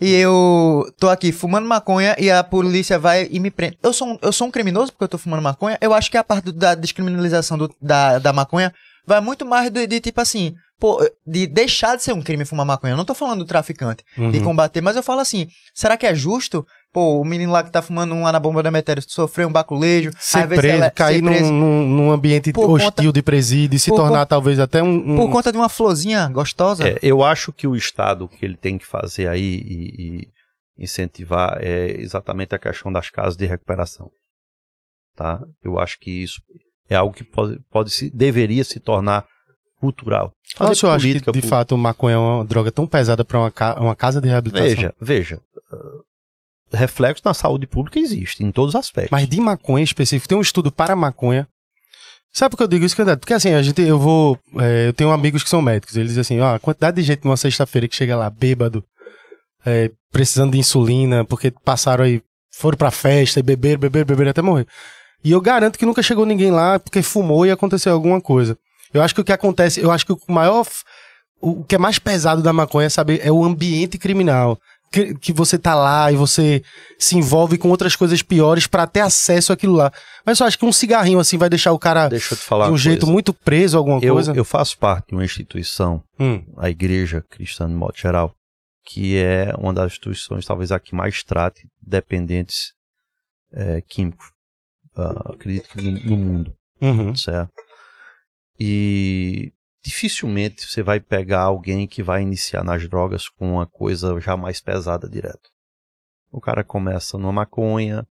e eu tô aqui fumando maconha e a polícia vai e me prende. Eu sou um, eu sou um criminoso porque eu tô fumando maconha? Eu acho que a parte do- da descriminalização do- da, da maconha vai muito mais de, de tipo assim, pô, de deixar de ser um crime fumar maconha. Eu não tô falando do traficante de Uhum. combater, mas eu falo assim, será que é justo? Pô, o menino lá que tá fumando um lá na bomba da Metério sofreu um baculejo, Ser preso, ela- cair ser num, preso num, num ambiente Por hostil conta- de presídio e se por tornar talvez até um. um- por conta de uma florzinha gostosa. É, eu acho que o Estado que ele tem que fazer aí e, e incentivar é exatamente a questão das casas de recuperação. Tá? Eu acho que isso é algo que pode, pode se, deveria se tornar cultural. Ah, o senhor acha que de fato maconha é uma droga tão pesada para uma, ca- uma casa de reabilitação? Veja, veja. Reflexo na saúde pública existe, em todos os aspectos. Mas de maconha específico, tem um estudo para maconha. Sabe por que eu digo isso, candidato? Porque assim, a gente, eu vou. é, eu tenho amigos que são médicos. Eles dizem assim: ó, a quantidade de gente numa sexta-feira que chega lá bêbado, é, precisando de insulina, porque passaram aí, foram pra festa e beberam, beberam, beberam até morrer. E eu garanto que nunca chegou ninguém lá porque fumou e aconteceu alguma coisa. Eu acho que o que acontece, eu acho que o maior. O que é mais pesado da maconha saber, é o ambiente criminal. Que, que você tá lá e você se envolve com outras coisas piores pra ter acesso àquilo lá. Mas eu acho que um cigarrinho assim vai deixar o cara de um jeito coisa. muito preso a alguma eu, coisa. eu faço parte de uma instituição Hum, a igreja cristã de modo geral, que é uma das instituições talvez a que mais trate dependentes eh, químicos, ah, acredito que no, no mundo, uhum. certo? E dificilmente você vai pegar alguém que vai iniciar nas drogas com uma coisa já mais pesada direto. O cara começa numa maconha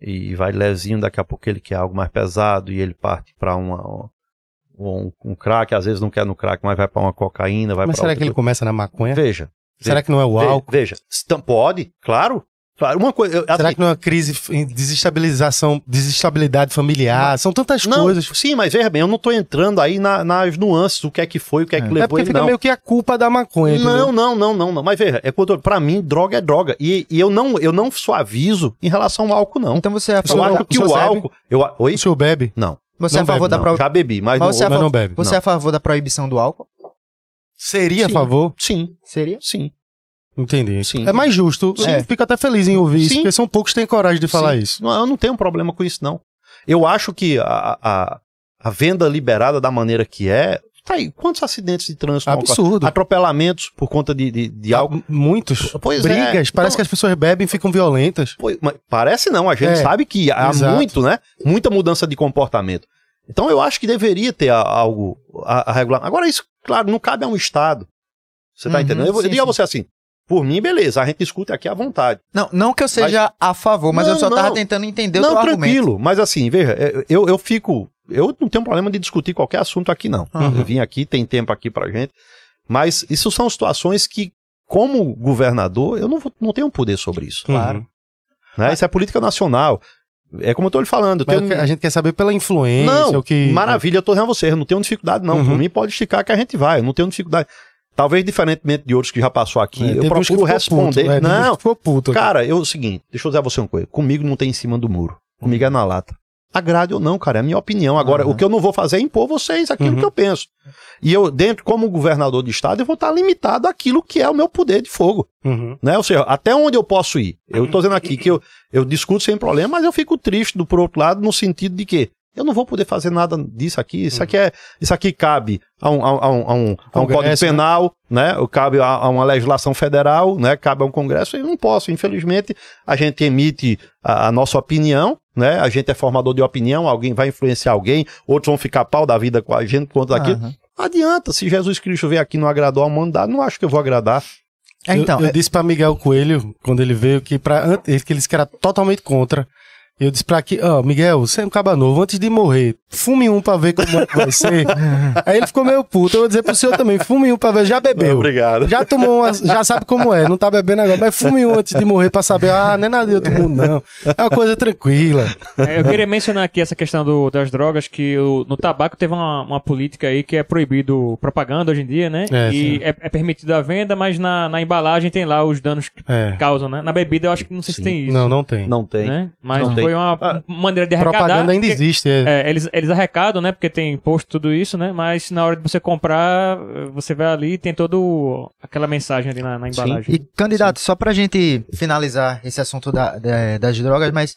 e vai levezinho, daqui a pouco ele quer algo mais pesado e ele parte para uma um, um crack, às vezes não quer no crack, mas vai para uma cocaína, vai Mas será que ele coisa. começa na maconha? Veja. Será que não é o álcool? Veja. Então, pode, claro. Claro, uma coisa. eu- Será assim, que não é uma crise f- desestabilização, desestabilidade familiar? São tantas não, coisas. Sim, mas veja bem, eu não tô entrando aí na- nas nuances, o que é que foi, o que é que É. É levou porque ele, fica não. meio que a culpa da maconha. Não, entendeu? não, não, não, não. Mas veja, é quando pra mim droga é droga e, e eu não eu não suavizo em relação ao álcool não. Então você é a Eu favor, acho da, que o o álcool, eu a- oi? O senhor bebe? Não, você é a não favor bebe, da não. pro- já bebi, mas, Mas você, é a mas não bebe. você Não. é a favor da proibição do álcool? Seria a Sim. favor? sim, Seria? sim. Entendi. Sim. É mais justo. Sim. Eu Fico até feliz em ouvir isso, Sim. porque são poucos que têm coragem de falar Sim. isso. Não, eu não tenho problema com isso não. Eu acho que a, a, a venda liberada da maneira que é, tá aí, quantos acidentes de trânsito? Absurdo. atropelamentos por conta de, de, de algo. Ah, Muitos. Pois é. Brigas. Parece Então- que as pessoas bebem e ficam violentas. Mas parece não, a gente É, sabe que há exato. muito, né? Muita mudança de comportamento. Então eu acho que deveria ter a- algo a, a regular. Agora, isso, claro, não cabe a um Estado. Você tá Uhum, entendendo? Eu, vou- eu sim, digo a sim. você assim: por mim, beleza, a gente discute aqui à vontade. Não, não que eu seja a favor, mas Não, eu só tava não. tentando entender o não, teu argumento. tranquilo, mas assim, veja, é, eu, eu fico. Eu não tenho problema de discutir qualquer assunto aqui, não. Uhum. Eu vim aqui, tem tempo aqui pra gente. Mas isso são situações que, como governador, eu não, vou- não tenho poder sobre isso. Claro. Uhum. Né? Isso é política nacional. É como eu tô lhe falando. Mas tenho... a gente quer saber pela influência. Não, o que... maravilha, eu tô dizendo a você, eu não tenho dificuldade, não. Uhum. Por mim pode esticar que a gente vai, eu não tenho dificuldade. Talvez diferentemente de outros que já passou aqui, É, eu procuro responder. Puto, é, uns não, ficou puto. cara, eu, é o seguinte, deixa eu dizer a você uma coisa. Comigo não tem em cima do muro. Comigo é na lata. Agrade ou não, cara, é a minha opinião. Agora, Uhum. o que eu não vou fazer é impor vocês aquilo Uhum. que eu penso. E eu, dentro, como governador de estado, eu vou estar limitado àquilo que é o meu poder de fogo. Uhum. Né? Ou seja, até onde eu posso ir? Eu tô dizendo aqui que eu, eu discuto sem problema, mas eu fico triste do por outro lado, no sentido de que eu não vou poder fazer nada disso aqui. Isso aqui é, isso aqui cabe a um, a um, a um, a um código penal, né? Ou Cabe a, a uma legislação federal, né? Cabe a um congresso. Eu não posso, infelizmente, a gente emite a, a nossa opinião, né? A gente é formador de opinião, alguém vai influenciar alguém, outros vão ficar pau da vida com a gente por conta daquilo. Não adianta, se Jesus Cristo veio aqui e não agradou a humanidade, não acho que eu vou agradar. É, então, eu, eu é- disse pra Miguel Coelho, quando ele veio, que, pra, que eles que era totalmente contra. Eu disse pra aqui, ó, Miguel, você é um caba novo, antes de morrer, fume um pra ver como é que vai ser. Aí ele ficou meio puto. Eu vou dizer pro senhor também, fume um pra ver, já bebeu. Obrigado. Já tomou uma, já sabe como é, não tá bebendo agora, mas fume um antes de morrer pra saber, ah, não é nada de outro mundo, não. É uma coisa tranquila. É, eu queria mencionar aqui essa questão do- das drogas, que o- no tabaco teve uma, uma política aí que é proibido propaganda hoje em dia, né? É, e é, é permitido a venda, mas na, na embalagem tem lá os danos que É. causam, né? Na bebida eu acho que não sei se Sim. tem isso. Não, não tem. Não tem. Né? Mas Não tem. Foi uma Ah, maneira de arrecadar. Propaganda ainda porque- existe. É. É, eles, eles arrecadam, né? Porque tem imposto tudo isso, né? Mas na hora de você comprar, você vai ali e tem todo aquela mensagem ali na, na embalagem. E, candidato, só pra gente finalizar esse assunto da- da- das drogas, mas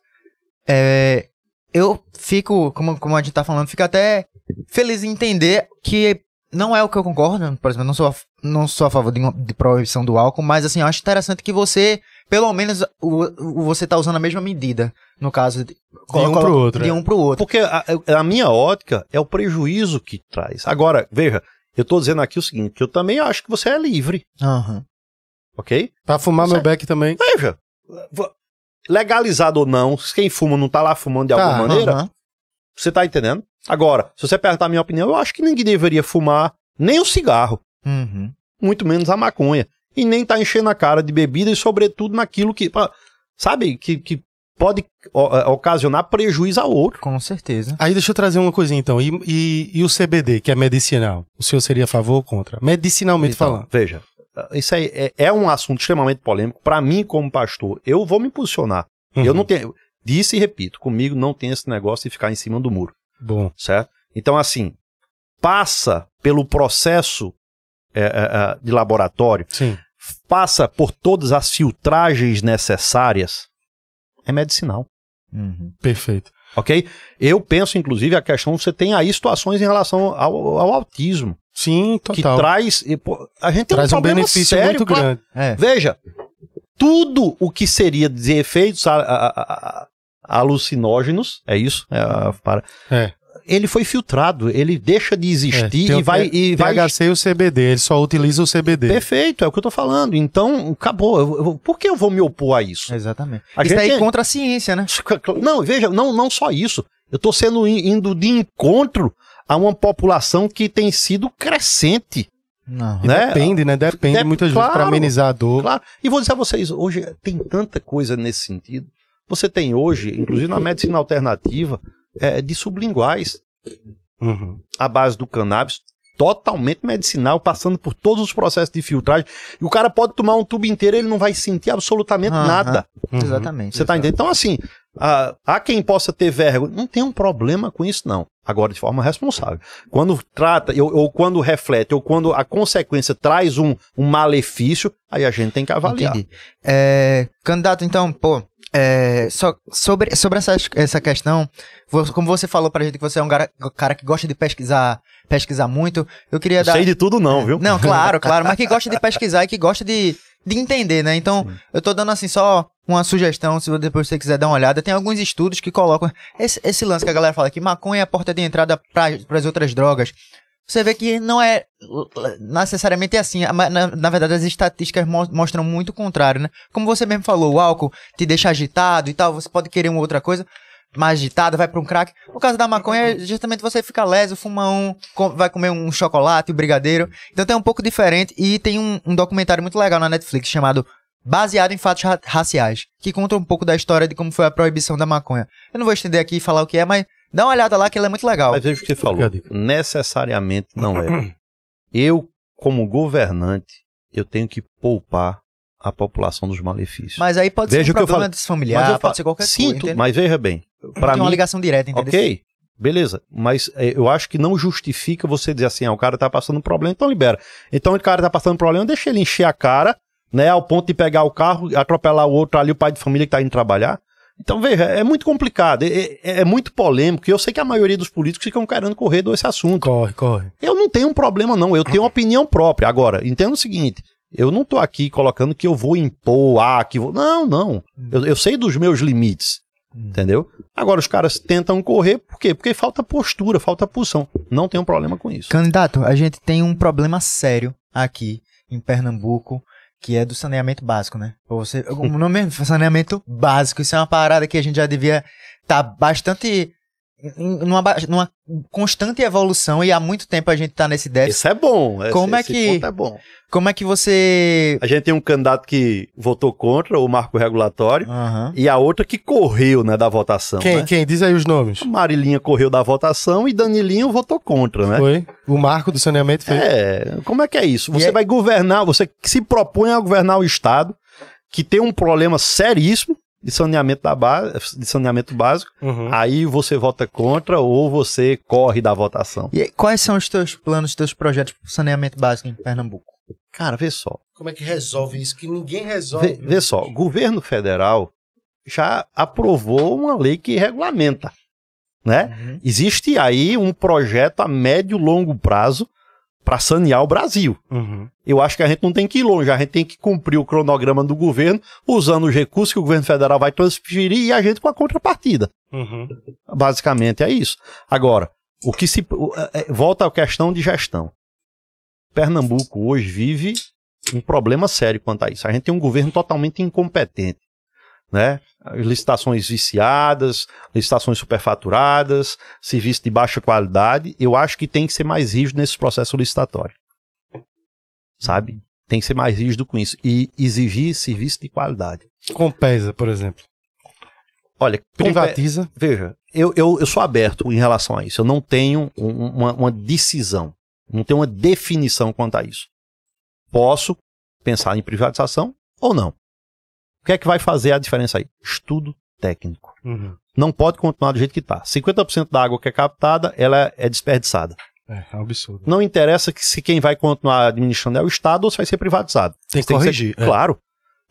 é, eu fico, como, como a gente tá falando, fico até feliz em entender que não é o que eu concordo, por exemplo, não sou a, não sou a favor de, uma- de proibição do álcool, mas assim, eu acho interessante que você, pelo menos, o, o- você tá usando a mesma medida, no caso de, um pro outro, De é. um pro outro. Porque a, a minha ótica é o prejuízo que traz. Agora, veja, eu tô dizendo aqui o seguinte, que eu também acho que você é livre, Aham. ok? Pra fumar meu Certo. beck também. Veja, legalizado ou não, quem fuma não tá lá fumando de Tá, alguma maneira, Aham. você tá entendendo? Agora, se você perguntar a minha opinião, eu acho que ninguém deveria fumar nem o cigarro, Uhum. muito menos a maconha. E nem tá enchendo a cara de bebida e, sobretudo, naquilo que, sabe, que, que pode é, ocasionar prejuízo a outro. Com certeza. Aí deixa eu trazer uma coisinha então. E, e, e o CBD, que é medicinal? O senhor seria a favor ou contra? Medicinalmente Então, falando. Veja, isso aí é, é um assunto extremamente polêmico. Para mim, como pastor, eu vou me posicionar. Eu Uhum. não tenho. Disse e repito, comigo não tem esse negócio de ficar em cima do muro, Bom. certo? Então, assim, passa pelo processo é, é, é, de laboratório, Sim. Passa por todas as filtragens necessárias, é medicinal. Uhum. Perfeito. Ok? Eu penso, inclusive, a questão, você tem aí situações em relação ao, ao autismo, Sim, que total. traz. e, pô, a gente tem Traz um um benefício sério, muito claro. grande. É. Veja, tudo o que seria de efeitos a- a- a- alucinógenos, é isso? É, para, É. ele foi filtrado, ele deixa de É, existir tem e vai. E vai THC e o CBD, ele só utiliza o CBD. Perfeito, é o que eu tô falando. Então, acabou. Eu- eu- por que eu vou me opor a isso? Exatamente. A Isso gente tem- contra a ciência, né? Não, veja, não, não só isso. Eu tô sendo in- indo de encontro a uma população que tem sido crescente. Não. Né? Depende, né? Depende Dep- muitas vezes pra claro. amenizar a dor. Claro. E vou dizer a vocês, hoje tem tanta coisa nesse sentido. Você tem hoje, inclusive na medicina alternativa, é, de sublinguais Uhum. à base do cannabis, totalmente medicinal, passando por todos os processos de filtragem. E o cara pode tomar um tubo inteiro e ele não vai sentir absolutamente Aham. nada. Uhum. Exatamente. Você tá entendendo? Então, assim, há quem possa ter vergonha. Não tem um problema com isso, não. Agora, de forma responsável. Quando trata, ou, ou quando reflete, ou quando a consequência traz um, um malefício, aí a gente tem que avaliar. Entendi. É, candidato, então, pô, é, sobre, sobre essa, essa questão, como você falou pra gente que você é um cara, um cara que gosta de pesquisar, pesquisar muito, eu queria Não dar... sei de tudo, não, viu? Não, claro, claro, mas que gosta de pesquisar e que gosta de, de entender, né? Então, eu tô dando assim só uma sugestão, se depois você quiser dar uma olhada. Tem alguns estudos que colocam esse, esse lance que a galera fala que maconha é a porta de entrada para as outras drogas. Você vê que não é necessariamente assim. A- mas, Na, na verdade, as estatísticas mo- mostram muito o contrário, né? Como você mesmo falou, o álcool te deixa agitado e tal, você pode querer uma outra coisa mais agitada, vai para um crack. No caso da maconha, é justamente você fica leso, fuma um, vai comer um chocolate, um brigadeiro. Então tem um pouco diferente e tem um, um documentário muito legal na Netflix chamado Baseado em Fatos Ra- Raciais, que conta um pouco da história de como foi a proibição da maconha. Eu não vou estender aqui e falar o que é, mas dá uma olhada lá que ele é muito legal. Mas veja o que você falou. Necessariamente não é. Eu, como governante, eu tenho que poupar a população dos malefícios. Mas aí pode Veja ser o um problema falo. desfamiliar, Mas eu pode falo- ser qualquer Sinto, coisa. entende? mas veja bem. Para tem uma mim, ligação direta, entendeu? Ok, beleza. Mas é, eu acho que não justifica você dizer assim, ah, o cara tá passando problema, então libera. Então o cara tá passando problema, deixa ele encher a cara, né, ao ponto de pegar o carro, atropelar o outro ali, o pai de família que tá indo trabalhar. Então, veja, é muito complicado, é, é- é muito polêmico, e eu sei que a maioria dos políticos ficam querendo correr desse assunto. Corre, corre. Eu não tenho um problema, não. Eu tenho uma opinião própria. Agora, entenda o seguinte: eu não tô aqui colocando que eu vou impor, ah, que vou. Não, não. Eu, eu sei dos meus limites. Entendeu? Agora, os caras tentam correr, por quê? Porque falta postura, falta posição. Não tem um problema com isso. Candidato, a gente tem um problema sério aqui em Pernambuco, que é do saneamento básico, né? Você, o nome é saneamento básico, isso é uma parada que a gente já devia estar bastante em- numa, numa constante evolução e há muito tempo a gente tá nesse déficit. Isso é bom. esse- Como é que- ponto é bom. Como é que você A gente tem um candidato que votou contra o marco regulatório Aham. e a outra que correu, né, da votação. Quem, né? quem? Diz aí os nomes. Marilinha correu da votação e Danilinho votou contra, né? Foi? O marco do saneamento foi. É, como é que é isso? Você E é- vai governar, você se propõe a governar o Estado que tem um problema seríssimo de saneamento, da ba de saneamento básico, Uhum. aí você vota contra ou você corre da votação. E quais são os teus planos, os teus projetos para saneamento básico em Pernambuco? Cara, vê só. Como é que resolve isso? Que ninguém resolve. Vê, vê só, o governo federal já aprovou uma lei que regulamenta, né? Existe aí um projeto a médio e longo prazo para sanear o Brasil. Uhum. Eu acho que a gente não tem que ir longe, a gente tem que cumprir o cronograma do governo, usando os recursos que o governo federal vai transferir e a gente com a contrapartida. Uhum. Basicamente é isso. Agora, o que se é, é, volta à questão de gestão. Pernambuco hoje vive um problema sério quanto a isso. A gente tem um governo totalmente incompetente, né? Licitações viciadas, licitações superfaturadas, serviço de baixa qualidade. Eu acho que tem que ser mais rígido nesse processo licitatório. Sabe? Tem que ser mais rígido com isso e exigir serviço de qualidade. Compesa, por exemplo. Olha, Privatiza. Veja, eu, eu, eu sou aberto em relação a isso. Eu não tenho um- uma, uma decisão, não tenho uma definição quanto a isso. Posso pensar em privatização ou não. O que é que vai fazer a diferença aí? Estudo técnico. Uhum. Não pode continuar do jeito que está. 50% da água que é captada, ela é desperdiçada. É, é um absurdo. Não interessa que se quem vai continuar administrando é o Estado ou se vai ser privatizado. Tem que Tem que ser- corrigir. é. Claro.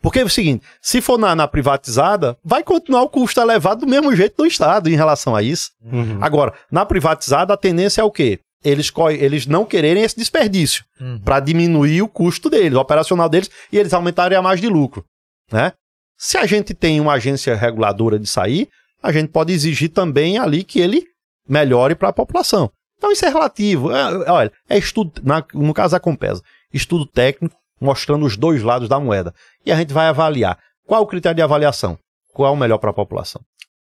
Porque é o seguinte, se for na, na privatizada, vai continuar o custo elevado do mesmo jeito do Estado em relação a isso. Uhum. Agora, na privatizada, a tendência é o quê? Eles, eles não quererem esse desperdício Uhum. para diminuir o custo deles, o operacional deles, e eles aumentarem a margem de lucro. Né? Se a gente tem uma agência reguladora de sair, a gente pode exigir também ali que ele melhore para a população. Então isso é relativo. É, olha, é estudo, na- no caso da Compesa, estudo técnico mostrando os dois lados da moeda. E a gente vai avaliar. Qual o critério de avaliação? Qual é o melhor para a população?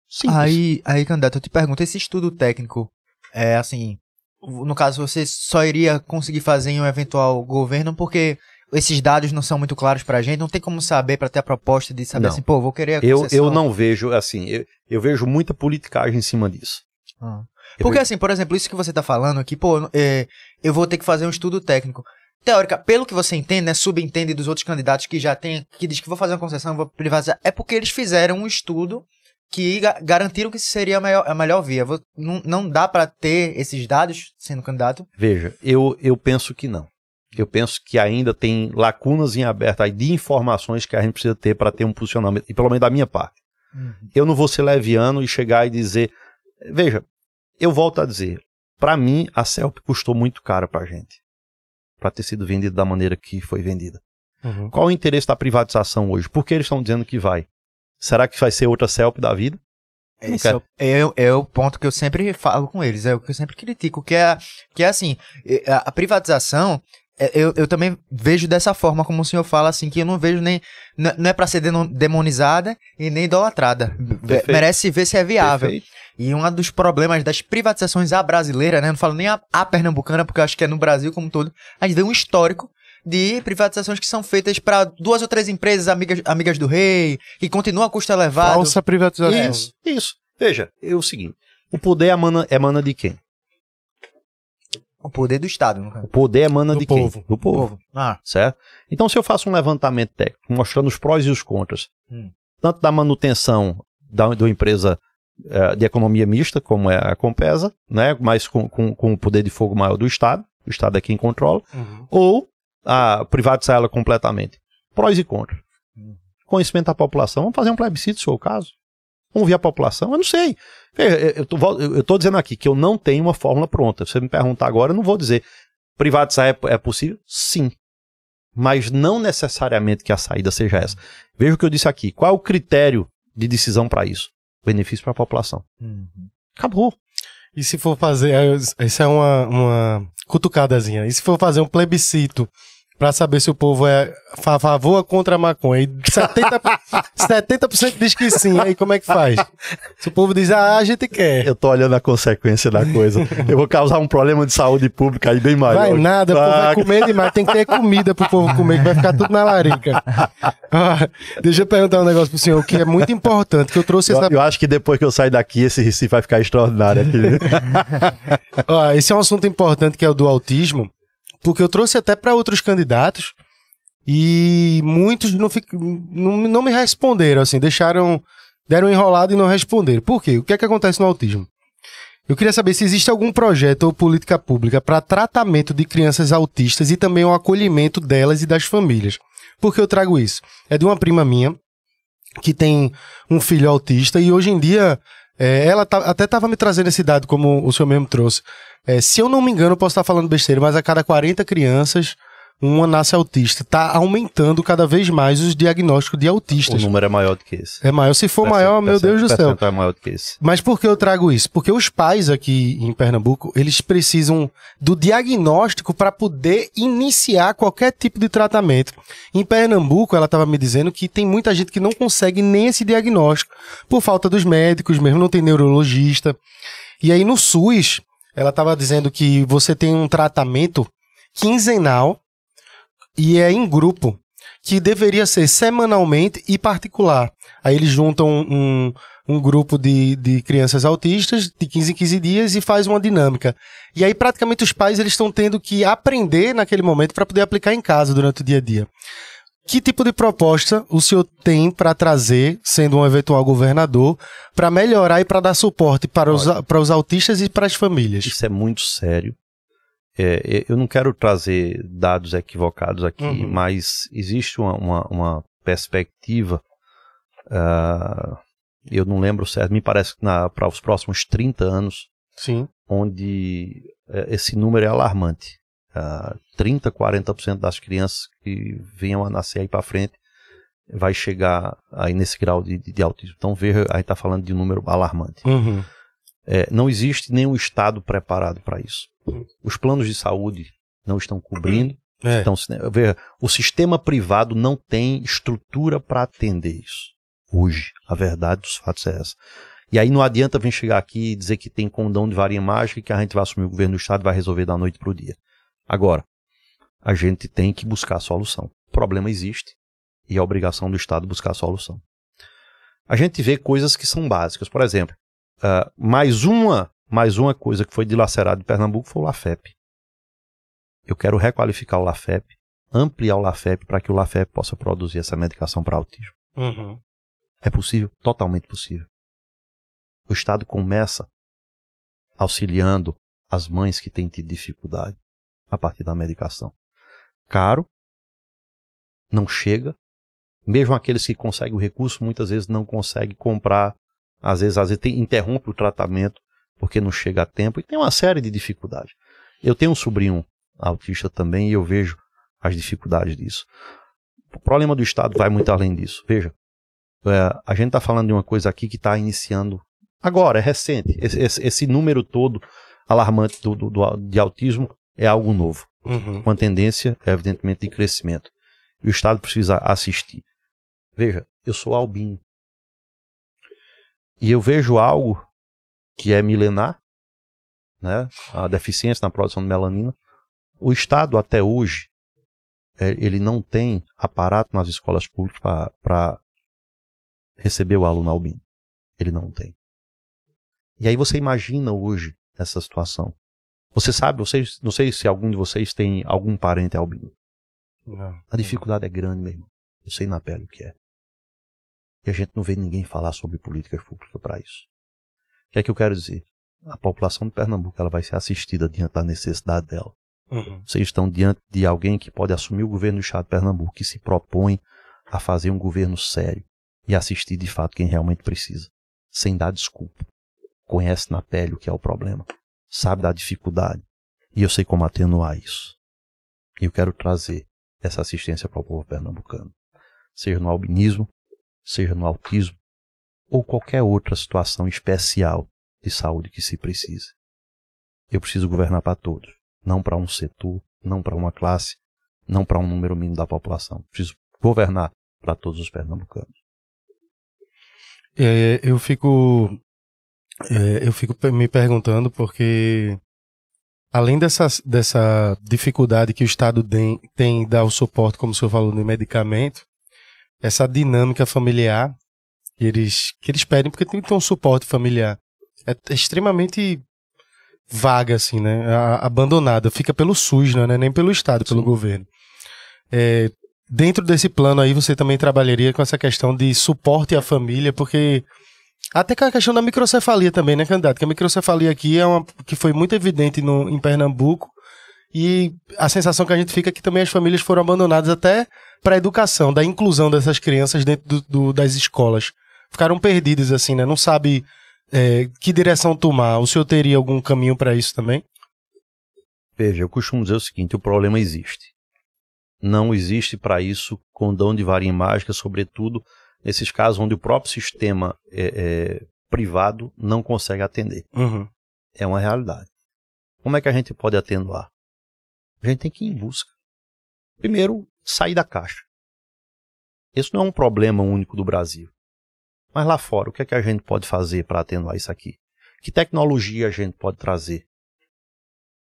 Simples. Aí, aí, candidato, eu te pergunto, esse estudo técnico, é assim, no caso, você só iria conseguir fazer em um eventual governo porque esses dados não são muito claros pra gente, não tem como saber pra ter a proposta de saber Não. assim, pô, vou querer a eu, concessão. eu não vejo, assim, eu, eu vejo muita politicagem em cima disso. Ah. Eu Porque vejo- assim, por exemplo, isso que você tá falando aqui, pô, é, eu vou ter que fazer um estudo técnico. Teórica, pelo que você entende, né, subentende dos outros candidatos que já tem, que diz que vou fazer uma concessão, vou privatizar, é porque eles fizeram um estudo que ga- garantiram que seria a melhor, a melhor via. Vou- não, não dá pra ter esses dados sendo candidato? Veja, eu, eu penso que não. Eu penso que ainda tem lacunas em aberto aí de informações que a gente precisa ter para ter um posicionamento, e pelo menos da minha parte. Eu não vou ser leviano e chegar e dizer. Veja, eu volto a dizer, para mim a CELP custou muito caro para a gente, para ter sido vendida da maneira que foi vendida. Uhum. Qual o interesse da privatização hoje? Por que eles estão dizendo que vai? Será que vai ser outra CELP da vida? Esse é, o, é, o- é o ponto que eu sempre falo com eles, é o que eu sempre critico, que é, que é assim, é, a, a privatização, é, eu, eu também vejo dessa forma, como o senhor fala, assim, que eu não vejo nem, não é pra ser demonizada e nem idolatrada, Perfeito. merece ver se é viável. Perfeito. E um dos problemas das privatizações à brasileira, né, não falo nem a, a pernambucana, porque eu acho que é no Brasil como um todo, a gente vê um histórico de privatizações que são feitas para duas ou três empresas amigas, amigas do rei, que continuam a custo elevado. Falsa privatização. Isso, isso. Veja, é o seguinte: o poder emana, emana de quem? O poder do Estado, no caso. O poder emana Do de povo. quem? Do povo. Ah, certo? Então, se eu faço um levantamento técnico mostrando os prós e os contras, Hum. tanto da manutenção da, da empresa eh, de economia mista, como é a Compesa, né, mas com, com, com o poder de fogo maior do Estado, o Estado é quem controla, Uhum. ou a privatizar ela completamente. Prós e contras. Hum. Conhecimento da população. Vamos fazer um plebiscito, se for o caso. Vamos ver a população? Eu não sei. Eu tô dizendo aqui que eu não tenho uma fórmula pronta. Se você me perguntar agora, eu não vou dizer. Privatizar é, é possível? Sim. Mas não necessariamente que a saída seja essa. Veja o que eu disse aqui. Qual é o critério de decisão para isso? Benefício para a população. Acabou. E se for fazer. é, Isso é uma, uma cutucadazinha. E se for fazer um plebiscito pra saber se o povo é a favor ou contra a maconha. E 70%, 70% diz que sim. Aí como é que faz? Se o povo diz, ah, a gente quer. Eu tô olhando a consequência da coisa. Eu vou causar um problema de saúde pública aí bem maior. Vai nada, o povo vai comer demais. Tem que ter comida pro povo comer, que vai ficar tudo na larica. Ah, deixa eu perguntar um negócio pro senhor, que é muito importante, que eu trouxe essa... Eu, eu acho que depois que eu sair daqui, esse Recife vai ficar extraordinário aqui. Esse é um assunto importante, que é o do autismo porque eu trouxe até para outros candidatos e muitos não, fic... não, não me responderam, assim, deixaram, deram enrolado e não responderam. Por quê? O que é que acontece no autismo? Eu queria saber se existe algum projeto ou política pública para tratamento de crianças autistas e também o acolhimento delas e das famílias. Por que eu trago isso? É de uma prima minha que tem um filho autista e hoje em dia é, ela tá, até estava me trazendo esse dado, como o senhor mesmo trouxe. É, se eu não me engano, posso estar falando besteira, mas a cada 40 crianças, uma nasce autista. Está aumentando cada vez mais os diagnósticos de autistas. O número é maior do que esse. É maior. Se for maior, meu Deus do céu. é maior do que esse. Mas por que eu trago isso? Porque os pais aqui em Pernambuco, eles precisam do diagnóstico para poder iniciar qualquer tipo de tratamento. Em Pernambuco, ela estava me dizendo que tem muita gente que não consegue nem esse diagnóstico, por falta dos médicos mesmo, não tem neurologista. E aí no SUS, ela estava dizendo que você tem um tratamento quinzenal e é em grupo, que deveria ser semanalmente e particular. Aí eles juntam um, um grupo de, de crianças autistas de 15 em 15 dias e faz uma dinâmica. E aí praticamente os pais eles estão tendo que aprender naquele momento para poder aplicar em casa durante o dia a dia. Que tipo de proposta o senhor tem para trazer, sendo um eventual governador, para melhorar e para dar suporte para os, para os autistas e para as famílias? Isso é muito sério. É, eu não quero trazer dados equivocados aqui, uhum. mas existe uma, uma, uma perspectiva. Uh, eu não lembro certo, me parece que para os próximos 30 anos, Sim. onde uh, esse número é alarmante. Uh, 30, 40% das crianças que venham a nascer aí para frente vai chegar aí nesse grau de, de, de autismo. Então, veja, aí está falando de um número alarmante. Uhum. É, não existe nenhum Estado preparado para isso. Os planos de saúde não estão cobrindo. É. Então, veja, o sistema privado não tem estrutura para atender isso. Hoje, a verdade dos fatos é essa. E aí não adianta vir chegar aqui e dizer que tem condão de varinha mágica e que a gente vai assumir o governo do Estado e vai resolver da noite para o dia. Agora, a gente tem que buscar a solução. O problema existe e é obrigação do Estado buscar a solução. A gente vê coisas que são básicas. Por exemplo, uh, mais uma mais uma coisa que foi dilacerada em Pernambuco foi o LAFEP. Eu quero requalificar o LAFEP, ampliar o LAFEP para que o LAFEP possa produzir essa medicação para autismo. Uhum. É possível? Totalmente possível. O Estado começa auxiliando as mães que têm tido dificuldade a partir da medicação. Caro, não chega. Mesmo aqueles que conseguem o recurso, muitas vezes não conseguem comprar. Às vezes, às vezes tem, interrompe o tratamento porque não chega a tempo e tem uma série de dificuldades. Eu tenho um sobrinho autista também e eu vejo as dificuldades disso. O problema do Estado vai muito além disso. Veja, é, a gente está falando de uma coisa aqui que está iniciando agora, é recente. Esse, esse, esse número todo alarmante do, do, do, de autismo é algo novo. Uhum. Com tendência, evidentemente, de crescimento. E o Estado precisa assistir. Veja, eu sou albino. E eu vejo algo que é milenar, né? a deficiência na produção de melanina. O Estado, até hoje, é, ele não tem aparato nas escolas públicas para receber o aluno albino. Ele não tem. E aí você imagina hoje essa situação. Você sabe, vocês, não sei se algum de vocês tem algum parente albino. Não. A dificuldade é grande, meu irmão. Eu sei na pele o que é. E a gente não vê ninguém falar sobre políticas públicas para isso. O que é que eu quero dizer? A população de Pernambuco ela vai ser assistida diante da necessidade dela. Uhum. Vocês estão diante de alguém que pode assumir o governo do Estado de Pernambuco, que se propõe a fazer um governo sério e assistir de fato quem realmente precisa, sem dar desculpa. Conhece na pele o que é o problema, sabe da dificuldade, e eu sei como atenuar isso. E eu quero trazer essa assistência para o povo pernambucano, seja no albinismo, seja no autismo, ou qualquer outra situação especial de saúde que se precise. Eu preciso governar para todos, não para um setor, não para uma classe, não para um número mínimo da população. Preciso governar para todos os pernambucanos. É, eu fico é, eu fico me perguntando porque além dessa, dessa dificuldade que o Estado tem, tem dar o suporte, como o senhor falou, no medicamento, essa dinâmica familiar que eles, que eles pedem, porque tem que ter um suporte familiar. É, é extremamente vaga, assim, né? abandonada. Fica pelo SUS, não é nem pelo Estado, pelo Sim. governo. É, dentro desse plano aí, você também trabalharia com essa questão de suporte à família, porque até com a questão da microcefalia também, né, candidato? Que a microcefalia aqui é uma que foi muito evidente no, em Pernambuco. E a sensação que a gente fica é que também as famílias foram abandonadas até para a educação, da inclusão dessas crianças dentro do, do, das escolas. Ficaram perdidas, assim, né? Não sabe é, que direção tomar. O senhor teria algum caminho para isso também? Veja, eu costumo dizer o seguinte: o problema existe. Não existe para isso condão de varinha mágica, sobretudo nesses casos onde o próprio sistema é, é, privado não consegue atender. Uhum. É uma realidade. Como é que a gente pode atenuar? A gente tem que ir em busca. Primeiro, sair da caixa. Esse não é um problema único do Brasil. Mas lá fora, o que é que a gente pode fazer para atenuar isso aqui? Que tecnologia a gente pode trazer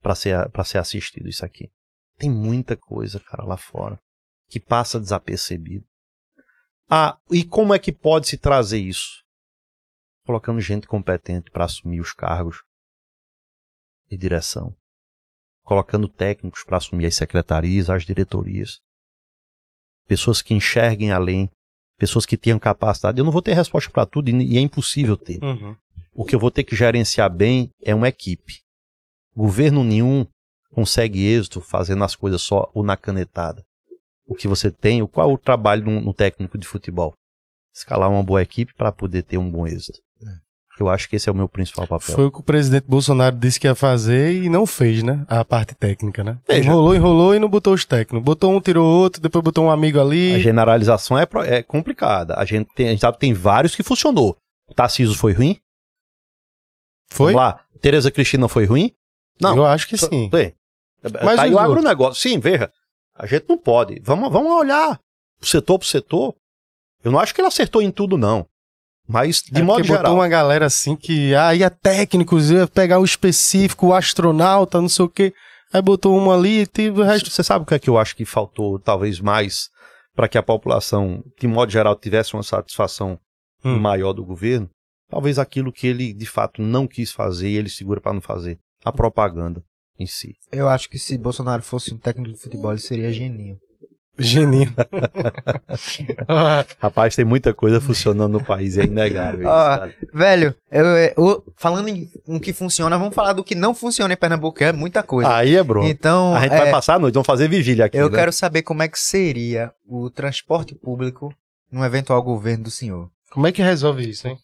para ser, ser assistido isso aqui? Tem muita coisa, cara, lá fora, que passa desapercebido. Ah, e como é que pode se trazer isso? Colocando gente competente para assumir os cargos de direção. Colocando técnicos para assumir as secretarias, as diretorias. Pessoas que enxerguem além. Pessoas que tenham capacidade. Eu não vou ter resposta para tudo e é impossível ter. Uhum. O que eu vou ter que gerenciar bem é uma equipe. Governo nenhum consegue êxito fazendo as coisas só ou na canetada o que você tem, qual é o trabalho no técnico de futebol? Escalar uma boa equipe para poder ter um bom êxito. Eu acho que esse é o meu principal papel. Foi o que o presidente Bolsonaro disse que ia fazer e não fez, né? A parte técnica, né? Veja. Enrolou, enrolou e não botou os técnicos. Botou um, tirou outro, depois botou um amigo ali. A generalização é, é complicada. A gente, tem, a gente sabe que tem vários que funcionou. O Tarcísio foi ruim? Foi? Vamos lá. Tereza Cristina foi ruim? Não. Eu acho que sim. Tem. Mas tá aí o agronegócio. Sim, veja. A gente não pode. Vamos, vamos olhar setor por setor. Eu não acho que ele acertou em tudo, não. Mas, de é modo geral. botou uma galera assim que. Ah, ia técnicos, ia pegar o específico, o astronauta, não sei o quê. Aí botou uma ali e teve o resto. Você sabe o que é que eu acho que faltou, talvez mais, para que a população, de modo geral, tivesse uma satisfação hum. maior do governo? Talvez aquilo que ele, de fato, não quis fazer e ele segura para não fazer. A propaganda em si. Eu acho que se Bolsonaro fosse um técnico de futebol, ele seria geninho. Geninho. Rapaz, tem muita coisa funcionando no país, é inegável. Isso, velho, eu, eu, falando em um que funciona, vamos falar do que não funciona em Pernambuco, é muita coisa. Aí é, bro. Então, a gente é, vai passar a noite, vamos fazer vigília aqui. Eu né? quero saber como é que seria o transporte público num eventual governo do senhor. Como é que resolve isso, hein?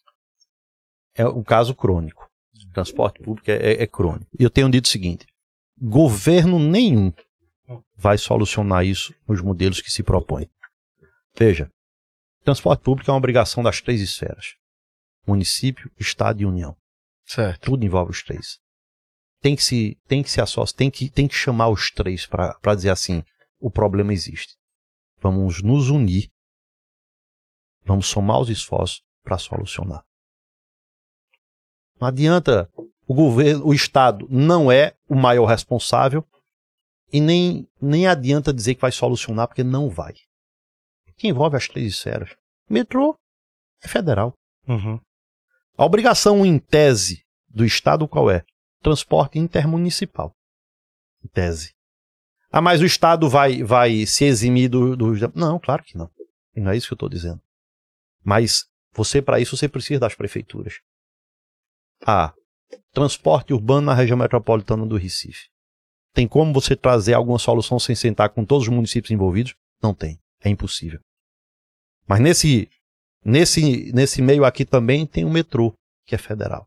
É um caso crônico. O transporte público é, é, é crônico. E eu tenho dito o seguinte: governo nenhum vai solucionar isso nos modelos que se propõe. Veja, transporte público é uma obrigação das três esferas: município, estado e união. Certo. Tudo envolve os três. Tem que se, tem que se associar, tem que, tem que chamar os três para dizer assim: o problema existe. Vamos nos unir, vamos somar os esforços para solucionar. Não adianta o governo, o Estado não é o maior responsável e nem, nem adianta dizer que vai solucionar, porque não vai. Que envolve as três esferas. Metrô é federal. Uhum. A obrigação em tese do Estado qual é? Transporte intermunicipal. Em tese. Ah, mas o Estado vai, vai se eximir do, do. Não, claro que não. Não é isso que eu estou dizendo. Mas você, para isso, você precisa das prefeituras. Ah, transporte urbano na região metropolitana do Recife. Tem como você trazer alguma solução sem sentar com todos os municípios envolvidos? Não tem. É impossível. Mas nesse, nesse, nesse meio aqui também tem o metrô, que é federal.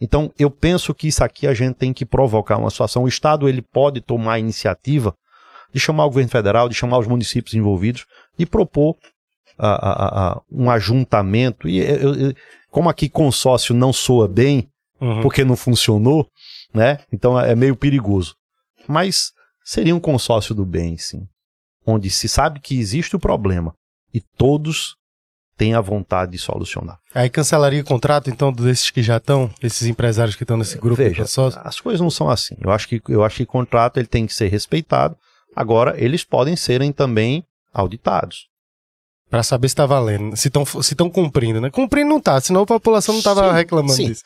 Então, eu penso que isso aqui a gente tem que provocar uma situação. O Estado ele pode tomar a iniciativa de chamar o governo federal, de chamar os municípios envolvidos, e propor a, a, a, um ajuntamento. E eu, eu, como aqui consórcio não soa bem, uhum. porque não funcionou, né? Então é meio perigoso. Mas Seria um consórcio do bem, sim. Onde se sabe que existe o problema e todos têm a vontade de solucionar. Aí cancelaria o contrato, então, desses que já estão, esses empresários que estão nesse grupo de Veja, as coisas não são assim. Eu acho que eu acho que contrato ele tem que ser respeitado. Agora, eles podem serem também auditados. Pra saber se tá valendo, se estão se tão cumprindo, né? Cumprindo não tá, senão a população não tava Sim, reclamando sim. disso.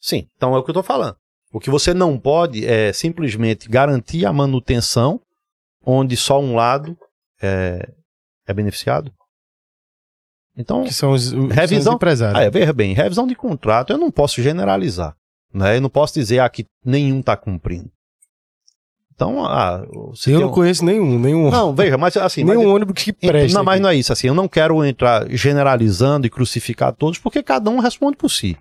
Sim, então é o que eu estou falando. O que você não pode é simplesmente garantir a manutenção onde só um lado é, é beneficiado. Então, Que são os, os, são os Revisão? empresários. ah, é, veja bem, revisão de contrato eu não posso generalizar. Né? Eu não posso dizer ah, que nenhum está cumprindo. Então, ah, eu não um- conheço nenhum, nenhum, Não, veja, mas assim. mas- nenhum ônibus que Então, preste. não, mas não é isso, assim, eu não quero entrar generalizando e crucificar todos, porque cada um responde por si.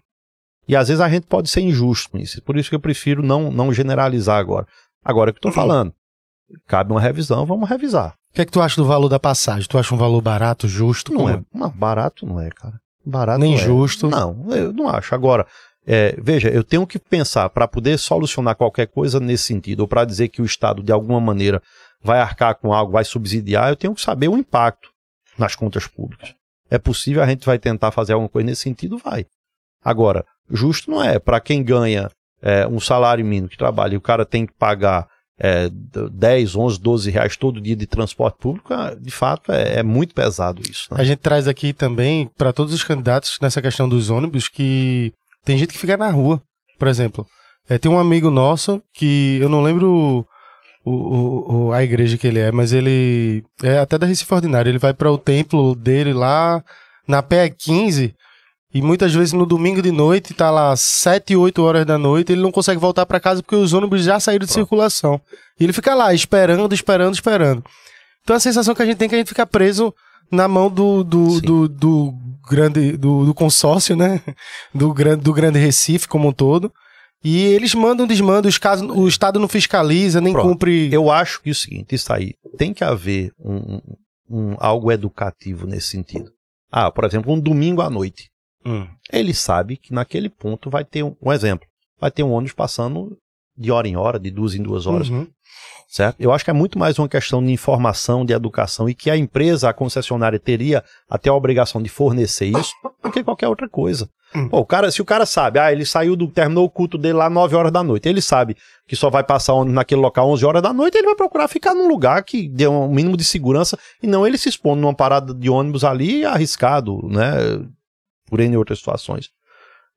E às vezes a gente pode ser injusto com isso. Por isso que eu prefiro não, não generalizar agora. Agora é o que eu estou falando. Cabe uma revisão, vamos revisar. O que é que tu acha do valor da passagem? Tu acha um valor barato, justo? Não é. Não, barato não é, cara. Barato Nem não é. justo. Não, eu não acho. Agora, é, veja, eu tenho que pensar para poder solucionar qualquer coisa nesse sentido, ou para dizer que o Estado, de alguma maneira, vai arcar com algo, vai subsidiar, eu tenho que saber o impacto nas contas públicas. É possível, a gente vai tentar fazer alguma coisa nesse sentido? Vai. Agora, justo não é. Para quem ganha é, um salário mínimo que trabalha e o cara tem que pagar é, d- 10, 11, 12 reais todo dia de transporte público, ah, de fato é, é muito pesado isso. né? A gente traz aqui também para todos os candidatos nessa questão dos ônibus que tem gente que fica na rua, por exemplo. É, tem um amigo nosso que eu não lembro o, o- o- a igreja que ele é, mas ele é até da Recife Ordinário. Ele vai para o templo dele lá na PE 15 e muitas vezes no domingo de noite tá lá 7, 8 horas da noite, ele não consegue voltar para casa porque os ônibus já saíram de circulação. E ele fica lá esperando, esperando, esperando. Então a sensação que a gente tem é que a gente fica preso na mão do, do, do, do grande do, do consórcio, né? Do grande, do grande Recife como um todo. E eles mandam, desmandam, os casos, o Estado não fiscaliza, nem Pronto. cumpre. Eu acho que é o seguinte, isso aí, tem que haver um- um- algo educativo nesse sentido. Ah, por exemplo, um domingo à noite. Hum. Ele sabe que naquele ponto vai ter um, um exemplo, vai ter um ônibus passando de hora em hora, de duas em duas horas, Uhum. certo? Eu acho que é muito mais uma questão de informação, de educação e que a empresa, a concessionária teria até a obrigação de fornecer isso do que qualquer outra coisa. Hum. Pô, o cara, se o cara sabe, ah, ele saiu do terminou o culto dele lá 9 horas da noite, ele sabe que só vai passar ônibus naquele local 11 horas da noite, ele vai procurar ficar num lugar que dê um mínimo de segurança e não ele se expondo numa parada de ônibus ali arriscado, né, por N outras situações.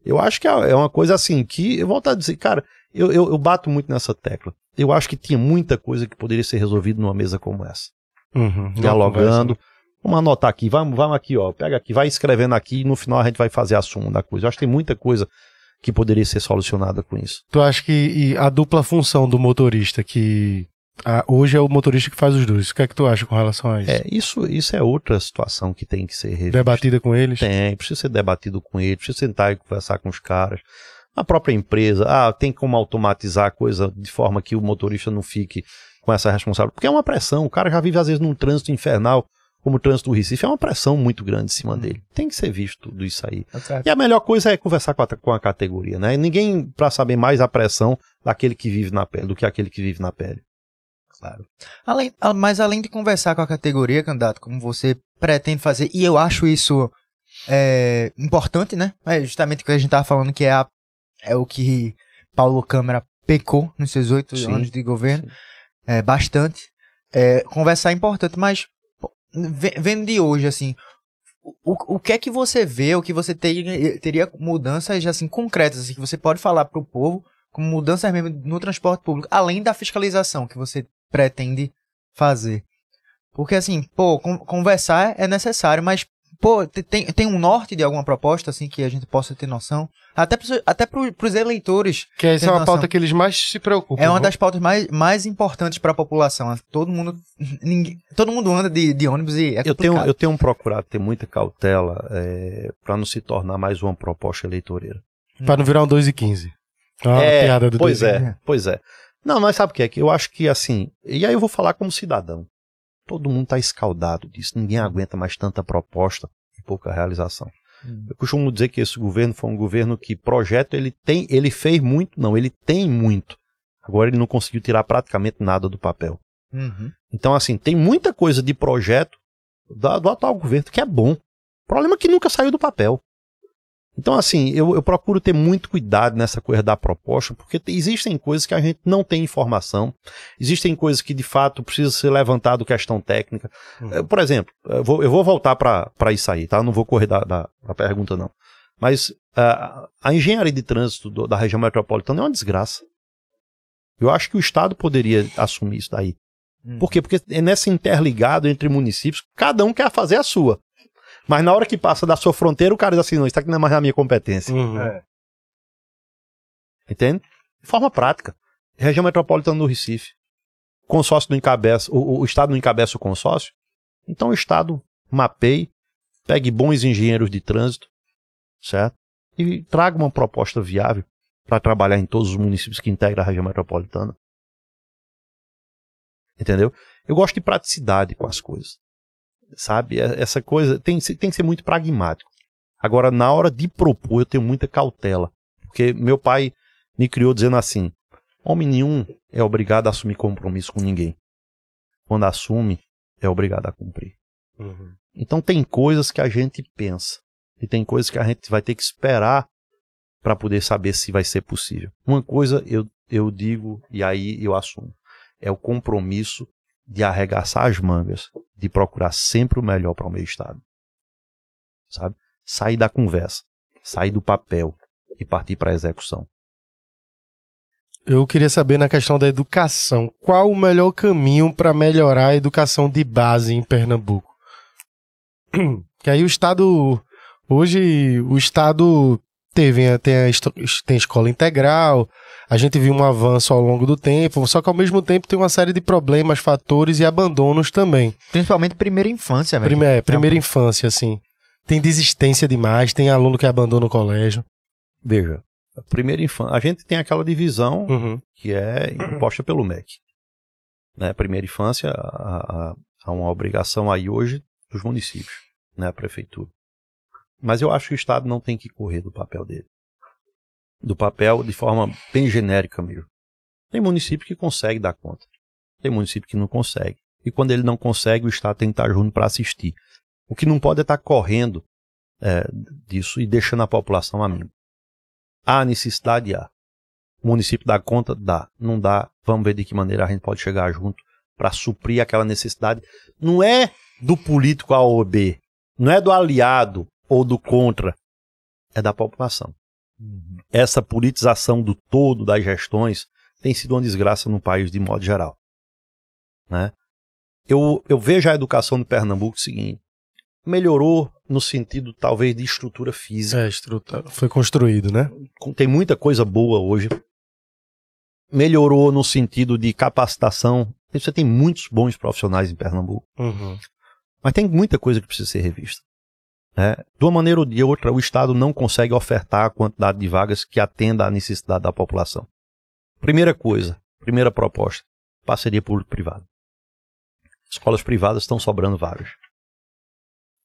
Eu acho que é é uma coisa assim que, eu volto a dizer, cara, eu, eu, eu bato muito nessa tecla. Eu acho que tinha muita coisa que poderia ser resolvida numa mesa como essa. Uhum. Dialogando. Vamos anotar aqui, vamos, vamos aqui, ó. Pega aqui, vai escrevendo aqui e no final a gente vai fazer a soma da coisa. Eu acho que tem muita coisa que poderia ser solucionada com isso. Tu acha que a dupla função do motorista, que ah, hoje é o motorista que faz os dois, o que é que tu acha com relação a isso? É, isso, isso é outra situação que tem que ser revista. Debatida com eles? Tem, precisa ser debatido com ele, precisa sentar e conversar com os caras. A própria empresa, ah, tem como automatizar a coisa de forma que o motorista não fique com essa responsabilidade. Porque é uma pressão, o cara já vive às vezes num trânsito infernal, como o trânsito do Recife, é uma pressão muito grande em cima dele. Tem que ser visto tudo isso aí. Tá. E a melhor coisa é conversar com a, com a categoria, né? Ninguém para saber mais a pressão daquele que vive na pele do que aquele que vive na pele. Claro. Além, mas além de conversar com a categoria, candidato, como você pretende fazer, e eu acho isso é, importante, né? É justamente o que a gente tava falando, que é, a- é o que Paulo Câmara pecou nos seus oito anos de governo. sim. É, bastante. É, conversar é importante, mas vendo de hoje, assim, o, o que é que você vê, o que você teria, teria mudanças assim, concretas, assim, que você pode falar para o povo, como mudanças mesmo no transporte público, além da fiscalização que você pretende fazer? Porque assim, pô, con- conversar é necessário, mas pô, te- tem, tem um norte de alguma proposta assim que a gente possa ter noção? Até pros, até pro, pros eleitores, Que essa é uma noção. pauta que eles mais se preocupam. é uma das pautas mais, mais importantes para a população. Todo mundo ninguém, todo mundo anda de, de ônibus e é Eu tenho, eu tenho procurado ter muita cautela para não se tornar mais uma proposta eleitoreira. Pra não virar um 2 e 15. É uma É, piada do pois 2 e é, 15. pois é. Não, mas sabe o que é? Que eu acho que assim, e aí eu vou falar como cidadão. Todo mundo está escaldado disso, ninguém aguenta mais tanta proposta e pouca realização. Hum. Eu costumo dizer que esse governo foi um governo que projeto ele tem, ele fez muito, não, ele tem muito. Agora ele não conseguiu tirar praticamente nada do papel. Uhum. Então, assim, tem muita coisa de projeto da- do atual governo que é bom. O problema é que nunca saiu do papel. Então, assim, eu, eu procuro ter muito cuidado nessa coisa da proposta, porque te- existem coisas que a gente não tem informação, existem coisas que de fato precisa ser levantado questão técnica. Eh, Por exemplo, eu vou, eu vou voltar para isso aí, tá? Não vou correr da, da, da pergunta, não. Mas ah, a engenharia de trânsito do- da região metropolitana é uma desgraça. Eu acho que o Estado poderia assumir isso daí. Por quê? Porque é nessa interligado entre municípios, cada um quer fazer a sua. Mas na hora que passa da sua fronteira, o cara diz assim, não, isso aqui não é mais na minha competência. Uhum. É. Entende? De forma prática. Região metropolitana do Recife. Consórcio não encabeça, o, o Estado não encabeça o consórcio. Então o Estado mapeie, pegue bons engenheiros de trânsito, certo? E traga uma proposta viável para trabalhar em todos os municípios que integram a região metropolitana. Entendeu? Eu gosto de praticidade com as coisas. Sabe? É- Essa coisa tem, tem que ser muito pragmático. Agora, na hora de propor, eu tenho muita cautela. Porque meu pai me criou dizendo assim: homem nenhum é obrigado a assumir compromisso com ninguém. Quando assume, é obrigado a cumprir. Uhum. Então tem coisas que a gente pensa e tem coisas que a gente vai ter que esperar para poder saber se vai ser possível. Uma coisa eu, eu digo e aí eu assumo: é o compromisso de arregaçar as mangas, de procurar sempre o melhor para o meu estado. Sabe? Sair da conversa, sair do papel e partir para a execução. Eu queria saber na questão da educação, qual o melhor caminho para melhorar a educação de base em Pernambuco? Que aí o estado hoje o estado teve tem tem escola integral, a gente viu um avanço ao longo do tempo, só que ao mesmo tempo tem uma série de problemas, fatores e abandonos também. Principalmente primeira infância, velho. Prime- é, primeira infância assim. Tem desistência demais, tem aluno que abandona o colégio. Veja, a primeira infância, a gente tem aquela divisão Uhum. que é imposta pelo MEC. Né? Primeira infância, há, há- há uma obrigação aí hoje dos municípios, né? a prefeitura. Mas eu acho que o Estado não tem que correr do papel dele. Do papel de forma bem genérica mesmo. Tem município que consegue dar conta. Tem município que não consegue. E quando ele não consegue, o Estado tem que estar junto para assistir. O que não pode é estar correndo é, disso e deixando a população a mim. Há necessidade, há. O município dá conta? Dá. Não dá, vamos ver de que maneira a gente pode chegar junto para suprir aquela necessidade. Não é do político A ou B, não é do aliado ou do contra, é da população. Essa politização do todo das gestões tem sido uma desgraça no país de modo geral. Né? Eu, eu vejo a educação de Pernambuco o seguinte, melhorou no sentido talvez de estrutura física É, estrutura, foi construído, né? tem muita coisa boa hoje. Melhorou no sentido de capacitação. Você tem muitos bons profissionais em Pernambuco, Uhum. mas tem muita coisa que precisa ser revista. Né? De uma maneira ou de outra, o Estado não consegue ofertar a quantidade de vagas que atenda à necessidade da população. Primeira coisa, primeira proposta, parceria público-privada. Escolas privadas estão sobrando vagas.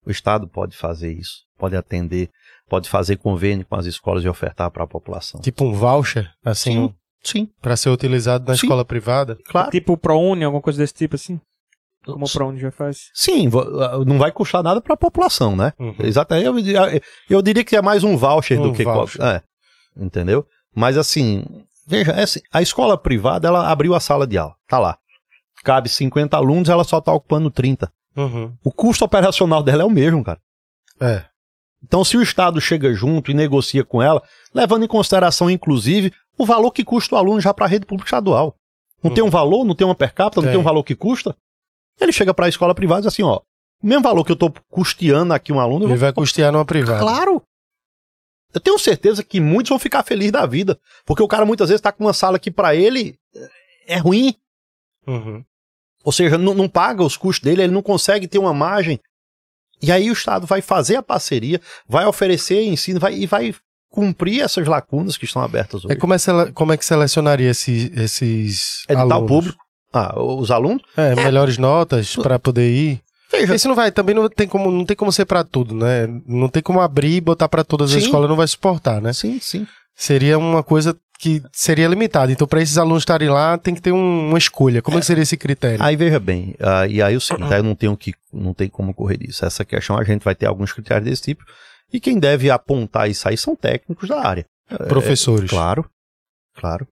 O Estado pode fazer isso, pode atender, pode fazer convênio com as escolas e ofertar para a população. Tipo um voucher, assim, Sim. Sim, para ser utilizado na Sim. escola privada. claro. Tipo ProUni, alguma coisa desse tipo assim? Como o ProUni já faz. Sim, não vai custar nada para a população, né? Uhum. Exatamente. Eu, eu- diria que é mais um voucher Um do que. voucher. É. Entendeu? Mas assim, veja, é assim, a escola privada, ela abriu a sala de aula. Tá lá. Cabe 50 alunos, ela só tá ocupando 30. Uhum. O custo operacional dela é o mesmo, cara. É. Então, se o Estado chega junto e negocia com ela, levando em consideração, inclusive, o valor que custa o aluno já para a rede pública estadual. Não Hum. tem um valor, não tem uma per capita, não Tem. tem um valor que custa. Ele chega para a escola privada e diz assim, ó, o mesmo valor que eu estou custeando aqui um aluno, Ele vou vai custear numa privada. Claro! Eu tenho certeza que muitos vão ficar felizes da vida. Porque o cara muitas vezes tá com uma sala que para ele é ruim. Uhum. Ou seja, não, não paga os custos dele, ele não consegue ter uma margem. E aí o Estado vai fazer a parceria, vai oferecer ensino vai, e vai cumprir essas lacunas que estão abertas hoje. É como, é como é que selecionaria esse- esses Edital alunos? público. Ah, os alunos? É, melhores notas para poder ir. Veja, Isso não vai, também não tem como, não tem como ser para tudo, né? Não tem como abrir e botar para todas as Sim. escolas, não vai suportar, né? sim, sim. Seria uma coisa que seria limitado. Então, para esses alunos estarem lá, tem que ter um- uma escolha. Como é que seria esse critério? Aí veja bem, ah, e aí o seguinte, aí eu não tenho que, não tem como correr disso. Essa questão a gente vai ter alguns critérios desse tipo, e quem deve apontar isso aí são técnicos da área. Professores. Claro, claro.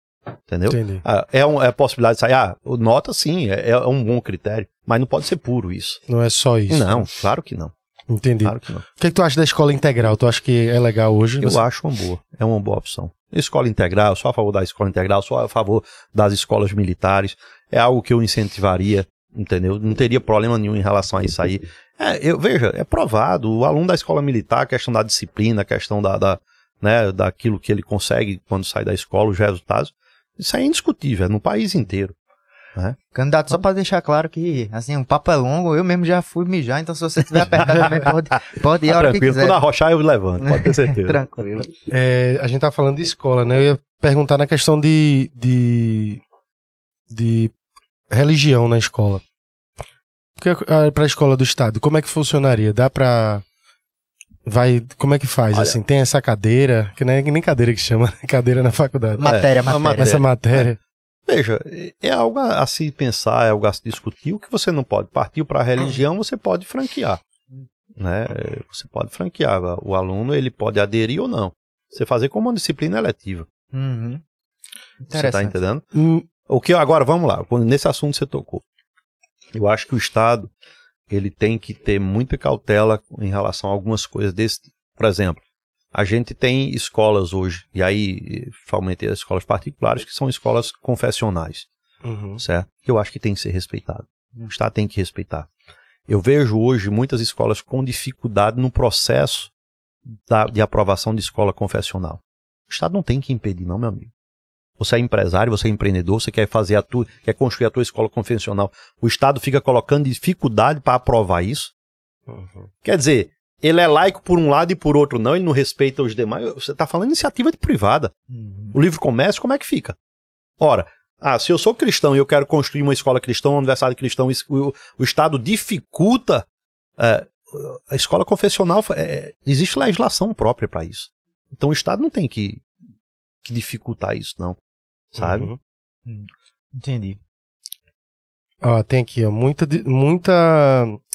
Entendeu? Ah, é, um, é a possibilidade de sair, ah, nota sim, é, é um bom critério, mas não pode ser puro isso. Não é só isso. Não, claro que não. Entendi. Claro que não. O que, é que tu acha da escola integral? Tu acha que é legal hoje? Eu Você- acho uma boa, é uma boa opção. Escola integral, sou a favor da escola integral, sou a favor das escolas militares, é algo que eu incentivaria, entendeu? Não teria problema nenhum em relação a isso aí. É, eu, veja, é provado, o aluno da escola militar, a questão da disciplina, a questão da, da, né, daquilo que ele consegue quando sai da escola, os resultados, isso aí é indiscutível, é no país inteiro. Candidato, só pra deixar claro que, assim, o papo é longo, eu mesmo já fui mijar, então se você estiver apertado também, pode, pode ir a hora que Tranquilo, quiser. quando arrochar eu levanto, pode ter certeza. Tranquilo. É, a gente tá falando de escola, né? Eu ia perguntar na questão de, de, de religião na escola. Porque ah, pra escola do estado, como é que funcionaria? Dá pra. Vai. Como é que faz? Olha- assim, tem essa cadeira, que não é nem cadeira que chama, né? cadeira na faculdade. Matéria, É, matéria. Essa matéria. Veja, é algo a se pensar, é algo a se discutir. O que você não pode partir para a religião, você pode franquear. Né? Você pode franquear. O aluno ele pode aderir ou não. Você fazer como uma disciplina eletiva. Uhum. Você está entendendo? Hum, O que agora, vamos lá, quando- nesse assunto você tocou. Eu acho que o Estado ele tem que ter muita cautela em relação a algumas coisas desse. Por exemplo, a gente tem escolas hoje, e aí, principalmente as escolas particulares, que são escolas confessionais. uhum. certo? Que eu acho que tem que ser respeitado. O Estado tem que respeitar. Eu vejo hoje muitas escolas com dificuldade no processo da- de aprovação de escola confessional. O Estado não tem que impedir, não, meu amigo. Você é empresário, você é empreendedor, você quer fazer a tua, quer construir a tua escola confessional. O Estado fica colocando dificuldade para aprovar isso. Uhum. Quer dizer, ele é laico por um lado e por outro não, ele não respeita os demais. Você está falando iniciativa de privada. Uhum. O livre comércio, como é que fica? Ora, ah, se eu sou cristão e eu quero construir uma escola cristã, uma universidade cristã, o, o- o Estado dificulta é, a escola confessional. é, existe legislação própria para isso. Então o Estado não tem que, que dificultar isso, não. Sabe? Uhum. Entendi. Ó, tem aqui, ó, muita, muita...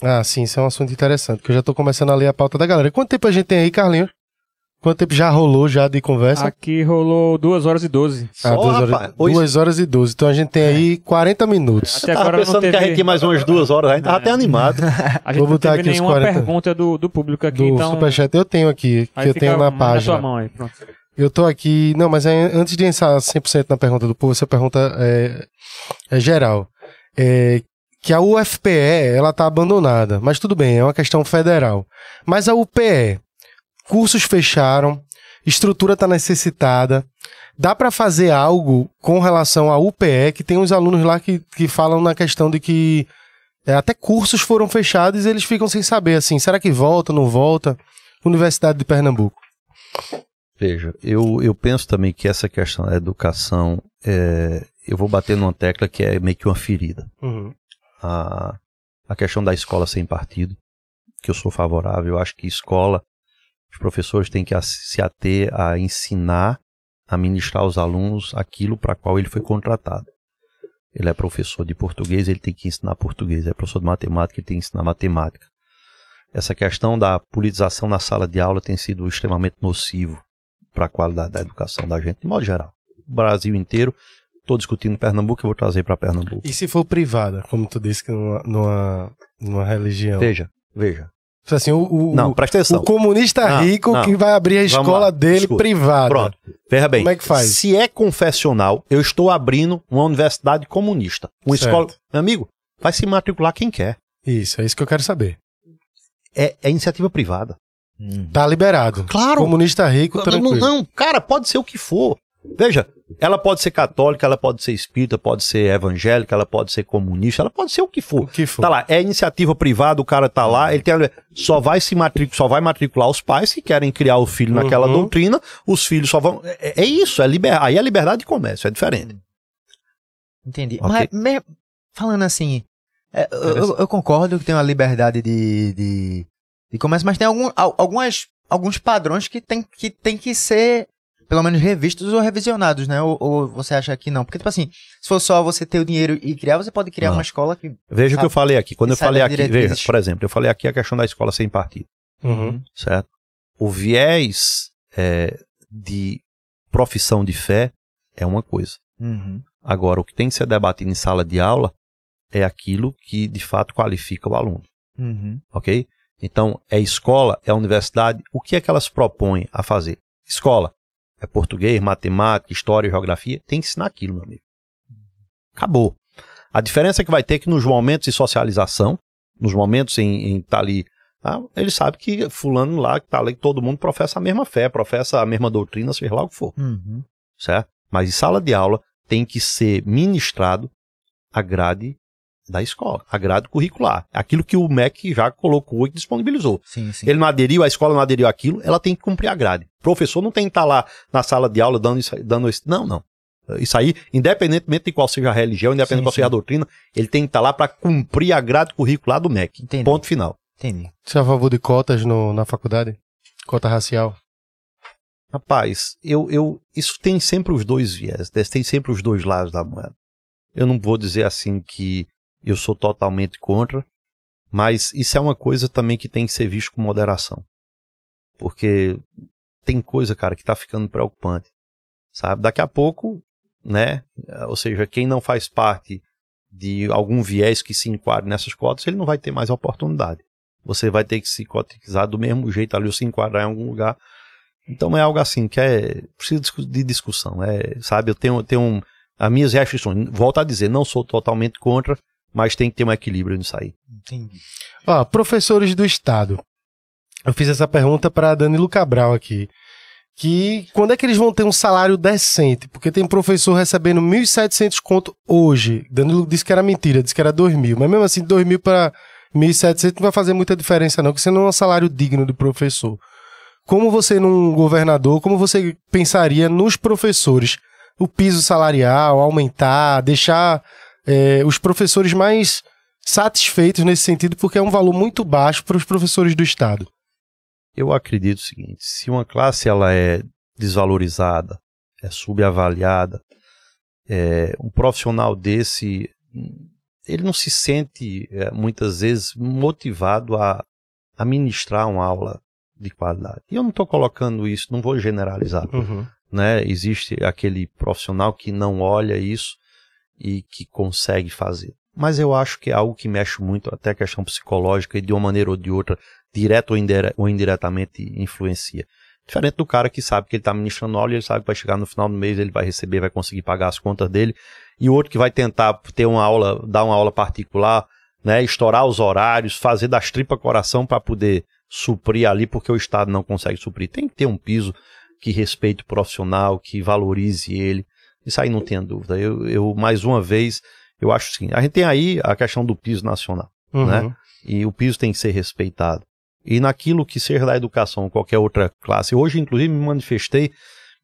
Ah, sim, isso é um assunto interessante, que eu já tô começando a ler a pauta da galera. Quanto tempo a gente tem aí, Carlinhos? Quanto tempo já rolou já de conversa? Aqui rolou 2 horas e 12. Ah, Só, duas, horas, rapaz, hoje- horas e 12. Então a gente tem aí 40 minutos. Até agora não pensando que a teve- gente mais umas duas horas, a gente tava até animado. A gente Vou não botar teve aqui nenhuma 40. pergunta do, do público aqui, Do então. Superchat eu tenho aqui, que aí eu tenho na na página. sua mão aí, pronto. Eu tô aqui. Não, mas é, antes de entrar 100% na pergunta do povo, essa pergunta é, é geral. É, que a UFPE, ela tá abandonada. Mas tudo bem, é uma questão federal. Mas a UPE, cursos fecharam, estrutura tá necessitada. Dá para fazer algo com relação à UPE, que tem uns alunos lá que, que falam na questão de que é, até cursos foram fechados e eles ficam sem saber, assim, será que volta, não volta? Universidade de Pernambuco. Veja, eu, eu penso também que essa questão da educação, é, eu vou bater numa tecla que é meio que uma ferida. Uhum. a, a questão da escola sem partido, que eu sou favorável. Eu acho que escola, os professores têm que se ater a ensinar, a ministrar aos alunos aquilo para qual ele foi contratado. Ele é professor de português, ele tem que ensinar português. É professor de matemática, ele tem que ensinar matemática. Essa questão da politização na sala de aula tem sido extremamente nocivo para a qualidade da educação da gente, de modo geral. O Brasil inteiro, estou discutindo Pernambuco, eu vou trazer para Pernambuco. E se for privada, como tu disse que numa, numa, numa religião? Veja, veja. Tipo Assim, o, o, Não, presta atenção. o comunista Não, rico não. que vai abrir a escola lá, dele escuta. privada. Pronto. Veja bem. Como é que faz? Se é confessional, eu estou abrindo uma universidade comunista. Uma Certo. escola. Meu amigo, vai se matricular quem quer. Isso, é isso que eu quero saber. É, é iniciativa privada. Tá liberado. Claro. Comunista rico, Não, tranquilo. não, cara, pode ser o que for. Veja, ela pode ser católica, ela pode ser espírita, pode ser evangélica, ela pode ser comunista, ela pode ser o que O for. que for. Tá lá, é iniciativa privada, o cara tá lá, ele tem, só vai se matricular, só vai matricular os pais que querem criar o filho naquela Uhum. doutrina, os filhos só vão. É, é isso, é liber, aí é liberdade de comércio, é diferente. Entendi. Ok. Mas, me- falando assim, é, eu, eu- eu concordo que tem uma liberdade de, de, de comércio, mas tem algum, al- algumas, alguns padrões que tem, que tem que ser pelo menos revistos ou revisionados, né? Ou, ou você acha que não? Porque, tipo assim, se for só você ter o dinheiro e criar, você pode criar Não. uma escola que. Veja o que eu falei aqui. Quando eu falei aqui, veja, por exemplo, eu falei aqui a questão da escola sem partido, Uhum. certo? O viés é, de profissão de fé é uma coisa. Uhum. Agora, o que tem que ser debatido em sala de aula é aquilo que de fato qualifica o aluno, Uhum. ok? Então, é escola, é universidade, o que é que elas propõem a fazer? Escola, é português, matemática, história, geografia, tem que ensinar aquilo, meu amigo. Acabou. A diferença que vai ter é que nos momentos de socialização, nos momentos em estar ali, tá, ele sabe que fulano lá, que tá ali, todo mundo professa a mesma fé, professa a mesma doutrina, seja lá o que for Uhum. certo? Mas em sala de aula tem que ser ministrado a grade da escola, a grade curricular. Aquilo que o MEC já colocou e disponibilizou. Sim, sim. Ele não aderiu, a escola não aderiu àquilo, ela tem que cumprir a grade. O professor não tem que estar lá na sala de aula dando isso, dando isso. Não, não. Isso aí, independentemente de qual seja a religião, independente Sim, de qual seja a doutrina, ele tem que estar lá para cumprir a grade curricular do MEC. Entendi. Ponto final. Entendi. Você é a favor de cotas no, na faculdade? Cota racial? Rapaz, eu, eu, isso tem sempre os dois viés, né? tem sempre os dois lados da moeda. Eu não vou dizer assim que eu sou totalmente contra, mas isso é uma coisa também que tem que ser visto com moderação. Porque tem coisa, cara, que tá ficando preocupante. Sabe? Daqui a pouco, né? Ou seja, quem não faz parte de algum viés que se enquadre nessas cotas, ele não vai ter mais oportunidade. Você vai ter que se cotizar do mesmo jeito ali, ou se enquadrar em algum lugar. Então é algo assim que é precisa de discussão, é, sabe? Eu tenho, tenho um, as minhas restrições. Volto a dizer, não sou totalmente contra, mas tem que ter um equilíbrio nisso aí. Entendi. Ó, professores do Estado. Eu fiz essa pergunta para Danilo Cabral aqui. Que quando é que eles vão ter um salário decente? Porque tem professor recebendo 1.700 conto hoje. Danilo disse que era mentira, disse que era 2.000. Mas mesmo assim, 2.000 para 1.700 não vai fazer muita diferença não, porque você não é um salário digno de professor. Como você, num governador, como você pensaria nos professores? O piso salarial, aumentar, deixar eh, os professores mais satisfeitos nesse sentido, porque é um valor muito baixo para os professores do Estado. Eu acredito o seguinte: se uma classe ela é desvalorizada, é subavaliada, é, um profissional desse ele não se sente é, muitas vezes motivado a, a ministrar uma aula de qualidade. E eu não estou colocando isso, não vou generalizar. né? Existe aquele profissional que não olha isso e que consegue fazer. Mas eu acho que é algo que mexe muito até a questão psicológica e de uma maneira ou de outra, direto ou, indire ou indiretamente, influencia. Diferente do cara que sabe que ele está ministrando aula e ele sabe que vai chegar no final do mês, ele vai receber, vai conseguir pagar as contas dele. E o outro que vai tentar ter uma aula, dar uma aula particular, né? Estourar os horários, fazer das tripas coração para poder suprir ali, porque o Estado não consegue suprir. Tem que ter um piso que respeite o profissional, que valorize ele. Isso aí não tenha dúvida. Eu, eu mais uma vez, eu acho assim, a gente tem aí a questão do piso nacional, Uhum. né? E o piso tem que ser respeitado. E naquilo que seja da educação, qualquer outra classe. Hoje, inclusive, me manifestei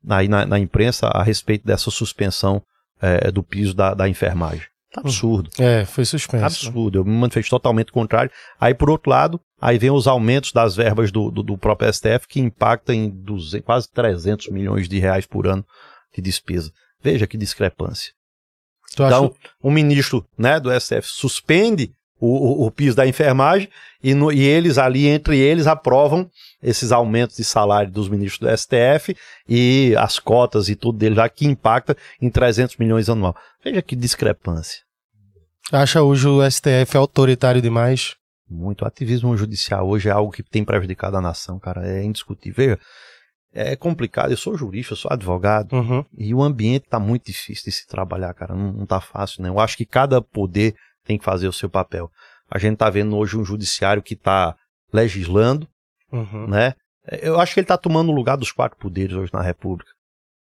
aí na, na imprensa a respeito dessa suspensão eh, do piso da, da enfermagem. Tá absurdo. É, foi suspenso. Absurdo, eu me manifestei totalmente contrário. Aí, por outro lado, aí vem os aumentos das verbas do, do, do próprio STF, que impactam em 200, quase 300 milhões de reais por ano de despesa. Veja que discrepância. Tu acha- Então, um ministro né, do STF suspende o, o, o piso da enfermagem e, no- e eles ali, entre eles, aprovam esses aumentos de salário dos ministros do STF e as cotas e tudo deles lá, que impacta em 300 milhões anual. Veja que discrepância. acha hoje o STF autoritário demais? Muito ativismo judicial hoje é algo que tem prejudicado a nação, cara. É indiscutível. Veja, É complicado. Eu sou jurista, eu sou advogado. Uhum. E o ambiente tá muito difícil de se trabalhar, cara. Não, não tá fácil, né? Eu acho que cada poder tem que fazer o seu papel. A gente tá vendo hoje um judiciário que tá legislando, Uhum. né? Eu acho que ele tá tomando o lugar dos quatro poderes hoje na República,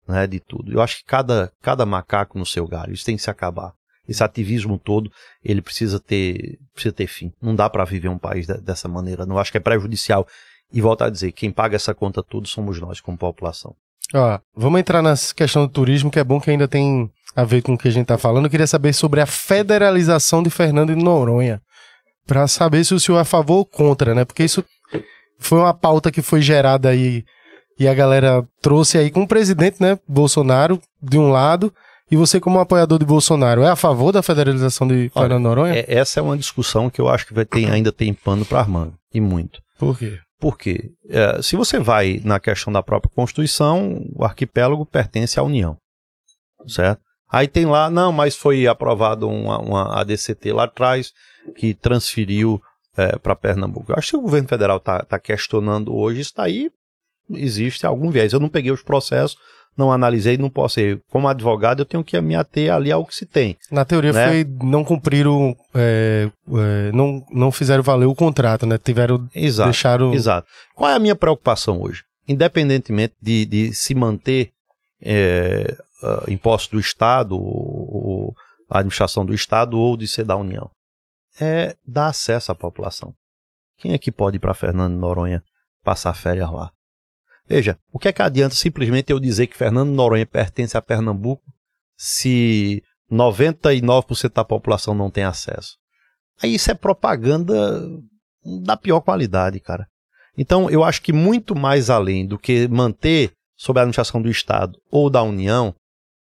né? De tudo. Eu acho que cada, cada macaco no seu galho, isso tem que se acabar. Esse ativismo todo, ele precisa ter, precisa ter fim. Não dá para viver um país de- dessa maneira. Não acho que é prejudicial. E volto a dizer, quem paga essa conta tudo somos nós como população. Ó, vamos entrar na questão do turismo, que é bom que ainda tem a ver com o que a gente tá falando. Eu queria saber sobre a federalização de Fernando de Noronha. Pra saber se o senhor é a favor ou contra, né? Porque isso foi uma pauta que foi gerada aí E a galera trouxe aí com o presidente, né, Bolsonaro, de um lado, e você como apoiador de Bolsonaro, é a favor da federalização de Fernando Noronha? É- essa é uma discussão que eu acho que vai ter, ainda tem pano para manga, e muito. Por quê? Por quê? É, se você vai na questão da própria Constituição, o arquipélago pertence à União, certo? Aí tem lá, não, mas foi aprovado uma, uma ADCT lá atrás que transferiu para Pernambuco. Acho que o governo federal está questionando hoje, isso daí existe algum viés. Eu não peguei os processos, não analisei, não posso ir. Como advogado, eu tenho que me ater ali ao que se tem. Na teoria Né? foi não cumpriram, é, é, não, não fizeram valer o contrato, né? Tiveram, Exato. deixaram... Exato. Qual é a minha preocupação hoje? Independentemente de, de se manter é, ah, imposto do Estado, ou, ou a administração do Estado, ou de ser da União, é dar acesso à população. Quem é que pode ir para Fernando Noronha passar férias lá? Veja, o que é que adianta simplesmente eu dizer que Fernando Noronha pertence a Pernambuco se 99% da população não tem acesso? Aí isso é propaganda da pior qualidade, cara. Então, eu acho que muito mais além do que manter sob a administração do Estado ou da União,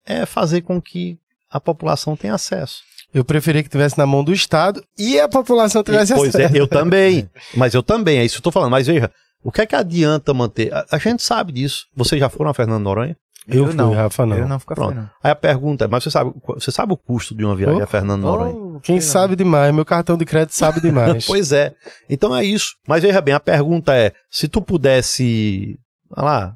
é fazer com que a população tenha acesso. Eu preferia que tivesse na mão do Estado e a população tivesse pois é, acesso. eu também. Mas eu também, é isso que eu tô falando. Mas veja, o que é que adianta manter? A, a gente sabe disso. Vocês já foram a Fernando Noronha? Eu, Eu fui, não. Rafa, não. Eu não fico Pronto. afim, não. Aí a pergunta é, mas você sabe, você sabe o custo de uma viagem Oh, a Fernando Noronha? Oh, Quem sei sabe demais, meu cartão de crédito sabe demais. Pois é. Então é isso. Mas veja bem, a pergunta é: se tu pudesse, lá,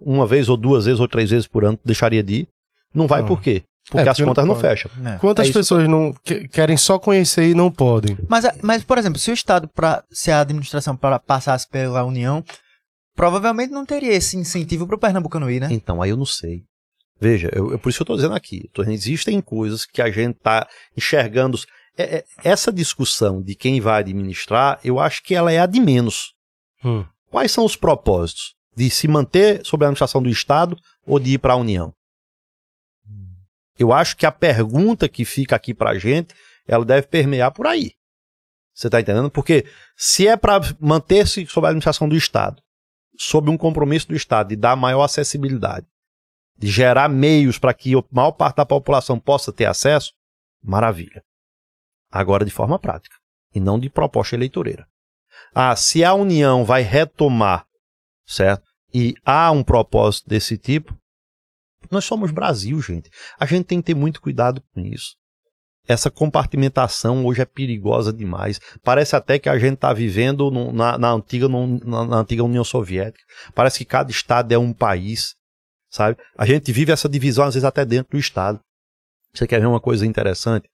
uma vez ou duas vezes ou três vezes por ano, tu deixaria de ir? Não vai Não. por quê? Porque É, as porque não contas não, pode. fecham. não. É. Quantas É pessoas não que- querem só conhecer e não podem? Mas, mas, por exemplo, se o Estado, pra, se a administração pra, passasse pela União, provavelmente não teria esse incentivo pro Pernambucano ir, né? Então, aí eu não sei. Veja, eu, eu- por isso que eu estou dizendo aqui. Tô existem coisas que a gente está enxergando. É- é- essa discussão de quem vai administrar, eu acho que ela é a de menos. Hum. Quais são os propósitos? De se manter sob a administração do Estado ou de ir para a União? Eu acho que a pergunta que fica aqui para a gente, ela deve permear por aí. Você está entendendo? Porque se é para manter-se sob a administração do Estado, sob um compromisso do Estado de dar maior acessibilidade, de gerar meios para que a maior parte da população possa ter acesso, maravilha. Agora de forma prática, e não de proposta eleitoreira. Ah, se a União vai retomar, certo? E há um propósito desse tipo, nós somos Brasil, gente. A gente tem que ter muito cuidado com isso. Essa compartimentação hoje é perigosa demais. Parece até que a gente está vivendo no- na, na antiga, no- na- na antiga União Soviética. Parece que cada estado é um país, sabe? A gente vive essa divisão às vezes até dentro do estado. Você quer ver uma coisa interessante?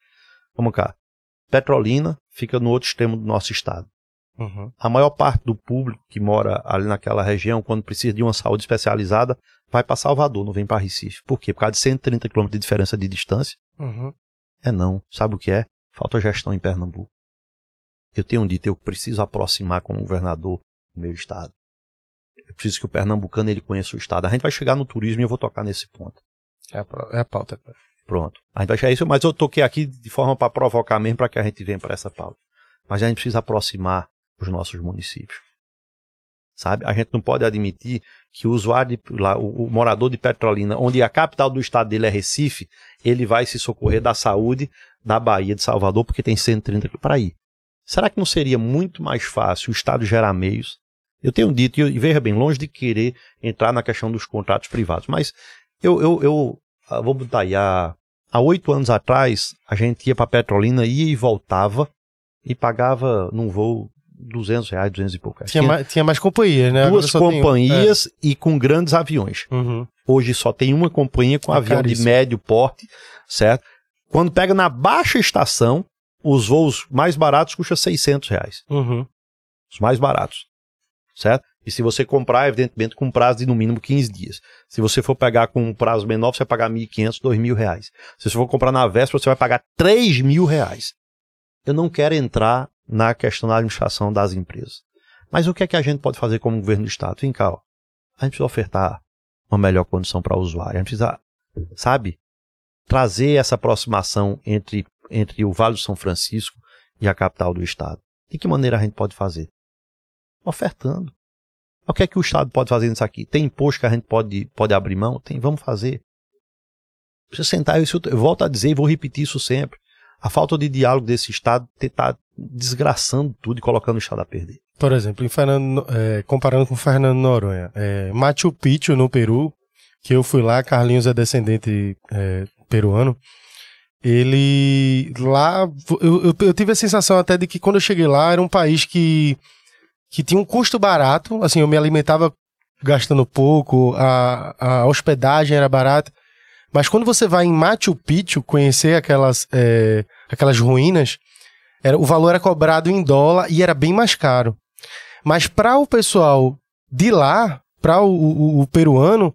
Vamos cá. Petrolina fica no outro extremo do nosso estado. Uhum. A maior parte do público que mora ali naquela região, quando precisa de uma saúde especializada, vai para Salvador, não vem para Recife. Por quê? Por causa de 130 quilômetros de diferença de distância? Uhum. É não. Sabe o que é? Falta gestão em Pernambuco. Eu tenho dito, eu preciso aproximar com o governador do meu estado. Eu preciso que o pernambucano ele conheça o estado. A gente vai chegar no turismo e eu vou tocar nesse ponto. É, a, é a pauta. Pronto. A gente vai chegar isso, mas eu toquei aqui de forma para provocar mesmo para que a gente venha para essa pauta. Mas a gente precisa aproximar os nossos municípios. Sabe? A gente não pode admitir que o usuário, de, lá, o, o morador de Petrolina, onde a capital do estado dele é Recife, ele vai se socorrer da saúde da Bahia de Salvador porque tem 130 para ir. Será que não seria muito mais fácil o estado gerar meios? Eu tenho dito, e veja bem, longe de querer entrar na questão dos contratos privados, mas eu, eu, eu ah, vou botar aí, há oito anos atrás, a gente ia para Petrolina, ia e voltava e pagava num voo 200 reais, 200 e pouco. reais. Tinha, mais, tinha mais companhias, né? duas tem um. companhias e com grandes aviões. É. Uhum. Hoje só tem uma companhia com É avião de caríssimo. médio porte, certo? Quando pega na baixa estação, os voos mais baratos custam 600 reais. Uhum. Os mais baratos, certo? E se você comprar, evidentemente, com prazo de no mínimo 15 dias. Se você for pegar com um prazo menor, você vai pagar 1.500, 2.000 reais. Se você for comprar na véspera, você vai pagar 3 mil reais. Eu não quero entrar na questão da administração das empresas. Mas o que é que a gente pode fazer como governo do Estado? Vem cá, ó. A gente precisa ofertar uma melhor condição para o usuário. A gente precisa, sabe, trazer essa aproximação entre, entre o Vale do São Francisco e a capital do Estado. De que maneira a gente pode fazer? Ofertando. O que é que o Estado pode fazer nisso aqui? Tem imposto que a gente pode, pode abrir mão? Tem, vamos fazer. Precisa sentar, eu, eu volto a dizer e vou repetir isso sempre. A falta de diálogo desse Estado está desgraçando tudo e colocando o Estado a perder. Por exemplo, em Fernando, é, comparando com Fernando Noronha, é, Machu Picchu no Peru, que eu fui lá, Carlinhos é descendente é, peruano, ele lá, eu, eu, eu, tive a sensação até de que quando eu cheguei lá era um país que, que tinha um custo barato, assim, eu me alimentava gastando pouco, a, a hospedagem era barata, mas quando você vai em Machu Picchu conhecer aquelas, é, aquelas ruínas, era, o valor era cobrado em dólar e era bem mais caro. Mas para o pessoal de lá, para o, o, o peruano,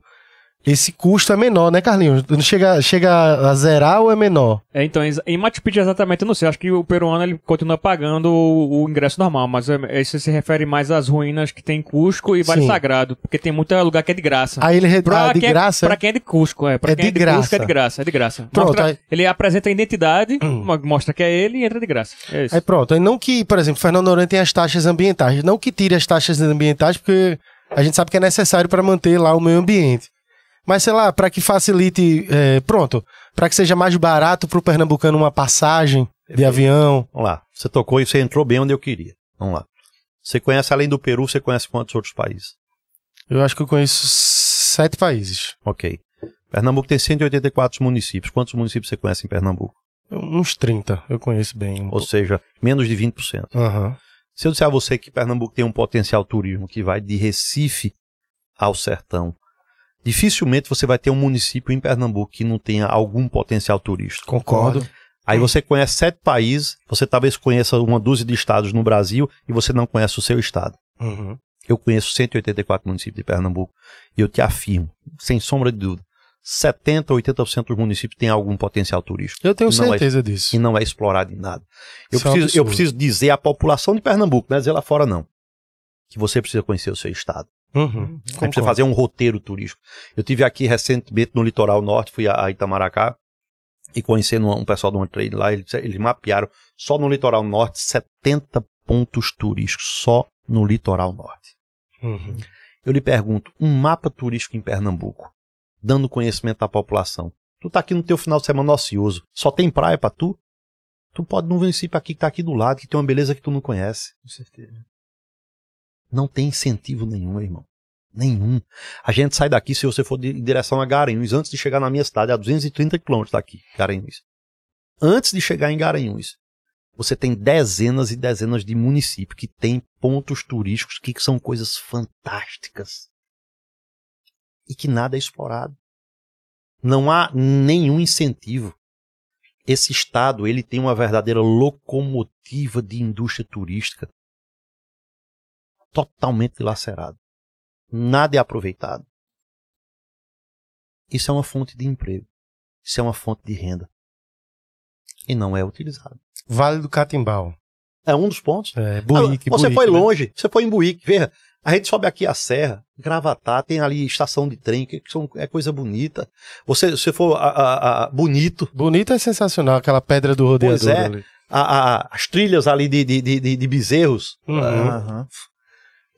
esse custo é menor, né, Carlinhos? Chega, chega a zerar ou é menor? É, então, em Machu Picchu exatamente, eu não sei. Acho que o peruano ele continua pagando o, o ingresso normal, mas é, isso se refere mais às ruínas que tem Cusco e Vale Sim. Sagrado, porque tem muito lugar que é de graça. Aí ele pra ah, de quem é- graça? É, pra quem é de Cusco, é. Pra é quem de é de graça. Cusco é de graça, é de graça. Pronto, mostra, aí... Ele apresenta a identidade, hum. mostra que é ele e entra de graça. É isso. Aí pronto, aí não que, por exemplo, Fernando Noronha tem as taxas ambientais, não que tire as taxas ambientais, porque a gente sabe que é necessário para manter lá o meio ambiente. Mas sei lá, para que facilite, é, pronto, para que seja mais barato para o pernambucano uma passagem de avião. Vamos lá, você tocou e você entrou bem onde eu queria. Vamos lá. Você conhece além do Peru, você conhece quantos outros países? Eu acho que eu conheço sete países. Ok. Pernambuco tem 184 municípios. Quantos municípios você conhece em Pernambuco? Uns 30, eu conheço bem. Um Ou seja, menos de 20%. Uhum. Se eu disser a você que Pernambuco tem um potencial turismo que vai de Recife ao sertão, dificilmente você vai ter um município em Pernambuco que não tenha algum potencial turístico. Concordo. Aí você conhece sete países, você talvez conheça uma dúzia de estados no Brasil e você não conhece o seu estado. Uhum. Eu conheço 184 municípios de Pernambuco e eu te afirmo, sem sombra de dúvida, 70 ou 80% dos municípios têm algum potencial turístico. Eu tenho certeza é, disso. E não é explorado em nada. Eu, é preciso, eu preciso dizer à população de Pernambuco, não é dizer lá fora não, que você precisa conhecer o seu estado. Uhum, você precisa fazer um roteiro turístico. Eu tive aqui recentemente no litoral norte, fui a, Itamaracá e conhecendo um pessoal do trade lá, eles, eles mapearam só no litoral norte 70 pontos turísticos, só no litoral norte. Uhum. Eu lhe pergunto, um mapa turístico em Pernambuco, dando conhecimento à população. Tu tá aqui no teu final de semana ocioso, só tem praia para tu? Tu pode não município aqui que tá aqui do lado, que tem uma beleza que tu não conhece. Com certeza. Não tem incentivo nenhum, irmão. Nenhum. A gente sai daqui, se você for em direção a Garanhuns, antes de chegar na minha cidade, a 230 quilômetros daqui, Garanhuns. Antes de chegar em Garanhuns, você tem dezenas e dezenas de municípios que têm pontos turísticos que são coisas fantásticas. E que nada é explorado. Não há nenhum incentivo. Esse estado, ele tem uma verdadeira locomotiva de indústria turística totalmente dilacerado. Nada é aproveitado. Isso é uma fonte de emprego. Isso é uma fonte de renda. E não é utilizado. Vale do Catimbau. É um dos pontos. É, Buíque, Você Buíque, foi né? longe, você foi em Buíque. Veja, a gente sobe aqui a serra, Gravatar, tem ali estação de trem, que são, é coisa bonita. Você, você for a, a, a, bonito. Bonito é sensacional, aquela pedra do rodeador Pois é. as trilhas ali de, de, de, de- bezerros, Uhum. Aham.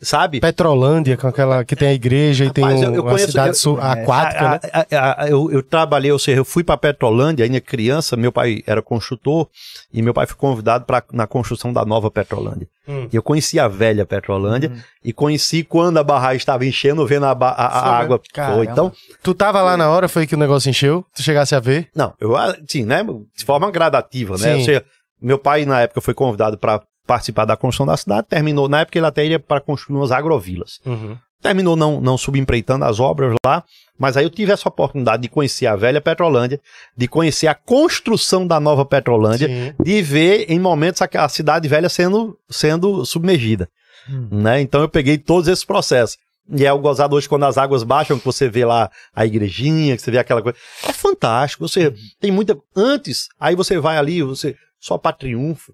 Sabe? Petrolândia, com aquela que tem a igreja e tem Rapaz, um, eu- eu uma conheço- cidade eu- é, aquática, A- né? a- a- a- eu, eu trabalhei, ou seja, eu fui para Petrolândia ainda criança, meu pai era construtor e meu pai foi convidado para na construção da nova Petrolândia. Hum. E eu conheci a velha Petrolândia e conheci quando a barragem estava enchendo, vendo a, a- água. Foi. Então, Tu tava lá na hora, foi que o negócio encheu? Tu chegasse a ver? não, eu assim, né, de forma gradativa, né? Sim. Ou seja, meu pai na época foi convidado para participar da construção da cidade, terminou, na época ele até ia para construir umas agrovilas. Uhum. terminou não, não subempreitando as obras lá, mas aí eu tive essa oportunidade de conhecer a velha Petrolândia, de conhecer a construção da nova Petrolândia, Sim. de ver em momentos a, a cidade velha sendo, sendo submergida. Hum. Né? Então eu peguei todos esses processos. E é o gozado hoje quando as águas baixam, que você vê lá a igrejinha, que você vê aquela coisa. É fantástico. Você tem muita. Antes, aí você vai ali, você só para triunfo.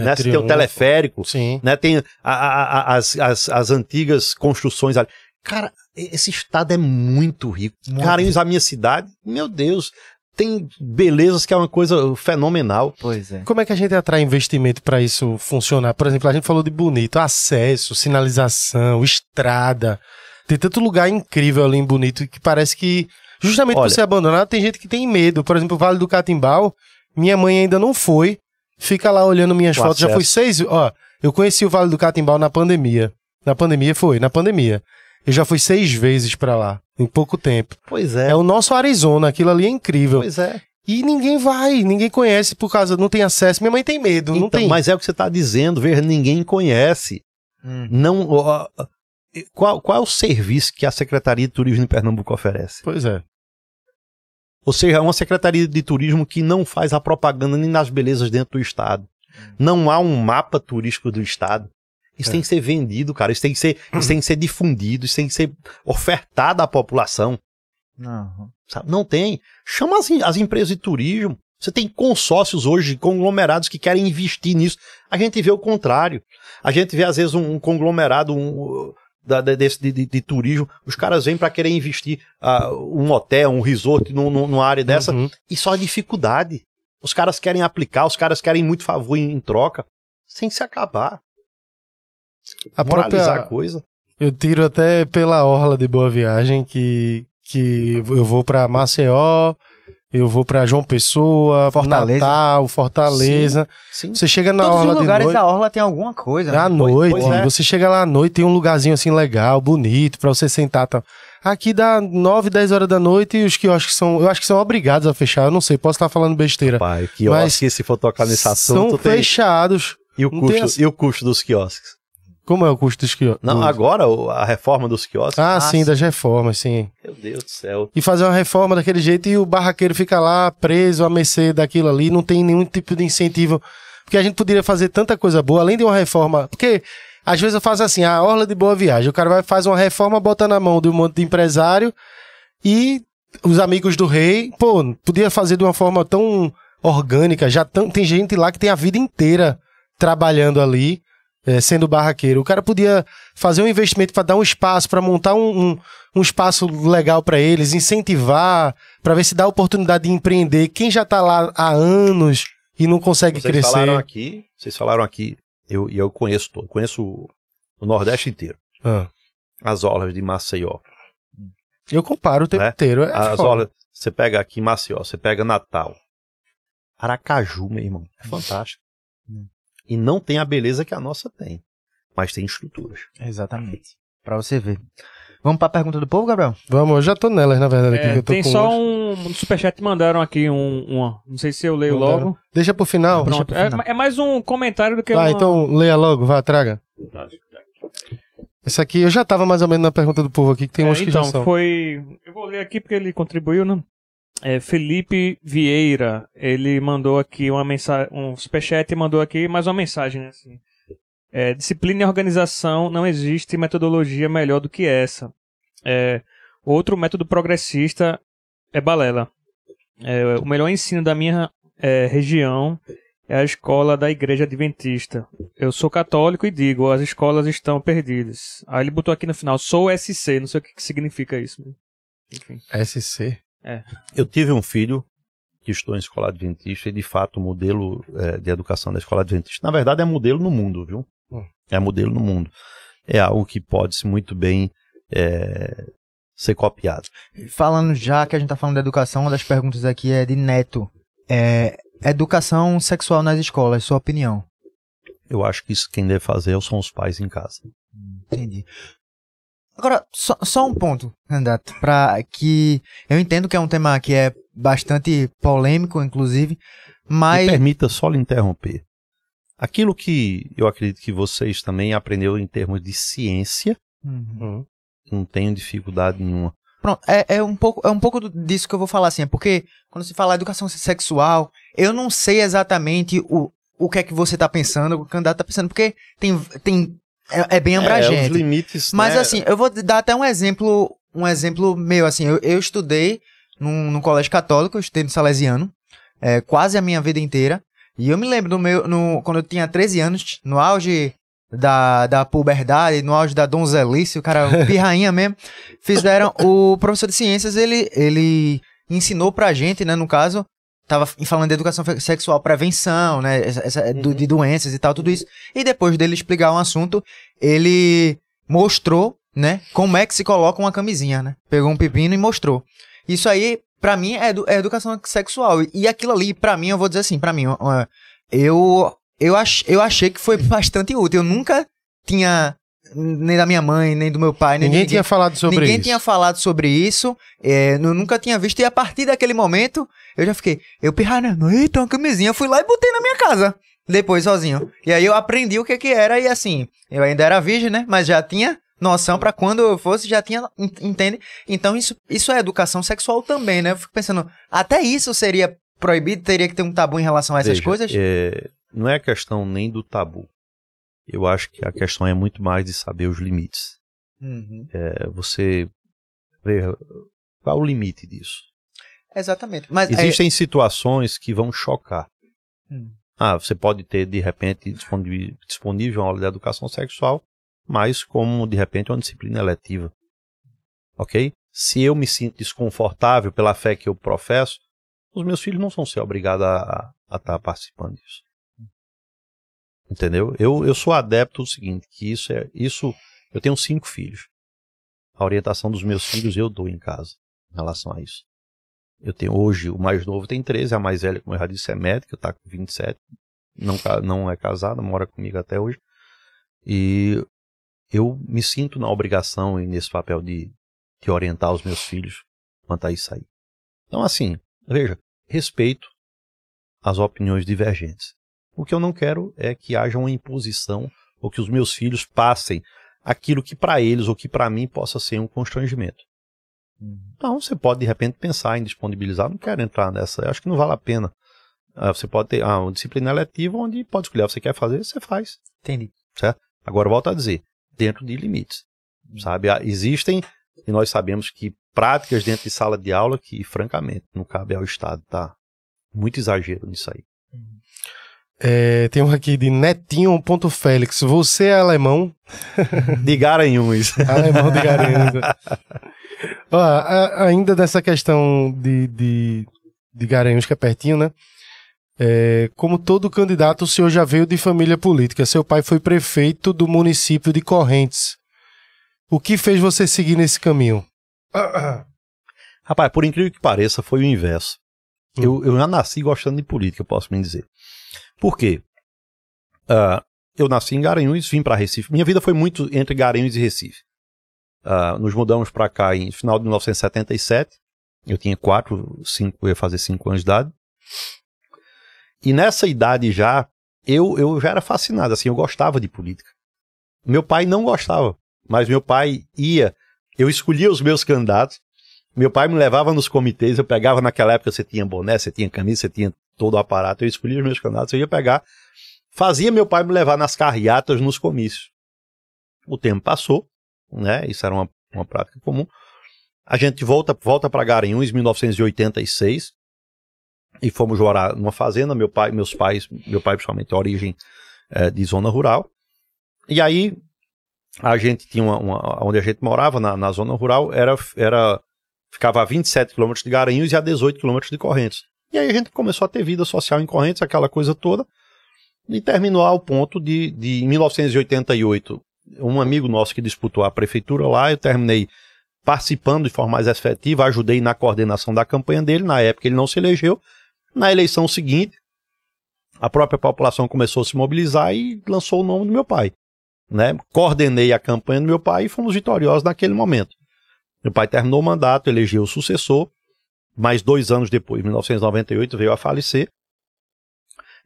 É, né? Você tem o teleférico Sim. né? Tem a- a- a- as, as, as antigas construções ali. Cara, esse estado é muito rico. Muito. Carinhos, a minha cidade, meu Deus, tem belezas que é uma coisa fenomenal. Pois é. Como é que a gente atrai investimento para isso funcionar? Por exemplo, a gente falou de bonito, acesso, sinalização, estrada. Tem tanto lugar incrível ali em Bonito que parece que, justamente por Olha- ser abandonado, tem gente que tem medo. Por exemplo, o Vale do Catimbau, minha mãe ainda não foi. Fica lá olhando minhas O fotos. Já fui acesso. seis. Ó, eu conheci o Vale do Catimbau na pandemia. Na pandemia foi, na pandemia. Eu já fui seis vezes pra lá, em pouco tempo. Pois É é. o nosso Arizona, aquilo ali é incrível. Pois é. E ninguém vai, ninguém conhece por causa, não tem acesso. Minha mãe tem medo, não Então, tem. Mas é o que você está dizendo, veja, ninguém conhece. Hum. Não. ó, ó, qual, qual é o serviço que a Secretaria de Turismo de Pernambuco oferece? Pois é. Ou seja, é uma Secretaria de Turismo que não faz a propaganda nem das belezas dentro do Estado. Não há um mapa turístico do Estado. Isso É. tem que ser vendido, cara. Isso tem que ser, isso tem que ser difundido, isso tem que ser ofertado à população. Não. sabe? Não tem. Chama as, as empresas de turismo. Você tem consórcios hoje, conglomerados que querem investir nisso. A gente vê o contrário. A gente vê, às vezes, um, um conglomerado um, da- desse, de, de- de turismo. Os caras vêm para querer investir ah, um hotel, um resort num- num- numa área dessa. Uhum. E só dificuldade. Os caras querem aplicar, os caras querem muito favor em, em troca. Sem se acabar. A própria, a coisa. eu tiro até pela orla de Boa Viagem que, que eu vou pra Maceió, eu vou pra João Pessoa, Fortaleza. Natal, Fortaleza. Sim. Você chega na Todos os orla de lugares noite, da orla tem alguma coisa. à né? noite, pois é. você chega lá à noite, tem um lugarzinho assim legal, bonito, pra você sentar e tal. Aqui dá 9, 10 horas da noite e os quiosques são, eu acho que são obrigados a fechar, eu não sei, posso estar falando besteira. Pai, que Mas se for tocar nesse assunto, são tem... fechados. E, o tem custo, as- e o custo dos quiosques? Como é o custo dos quiosques? Não, agora a reforma dos quiosques. Ah, Ah, sim, sim. das reformas, sim. Meu Deus do céu. e fazer uma reforma daquele jeito e o barraqueiro fica lá preso a mercê daquilo ali, não tem nenhum tipo de incentivo. Porque a gente poderia fazer tanta coisa boa, além de uma reforma. Porque às vezes eu faço assim, a orla de boa viagem. O cara vai faz uma reforma, bota na mão de um monte de empresário e os amigos do rei, pô, podia fazer de uma forma tão orgânica. Já tão- tem gente lá que tem a vida inteira trabalhando ali. Eh, sendo barraqueiro, o cara podia fazer um investimento para dar um espaço, para montar um, um, um espaço legal para eles, incentivar, para ver se dá oportunidade de empreender. Quem já tá lá há anos e não consegue Vocês crescer. falaram aqui, vocês falaram aqui, eu, e eu conheço todo, conheço o, o Nordeste inteiro. Ah, As orlas de Maceió. eu comparo o tempo Né? inteiro. É As foda. orlas, você pega aqui Maceió, você pega Natal. Aracaju, meu irmão, é fantástico. E não tem a beleza que a nossa tem, mas tem estruturas. Exatamente. Pra você ver. Vamos pra pergunta do povo, Gabriel? Vamos, eu já tô nelas, na verdade, aqui. É, que eu tô tem com só hoje. um, superchat que mandaram aqui, um, uma- não sei se eu leio Mandaram. logo. Deixa pro final. Pronto, pro é, final. é mais um comentário do que Tá, uma... então leia logo, vá, traga. Esse aqui, eu já tava mais ou menos na pergunta do povo aqui, que tem É, uns que então, já são. foi. Eu vou ler aqui porque ele contribuiu, né? É, Felipe Vieira, ele mandou aqui uma mensagem, um superchat e mandou aqui mais uma mensagem, né, assim. É, disciplina e organização, não existe metodologia melhor do que essa. É, outro método progressista é balela. É, o melhor ensino da minha é, região é a escola da igreja adventista. Eu sou católico e digo, as escolas estão perdidas. Aí ele botou aqui no final, sou SC, não sei o que, que significa isso. né? Enfim. SC. Eu tive um filho que estou em escola adventista e, de fato, o modelo eh, de educação da escola adventista, na verdade, é modelo no mundo, viu? Hum. É modelo no mundo. É algo que pode-se muito bem eh, ser copiado. Falando já que a gente tá falando de educação, uma das perguntas aqui é de Neto. É, educação sexual nas escolas, sua opinião. Eu acho que isso quem deve fazer são os pais em casa. Entendi. Agora, só, só um ponto, candidato, para que eu entendo que é um tema que é bastante polêmico, inclusive, mas Me permita só lhe interromper. Aquilo que eu acredito que vocês também aprenderam em termos de ciência, Uhum. Hum. não tenho dificuldade nenhuma. Pronto, é, é um pouco, é um pouco disso que eu vou falar, assim, é porque quando se fala educação sexual, eu não sei exatamente o, o que é que você tá pensando, o que o candidato tá pensando, porque tem, tem é, é bem É, os abrangente. limites. Mas né? assim, eu vou dar até um exemplo, um exemplo meu, assim, eu, eu estudei num, num colégio católico, eu estudei no Salesiano, é, quase a minha vida inteira, e eu me lembro do meu, no, quando eu tinha 13 anos, no auge da, da puberdade, no auge da donzelice, o cara, pirrainha mesmo, fizeram, o professor de ciências, ele, ele ensinou pra gente, né, no caso, tava falando de educação sexual, prevenção, né, essa, essa- do- de doenças e tal, tudo isso. E depois dele explicar um assunto, ele mostrou, né, como é que se coloca uma camisinha, né? Pegou um pepino e mostrou. Isso aí, pra mim, é, edu- é educação sexual. E aquilo ali, pra mim, eu vou dizer assim, pra mim, eu, eu, ach, eu achei que foi bastante útil. Eu nunca tinha, nem da minha mãe, nem do meu pai, nem de Ninguém tinha falado sobre Ninguém isso. tinha falado sobre isso, é, eu nunca tinha visto, e a partir daquele momento, eu já fiquei, eu pirrando, eita, uma camisinha, fui lá e botei na minha casa, depois sozinho. E aí eu aprendi o que que era, e assim, eu ainda era virgem, né, mas já tinha noção pra quando eu fosse, já tinha, en- entende? Então isso, isso é educação sexual também, né, eu fico pensando, até isso seria proibido, teria que ter um tabu em relação a essas Veja, coisas? é, não é questão nem do tabu. Eu acho que a questão é muito mais de saber os limites. Uhum. É, você ver qual é o limite disso. Exatamente, mas é- Existem situações que vão chocar. Hum. Ah, você pode ter, de repente, disponível, uma aula de educação sexual, mas como, de repente, uma disciplina eletiva. Ok? Se eu me sinto desconfortável pela fé que eu professo, os meus filhos não vão ser obrigados a estar participando disso. Entendeu? Eu, eu sou adepto do seguinte, que isso é. Isso. Eu tenho cinco filhos. A orientação dos meus filhos eu dou em casa em relação a isso. Eu tenho hoje, o mais novo tem 13, a mais velha, como eu já disse, é médica, tá com 27. Não, não é casada, mora comigo até hoje. E eu me sinto na obrigação e nesse papel de, de orientar os meus filhos quanto a isso aí. Então, assim, veja, respeito as opiniões divergentes. O que eu não quero é que haja uma imposição ou que os meus filhos passem aquilo que para eles ou que para mim possa ser um constrangimento. Então você pode de repente pensar em disponibilizar, não quero entrar nessa, acho que não vale a pena. Ah, você pode ter ah, uma disciplina eletiva onde pode escolher o que você quer fazer, você faz. Entendi. Agora volto a dizer, dentro de limites. Sabe, Ah, existem e nós sabemos que práticas dentro de sala de aula que francamente não cabe ao Estado, tá? Muito exagero nisso aí. É, tem um aqui de Netinho.Félix. Você é alemão? De Garanhuns. Alemão de Garanhuns. Ó, a- ainda dessa questão de, de, de Garanhuns, que é pertinho, né? É, como todo candidato, o senhor já veio de família política. Seu pai foi prefeito do município de Correntes. O que fez você seguir nesse caminho? Rapaz, por incrível que pareça, foi o inverso. Hum. Eu, eu já nasci gostando de política, posso me dizer. Por quê? Ah, eu nasci em Garanhuns, vim para Recife. Minha vida foi muito entre Garanhuns e Recife. Ah, nos mudamos para cá em final de 1977. Eu tinha quatro, cinco, ia fazer cinco anos de idade. E nessa idade já, eu, eu já era fascinado, assim, eu gostava de política. Meu pai não gostava, mas meu pai ia, eu escolhia os meus candidatos, meu pai me levava nos comitês, eu pegava naquela época, você tinha boné, você tinha camisa, você tinha todo o aparato, eu escolhia os meus candidatos, eu ia pegar, fazia meu pai me levar nas carreatas nos comícios. O tempo passou, né? Isso era uma, uma prática comum. A gente volta volta para Garanhuns em 1986 e fomos morar numa fazenda, meu pai, meus pais, meu pai principalmente, origem eh, de zona rural. E aí a gente tinha uma, uma onde a gente morava na, na zona rural era era ficava a 27 quilômetros de Garanhuns e a 18 quilômetros de Correntes. E aí a gente começou a ter vida social em Correntes, aquela coisa toda, e terminou ao ponto de, de em 1988, um amigo nosso que disputou a prefeitura lá, eu terminei participando de forma mais efetiva, ajudei na coordenação da campanha dele, na época ele não se elegeu. Na eleição seguinte, a própria população começou a se mobilizar e lançou o nome do meu pai. Né? Coordenei a campanha do meu pai e fomos vitoriosos naquele momento. Meu pai terminou o mandato, elegeu o sucessor, mais dois anos depois, em 1998, veio a falecer.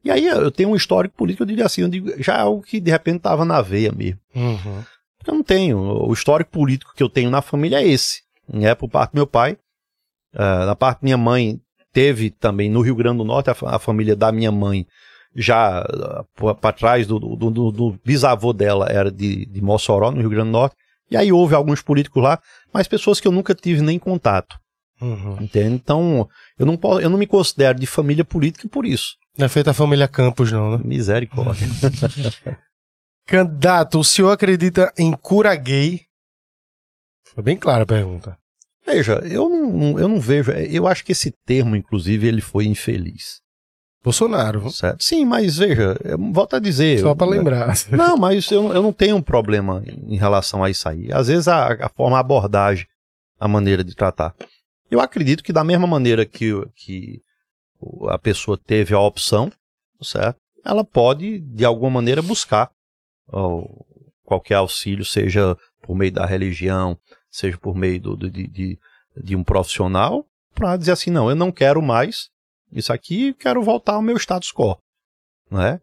E aí eu tenho um histórico político, eu diria assim, eu digo, já é algo que de repente estava na veia mesmo. Uhum. Eu não tenho. O histórico político que eu tenho na família é esse. É por parte do meu pai. Ah, na parte da minha mãe, teve também no Rio Grande do Norte, a, a família da minha mãe, já para trás do, do, do- do bisavô dela, era de, de Mossoró, no Rio Grande do Norte. E aí houve alguns políticos lá, mas pessoas que eu nunca tive nem contato. Uhum. Entende? Então, eu não, posso, eu não me considero de família política por isso. Não é feita a família Campos, não, né? Misericórdia. Candidato, o senhor acredita em cura gay? Foi bem clara a pergunta. Veja, eu não, eu não vejo. Eu acho que esse termo, inclusive, ele foi infeliz. Bolsonaro. Certo? Sim, mas veja, volto a dizer. Só para lembrar. Não, mas eu, eu não tenho um problema em relação a isso aí. Às vezes a, a forma, a abordagem, a maneira de tratar. Eu acredito que da mesma maneira que, que a pessoa teve a opção, certo? Ela pode, de alguma maneira, buscar ó, qualquer auxílio, seja por meio da religião, seja por meio do, do de, de, de um profissional, para dizer assim, não, eu não quero mais isso aqui quero voltar ao meu status quo. Não é?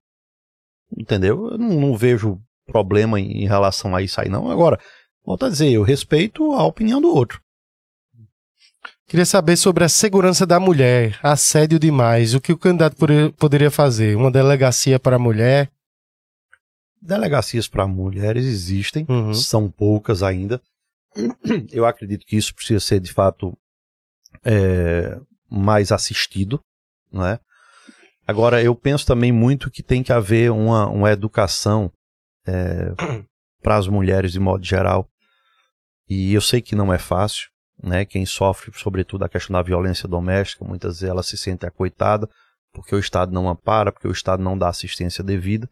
Entendeu? Eu não, não vejo problema em, em, relação a isso aí, não. Agora, volto a dizer, eu respeito a opinião do outro. Queria saber sobre a segurança da mulher, assédio demais. O que o candidato poderia fazer? Uma delegacia para a mulher? Delegacias para mulheres existem, uhum. são poucas ainda. Eu acredito que isso precisa ser, de fato, é, mais assistido não é? Agora, eu penso também muito que tem que haver uma, uma educação é, para as mulheres de modo geral. E eu sei que não é fácil, né? Quem sofre, sobretudo, a questão da violência doméstica, muitas vezes ela se sente acoitada, porque o Estado não ampara, porque o Estado não dá assistência devida.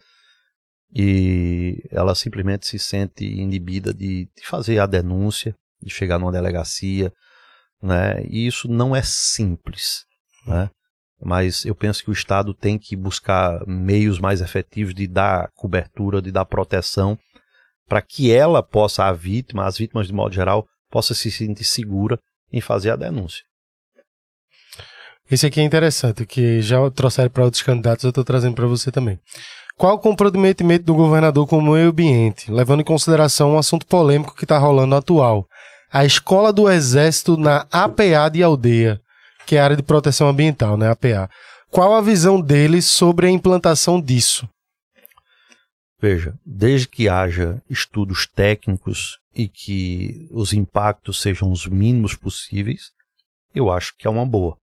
E ela simplesmente se sente inibida de, de fazer a denúncia, de chegar numa delegacia, né? E isso não é simples, né? mas eu penso que o Estado tem que buscar meios mais efetivos de dar cobertura, de dar proteção, para que ela possa, a vítima, as vítimas de modo geral, possa se sentir segura em fazer a denúncia. Esse aqui é interessante, que já trouxeram para outros candidatos, eu estou trazendo para você também. Qual o comprometimento do governador com o meio ambiente, levando em consideração um assunto polêmico que está rolando atual? A escola do Exército na APA de Aldeia que é a área de proteção ambiental, né, APA. Qual a visão deles sobre a implantação disso? Veja, desde que haja estudos técnicos e que os impactos sejam os mínimos possíveis, eu acho que é uma boa,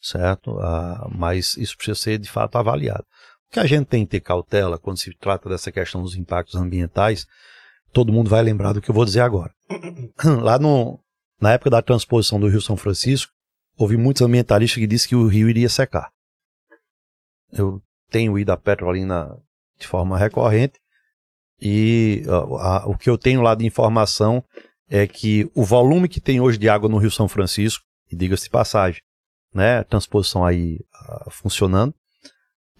certo? Ah, mas isso precisa ser de fato avaliado. O que a gente tem que ter cautela quando se trata dessa questão dos impactos ambientais, todo mundo vai lembrar do que eu vou dizer agora. Lá no, na época da transposição do Rio São Francisco, houve muitos ambientalistas que disseram que o rio iria secar. Eu tenho ido a Petrolina de forma recorrente e a, o que eu tenho lá de informação é que o volume que tem hoje de água no Rio São Francisco, e diga-se passagem, né, transposição aí uh, funcionando,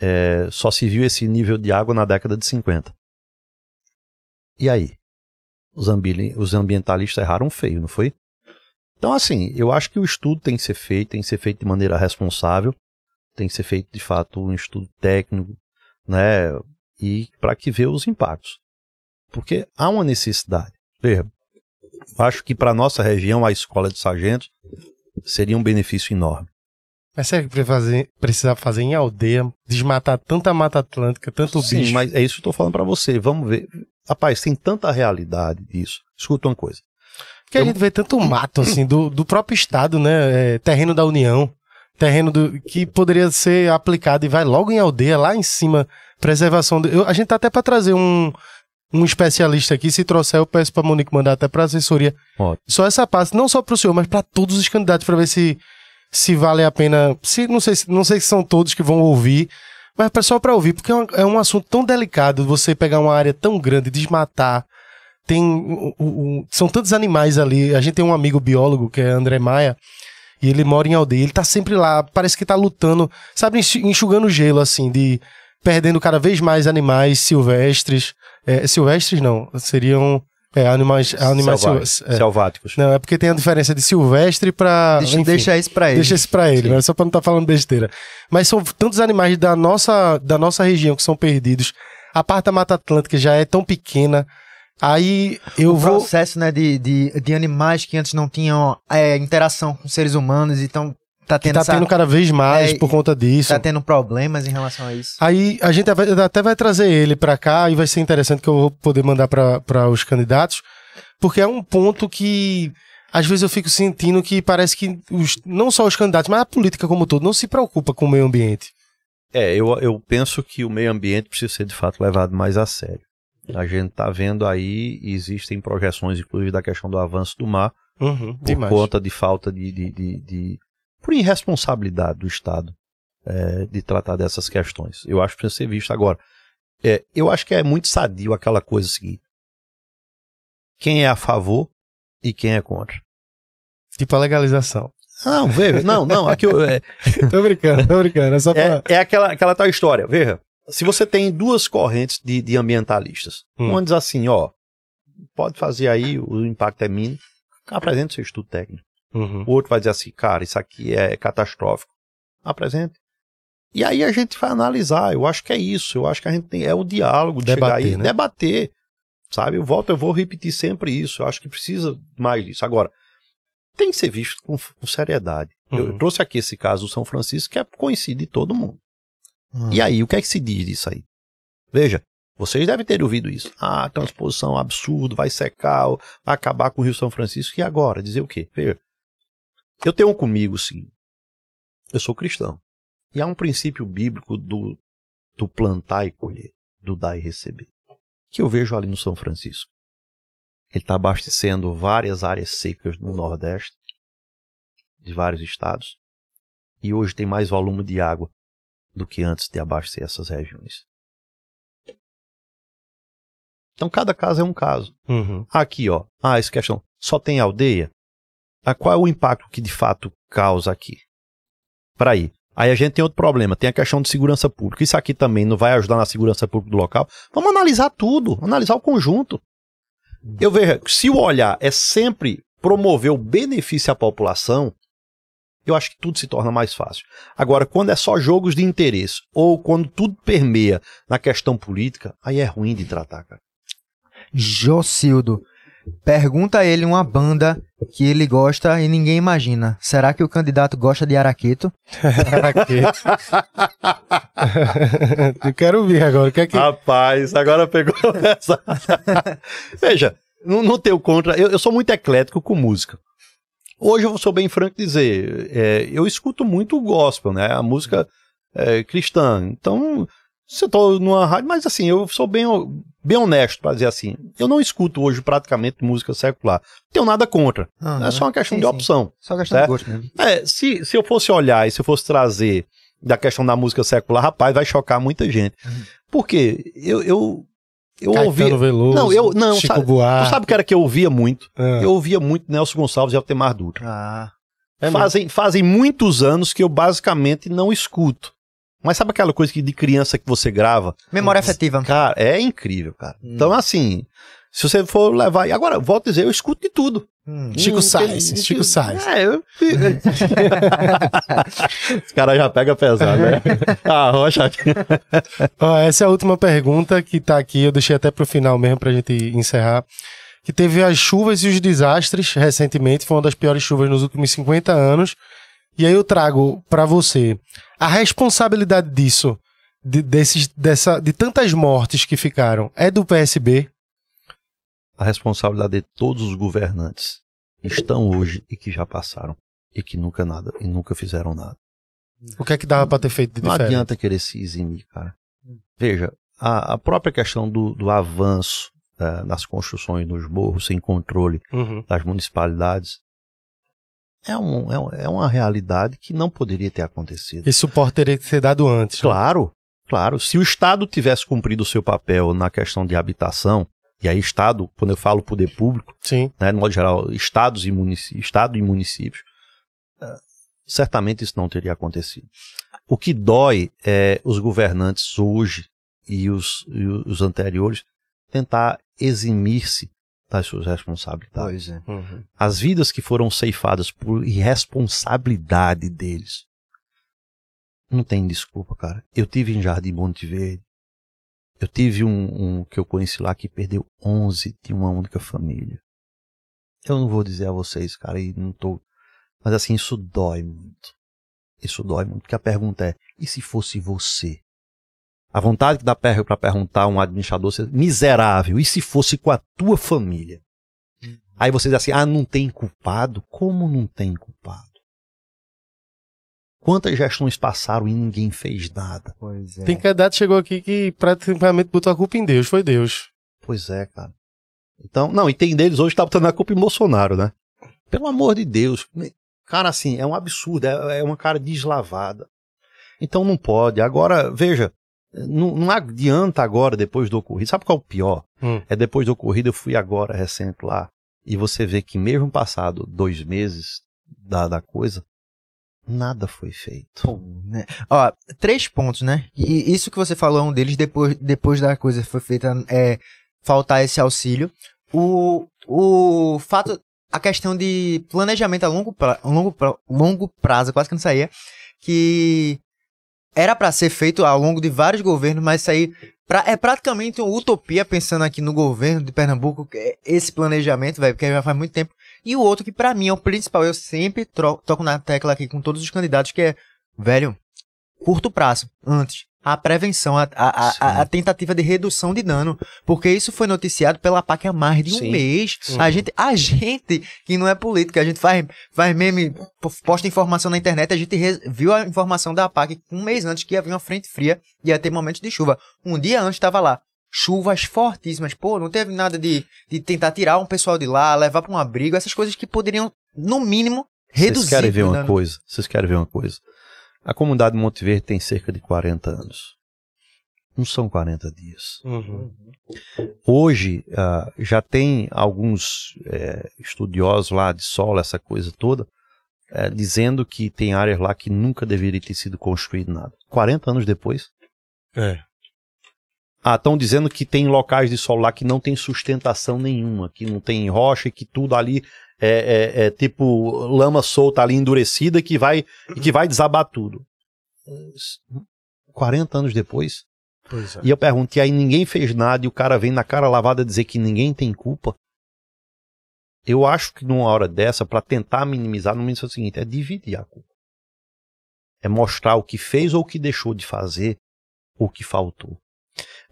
é, só se viu esse nível de água na década de 50. E aí? Os, os ambientalistas erraram feio, não foi? Então, assim, eu acho que o estudo tem que ser feito, tem que ser feito de maneira responsável, tem que ser feito de fato um estudo técnico, né? E para que ver os impactos. Porque há uma necessidade. Veja, acho que para nossa região a escola de sargentos seria um benefício enorme. Mas será que fazer, precisar fazer em aldeia, desmatar tanta mata atlântica, tanto Sim, bicho? mas é isso que eu estou falando para você. Vamos ver. Rapaz, tem tanta realidade disso. Escuta uma coisa. Que a gente vê tanto mato, assim, do, do próprio Estado, né? É, terreno da União, terreno do, que poderia ser aplicado e vai logo em aldeia, lá em cima, preservação. Do, eu, a gente tá até para trazer um, um especialista aqui, se trouxer, eu peço pra Monique mandar até pra assessoria. Ótimo. Só essa parte, não só pro senhor, mas para todos os candidatos, para ver se, se vale a pena. Se, não, sei, não sei se são todos que vão ouvir, mas só para ouvir, porque é um, é um assunto tão delicado você pegar uma área tão grande, desmatar tem um, um, são tantos animais ali. A gente tem um amigo biólogo que é André Maia. E ele mora em aldeia. Ele tá sempre lá, parece que tá lutando, sabe, enxugando gelo, assim, de perdendo cada vez mais animais silvestres. É, silvestres não, seriam é, animais, animais é. selváticos. Não, é porque tem a diferença de silvestre para deixa, deixa isso para ele. Deixa isso para ele, mas só para não estar tá falando besteira. Mas são tantos animais da nossa, da nossa região que são perdidos. A parte da Mata Atlântica já é tão pequena. Aí eu o vou. O processo, né, de, de, de animais que antes não tinham é, interação com seres humanos, então tá tendo. tá essa... tendo cada vez mais é, por conta disso. Tá tendo problemas em relação a isso. Aí a gente até vai trazer ele para cá e vai ser interessante que eu vou poder mandar para os candidatos, porque é um ponto que às vezes eu fico sentindo que parece que os, não só os candidatos, mas a política como um todo não se preocupa com o meio ambiente. É, eu, eu penso que o meio ambiente precisa ser de fato levado mais a sério. A gente está vendo aí, existem projeções, inclusive, da questão do avanço do mar, Uhum, por demais. conta de falta de, de, de, de- por irresponsabilidade do Estado é, de tratar dessas questões. Eu acho que precisa ser visto agora. É, eu acho que é muito sadio aquela coisa seguinte: quem é a favor e quem é contra. Tipo a legalização. Não, veja, não, não, aqui eu- é, tô brincando, tô brincando. É só pra... é, é aquela, aquela tal história. Veja, se você tem duas correntes de, de ambientalistas, Hum. uma diz assim, ó, pode fazer aí, o impacto é mínimo, apresenta o seu estudo técnico. Uhum. O outro vai dizer assim, cara, isso aqui é catastrófico. Apresente. E aí a gente vai analisar. Eu acho que é isso. Eu acho que a gente tem. É o diálogo de Debater, chegar aí, né? debater. Sabe? Eu volto, eu vou repetir sempre isso. Eu acho que precisa mais disso. Agora, tem que ser visto com, com seriedade. Eu Uhum. trouxe aqui esse caso do São Francisco, que é conhecido de todo mundo. Hum. E aí, o que é que se diz disso aí? Veja, vocês devem ter ouvido isso. Ah, transposição absurdo, vai secar, vai acabar com o Rio São Francisco. E agora? Dizer o quê? Veja, eu tenho comigo seguinte. Eu sou cristão. E há um princípio bíblico do, do plantar e colher, do dar e receber, que eu vejo ali no São Francisco. Ele está abastecendo várias áreas secas no Nordeste, de vários estados, e hoje tem mais volume de água do que antes de abastecer essas regiões. Então cada caso é um caso. Uhum. Aqui, ó. Ah, essa questão. Só tem aldeia? Ah, qual é o impacto que de fato causa aqui? Para aí. Aí a gente tem outro problema, tem a questão de segurança pública. Isso aqui também não vai ajudar na segurança pública do local. Vamos analisar tudo, analisar o conjunto. Eu vejo, se o olhar é sempre promover o benefício à população, eu acho que tudo se torna mais fácil. Agora, quando é só jogos de interesse, ou quando tudo permeia na questão política, aí é ruim de tratar, cara. Jocildo, pergunta a ele uma banda que ele gosta e ninguém imagina. Será que o candidato gosta de Araqueto? Araqueto. Eu quero ver agora. Que é que... Rapaz, agora pegou essa. Veja, não, não tenho contra. Eu, eu sou muito eclético com música. Hoje eu sou bem franco dizer, é, eu escuto muito o gospel, né? A música é, cristã. Então, se eu tô numa rádio, mas assim, eu sou bem, bem honesto para dizer assim. Eu não escuto hoje praticamente música secular. Tenho nada contra. é só uma questão Sim, de sim. opção. Só questão Certo? de gosto mesmo. É, se, se eu fosse olhar e se eu fosse trazer da questão da música secular, rapaz, vai chocar muita gente. Por quê? Eu, eu, eu Caetano ouvi. Veloso, Não, eu- não, Chico sabe- Buarque. Tu sabe o que era que eu ouvia muito? Ah, Eu ouvia muito Nelson Gonçalves e Altemar Dutra. Ah, é mesmo. fazem, fazem muitos anos que eu basicamente não escuto. Mas sabe aquela coisa que de criança que você grava? memória afetiva. Cara, é incrível, cara. Hum. Então, assim, se você for levar. E agora, volto a dizer, eu escuto de tudo. Hum. Chico Sainz, Chico Sainz. É, eu. Os caras já pegam pesado, né? Ah, rocha. Ó, essa é a última pergunta que tá aqui, eu deixei até pro final mesmo pra gente encerrar. Que teve as chuvas e os desastres recentemente, foi uma das piores chuvas nos últimos 50 anos. E aí eu trago pra você a responsabilidade disso, de, desses, dessa, de tantas mortes que ficaram, é do PSB? A responsabilidade de todos os governantes estão hoje e que já passaram. E que nunca nada, e nunca fizeram nada. O que é que dava pra ter feito de Não diferente? adianta querer se eximir, cara. Veja, a, a própria questão do, do avanço eh, das construções nos morros sem controle Uhum. das municipalidades é, um, é, um- é uma realidade que não poderia ter acontecido. Esse suporte teria que ser dado antes. Claro, claro. Se o Estado tivesse cumprido o seu papel na questão de habitação, e aí Estado, quando eu falo poder público, Sim. né, no modo geral, estados e municípios, Estado e municípios, eh, certamente isso não teria acontecido. O que dói é os governantes hoje e os, e os anteriores tentar eximir-se das suas responsabilidades. Pois é. Uhum. As vidas que foram ceifadas por irresponsabilidade deles. Não tem desculpa, cara. Eu tive em Jardim Monte Verde. Eu tive um, um que eu conheci lá que perdeu 11 de uma única família. Eu não vou dizer a vocês, cara, e não tô. Mas assim, isso dói muito. Isso dói muito. Porque a pergunta é: e se fosse você? A vontade que dá para perguntar a um administrador, miserável, e se fosse com a tua família? Aí você diz assim: ah, não tem culpado? Como não tem culpado? Quantas gestões passaram e ninguém fez nada? Pois é. Tem candidato que chegou aqui que praticamente botou a culpa em Deus, foi Deus. Pois é, cara. Então, não, e tem deles hoje que tá botando a culpa em Bolsonaro, né? Pelo amor de Deus. Cara, assim, é um absurdo, é, é uma cara deslavada. Então não pode. Agora, veja, não, não adianta agora, depois do ocorrido. Sabe qual é o pior? Hum. É depois do ocorrido, eu fui agora recente lá, e você vê que mesmo passado dois meses da, da coisa, nada foi feito. Né? Ó, três pontos, né? E isso que você falou é um deles, depois, depois da coisa foi feita, é faltar esse auxílio. O, o fato, a questão de planejamento a longo, pra, longo, pra, longo prazo, quase que não saía, que era para ser feito ao longo de vários governos, mas isso aí pra, é praticamente uma utopia pensando aqui no governo de Pernambuco, esse planejamento, velho, porque já faz muito tempo. E o outro que para mim é o principal, eu sempre toco na tecla aqui com todos os candidatos, que é, velho, curto prazo, antes a prevenção, a, a, a, a, tentativa de redução de dano. Porque isso foi noticiado pela PAC há mais de um Sim. mês. A gente, a gente, que não é política, a gente faz, faz meme, posta informação na internet, a gente viu a informação da PAC um mês antes que havia uma frente fria e ia ter momentos de chuva. Um dia antes estava lá. Chuvas fortíssimas. Pô, não teve nada de, de tentar tirar um pessoal de lá, levar para um abrigo, essas coisas que poderiam, no mínimo, reduzir. Vocês querem ver uma coisa? Vocês querem ver uma coisa? A comunidade de Monte Verde tem cerca de 40 anos. Não são 40 dias. Uhum. Hoje, uh, já tem alguns é, estudiosos lá de solo, essa coisa toda, é, dizendo que tem áreas lá que nunca deveria ter sido construído nada. 40 anos depois. É. Ah, estão dizendo que tem locais de solo lá que não tem sustentação nenhuma, que não tem rocha e que tudo ali é, é, é tipo lama solta ali endurecida que vai, que vai desabar tudo. 40 anos depois. É. E eu pergunto, e aí ninguém fez nada e o cara vem na cara lavada dizer que ninguém tem culpa? Eu acho que numa hora dessa, para tentar minimizar, no mínimo é o seguinte, é dividir a culpa. É mostrar o que fez ou o que deixou de fazer, o que faltou.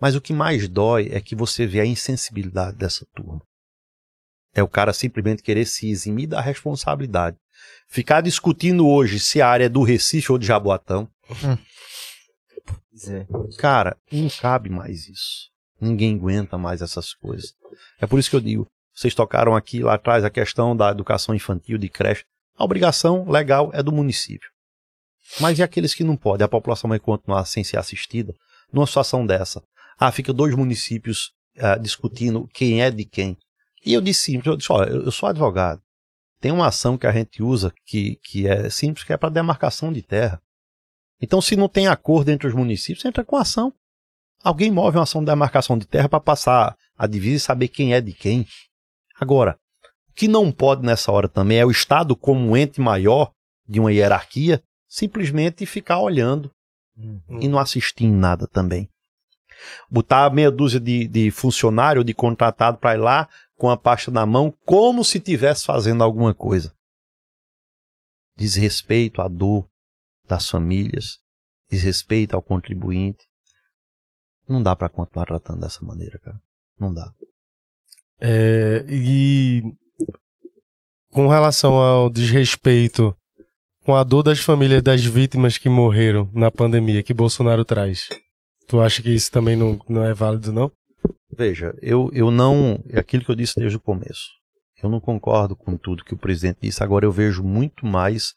Mas o que mais dói é que você vê a insensibilidade dessa turma. É o cara simplesmente querer se eximir da responsabilidade. Ficar discutindo hoje se a área é do Recife ou de Jaboatão. Hum. Cara, não cabe mais isso. Ninguém aguenta mais essas coisas. É por isso que eu digo, vocês tocaram aqui lá atrás a questão da educação infantil, de creche. A obrigação legal é do município. Mas e aqueles que não podem? A população vai continuar sem ser assistida? Numa situação dessa, ah, fica dois municípios uh, discutindo quem é de quem. E eu disse simples, eu disse, olha, eu sou advogado. Tem uma ação que a gente usa que, que é simples, que é para demarcação de terra. Então, se não tem acordo entre os municípios, entra com ação. Alguém move uma ação de demarcação de terra para passar a divisa e saber quem é de quem. Agora, o que não pode nessa hora também é o Estado, como um ente maior de uma hierarquia, simplesmente ficar olhando uhum. e não assistir em nada também. Botar meia dúzia de, de funcionário, de contratado para ir lá, com a pasta na mão, como se estivesse fazendo alguma coisa. Desrespeito à dor das famílias, desrespeito ao contribuinte. Não dá para continuar tratando dessa maneira, cara. Não dá. É, e com relação ao desrespeito com a dor das famílias das vítimas que morreram na pandemia que Bolsonaro traz, tu acha que isso também não, não é válido, não? Veja, eu, eu não. É aquilo que eu disse desde o começo. Eu não concordo com tudo que o presidente disse. Agora eu vejo muito mais,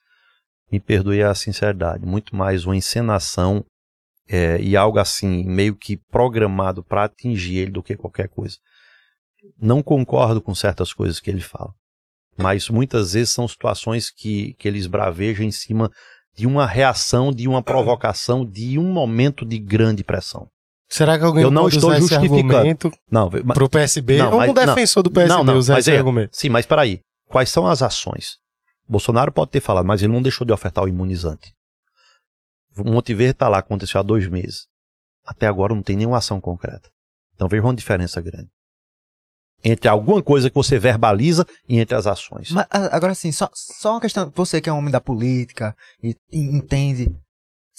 me perdoe a sinceridade, muito mais uma encenação é, e algo assim, meio que programado para atingir ele do que qualquer coisa. Não concordo com certas coisas que ele fala. Mas muitas vezes são situações que, que ele esbraveja em cima de uma reação, de uma provocação, de um momento de grande pressão. Será que alguém eu não estou usar justificando. Não, mas, pro PSB não, mas, um defensor não, do PSB não, não, usar mas esse é, argumento? Sim, mas peraí. Quais são as ações? Bolsonaro pode ter falado, mas ele não deixou de ofertar o imunizante. O Monte Verde está lá, aconteceu há dois meses. Até agora não tem nenhuma ação concreta. Então veja uma diferença grande. Entre alguma coisa que você verbaliza e entre as ações. Mas agora sim, só, só uma questão. Você que é um homem da política e, e entende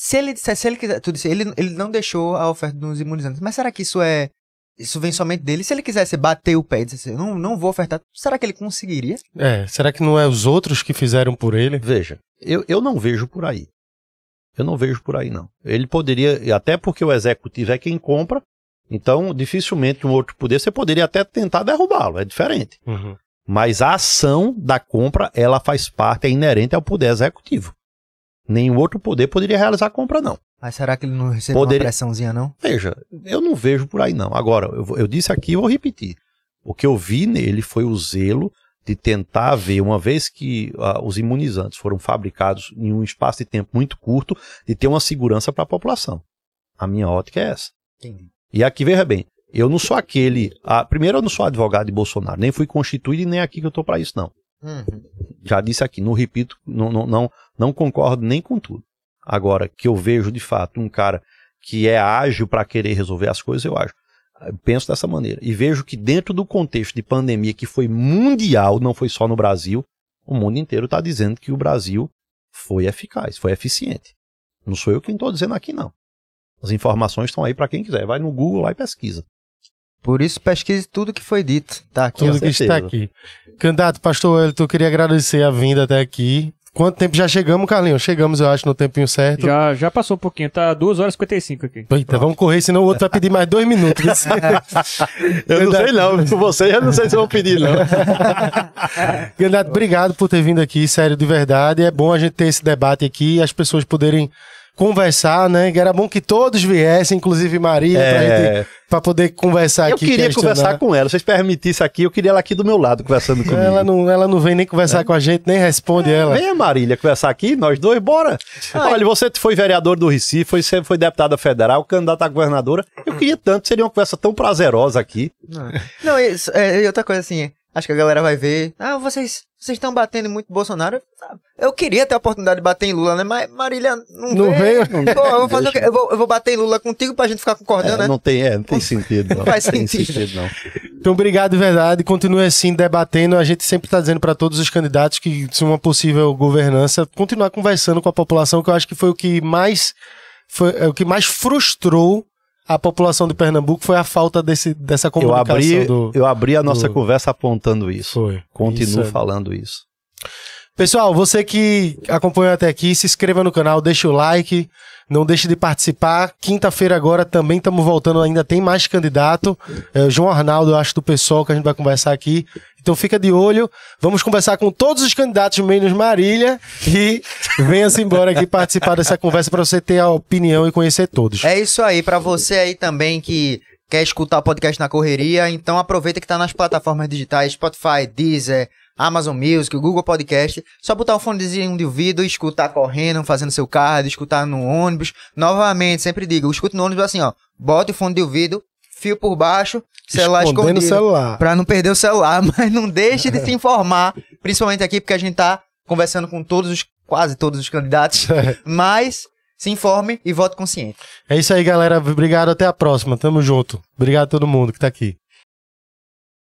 se ele disser, se ele quiser, tu disse, ele, ele não deixou a oferta dos imunizantes, mas será que isso é. Isso vem somente dele? Se ele quisesse bater o pé e dizer assim, não, não vou ofertar, será que ele conseguiria? É, será que não é os outros que fizeram por ele? Veja, eu, eu não vejo por aí. Eu não vejo por aí, não. Ele poderia, até porque o executivo é quem compra, Então, dificilmente um outro poder, você poderia até tentar derrubá-lo, é diferente. Uhum. Mas a ação da compra, ela faz parte, é inerente ao poder executivo. Nenhum outro poder poderia realizar a compra, não. Mas será que ele não recebeu Poderia- uma pressãozinha, não? Veja, eu não vejo por aí, não. Agora, eu, eu disse aqui e vou repetir. O que eu vi nele foi o zelo de tentar ver, uma vez que ah, os imunizantes foram fabricados em um espaço de tempo muito curto, de ter uma segurança para a população. A minha ótica é essa. Entendi. E aqui, veja bem, eu não sou aquele. ah, primeiro, eu não sou advogado de Bolsonaro, nem fui constituído e nem aqui que eu tô para isso, não. Uhum. Já disse aqui, não repito, não, não, não, não concordo nem com tudo. Agora, que eu vejo de fato um cara que é ágil para querer resolver as coisas, eu acho. Eu penso dessa maneira. E vejo que dentro do contexto de pandemia que foi mundial, não foi só no Brasil, o mundo inteiro está dizendo que o Brasil foi eficaz, foi eficiente. Não sou eu quem estou dizendo aqui, não. As informações estão aí para quem quiser. Vai no Google lá e pesquisa. Por isso, pesquise tudo que foi dito. Tá aqui, Tudo que está aqui. Candidato, pastor Wellington, eu queria agradecer a vinda até aqui. Quanto tempo já chegamos, Carlinhos? Chegamos, eu acho, no tempinho certo. Já, já passou um pouquinho, tá 2 horas e 55 aqui. Eita, vamos correr, senão o outro vai pedir mais dois minutos. Eu não sei não, com vocês eu não sei se eu vou pedir não. Candidato, obrigado por ter vindo aqui, sério, de verdade. É bom a gente ter esse debate aqui e as pessoas poderem conversar, né? Era bom que todos viessem, inclusive Maria, pra, É, pra poder conversar eu aqui. queria questionar. conversar com ela. Se vocês permitissem aqui, eu queria ela aqui do meu lado conversando comigo. Ela não, ela não vem nem conversar com a gente, nem responde ela. Venha, Marília, conversar aqui, nós dois, bora. Olha, você foi vereador do Recife, foi, você foi deputada federal, candidato a governadora. Eu queria tanto, seria uma conversa tão prazerosa aqui. Não, isso, é, e outra coisa assim, acho que a galera vai ver. Ah, vocês vocês estão batendo muito Bolsonaro. Eu queria ter a oportunidade de bater em Lula, né? Mas Marília não, Não veio. veio? Pô, eu vou fazer o quê? Eu vou, eu vou bater em Lula contigo pra gente ficar concordando, É, né? não, tem, é, não tem sentido, não. Faz tem sentido. não. Então, obrigado de verdade. Continue assim, debatendo. A gente sempre está dizendo para todos os candidatos que, se uma possível governança, continuar conversando com a população, que eu acho que foi o que mais foi é, o que mais frustrou a população de Pernambuco foi a falta desse, dessa Eu comunicação abri, do. eu abri a nossa do- conversa apontando isso. Foi. Continuo Isso é- falando isso. Pessoal, você que acompanhou até aqui, se inscreva no canal, deixa o like, não deixe de participar. Quinta-feira agora também estamos voltando, ainda tem mais candidato. É, o João Arnaldo, eu acho, do PSOL, que a gente vai conversar aqui. Então fica de olho. Vamos conversar com todos os candidatos, menos Marília. E venha-se embora aqui participar dessa conversa para você ter a opinião e conhecer todos. É isso aí, pra você aí também que quer escutar o podcast na correria, então aproveita que tá nas plataformas digitais, Spotify, Deezer, Amazon Music, Google Podcast, só botar o fonezinho de ouvido, escutar correndo, fazendo seu carro, escutar no ônibus. Novamente, sempre digo, escute no ônibus assim, ó, bota o fone de ouvido, fio por baixo, celular Escondendo o escondido. celular. Pra não perder o celular, mas não deixe de se informar, principalmente aqui porque a gente tá conversando com todos os, quase todos os candidatos, mas se informe e vote consciente. É isso aí, galera. Obrigado. Até a próxima. Tamo junto. Obrigado a todo mundo que tá aqui.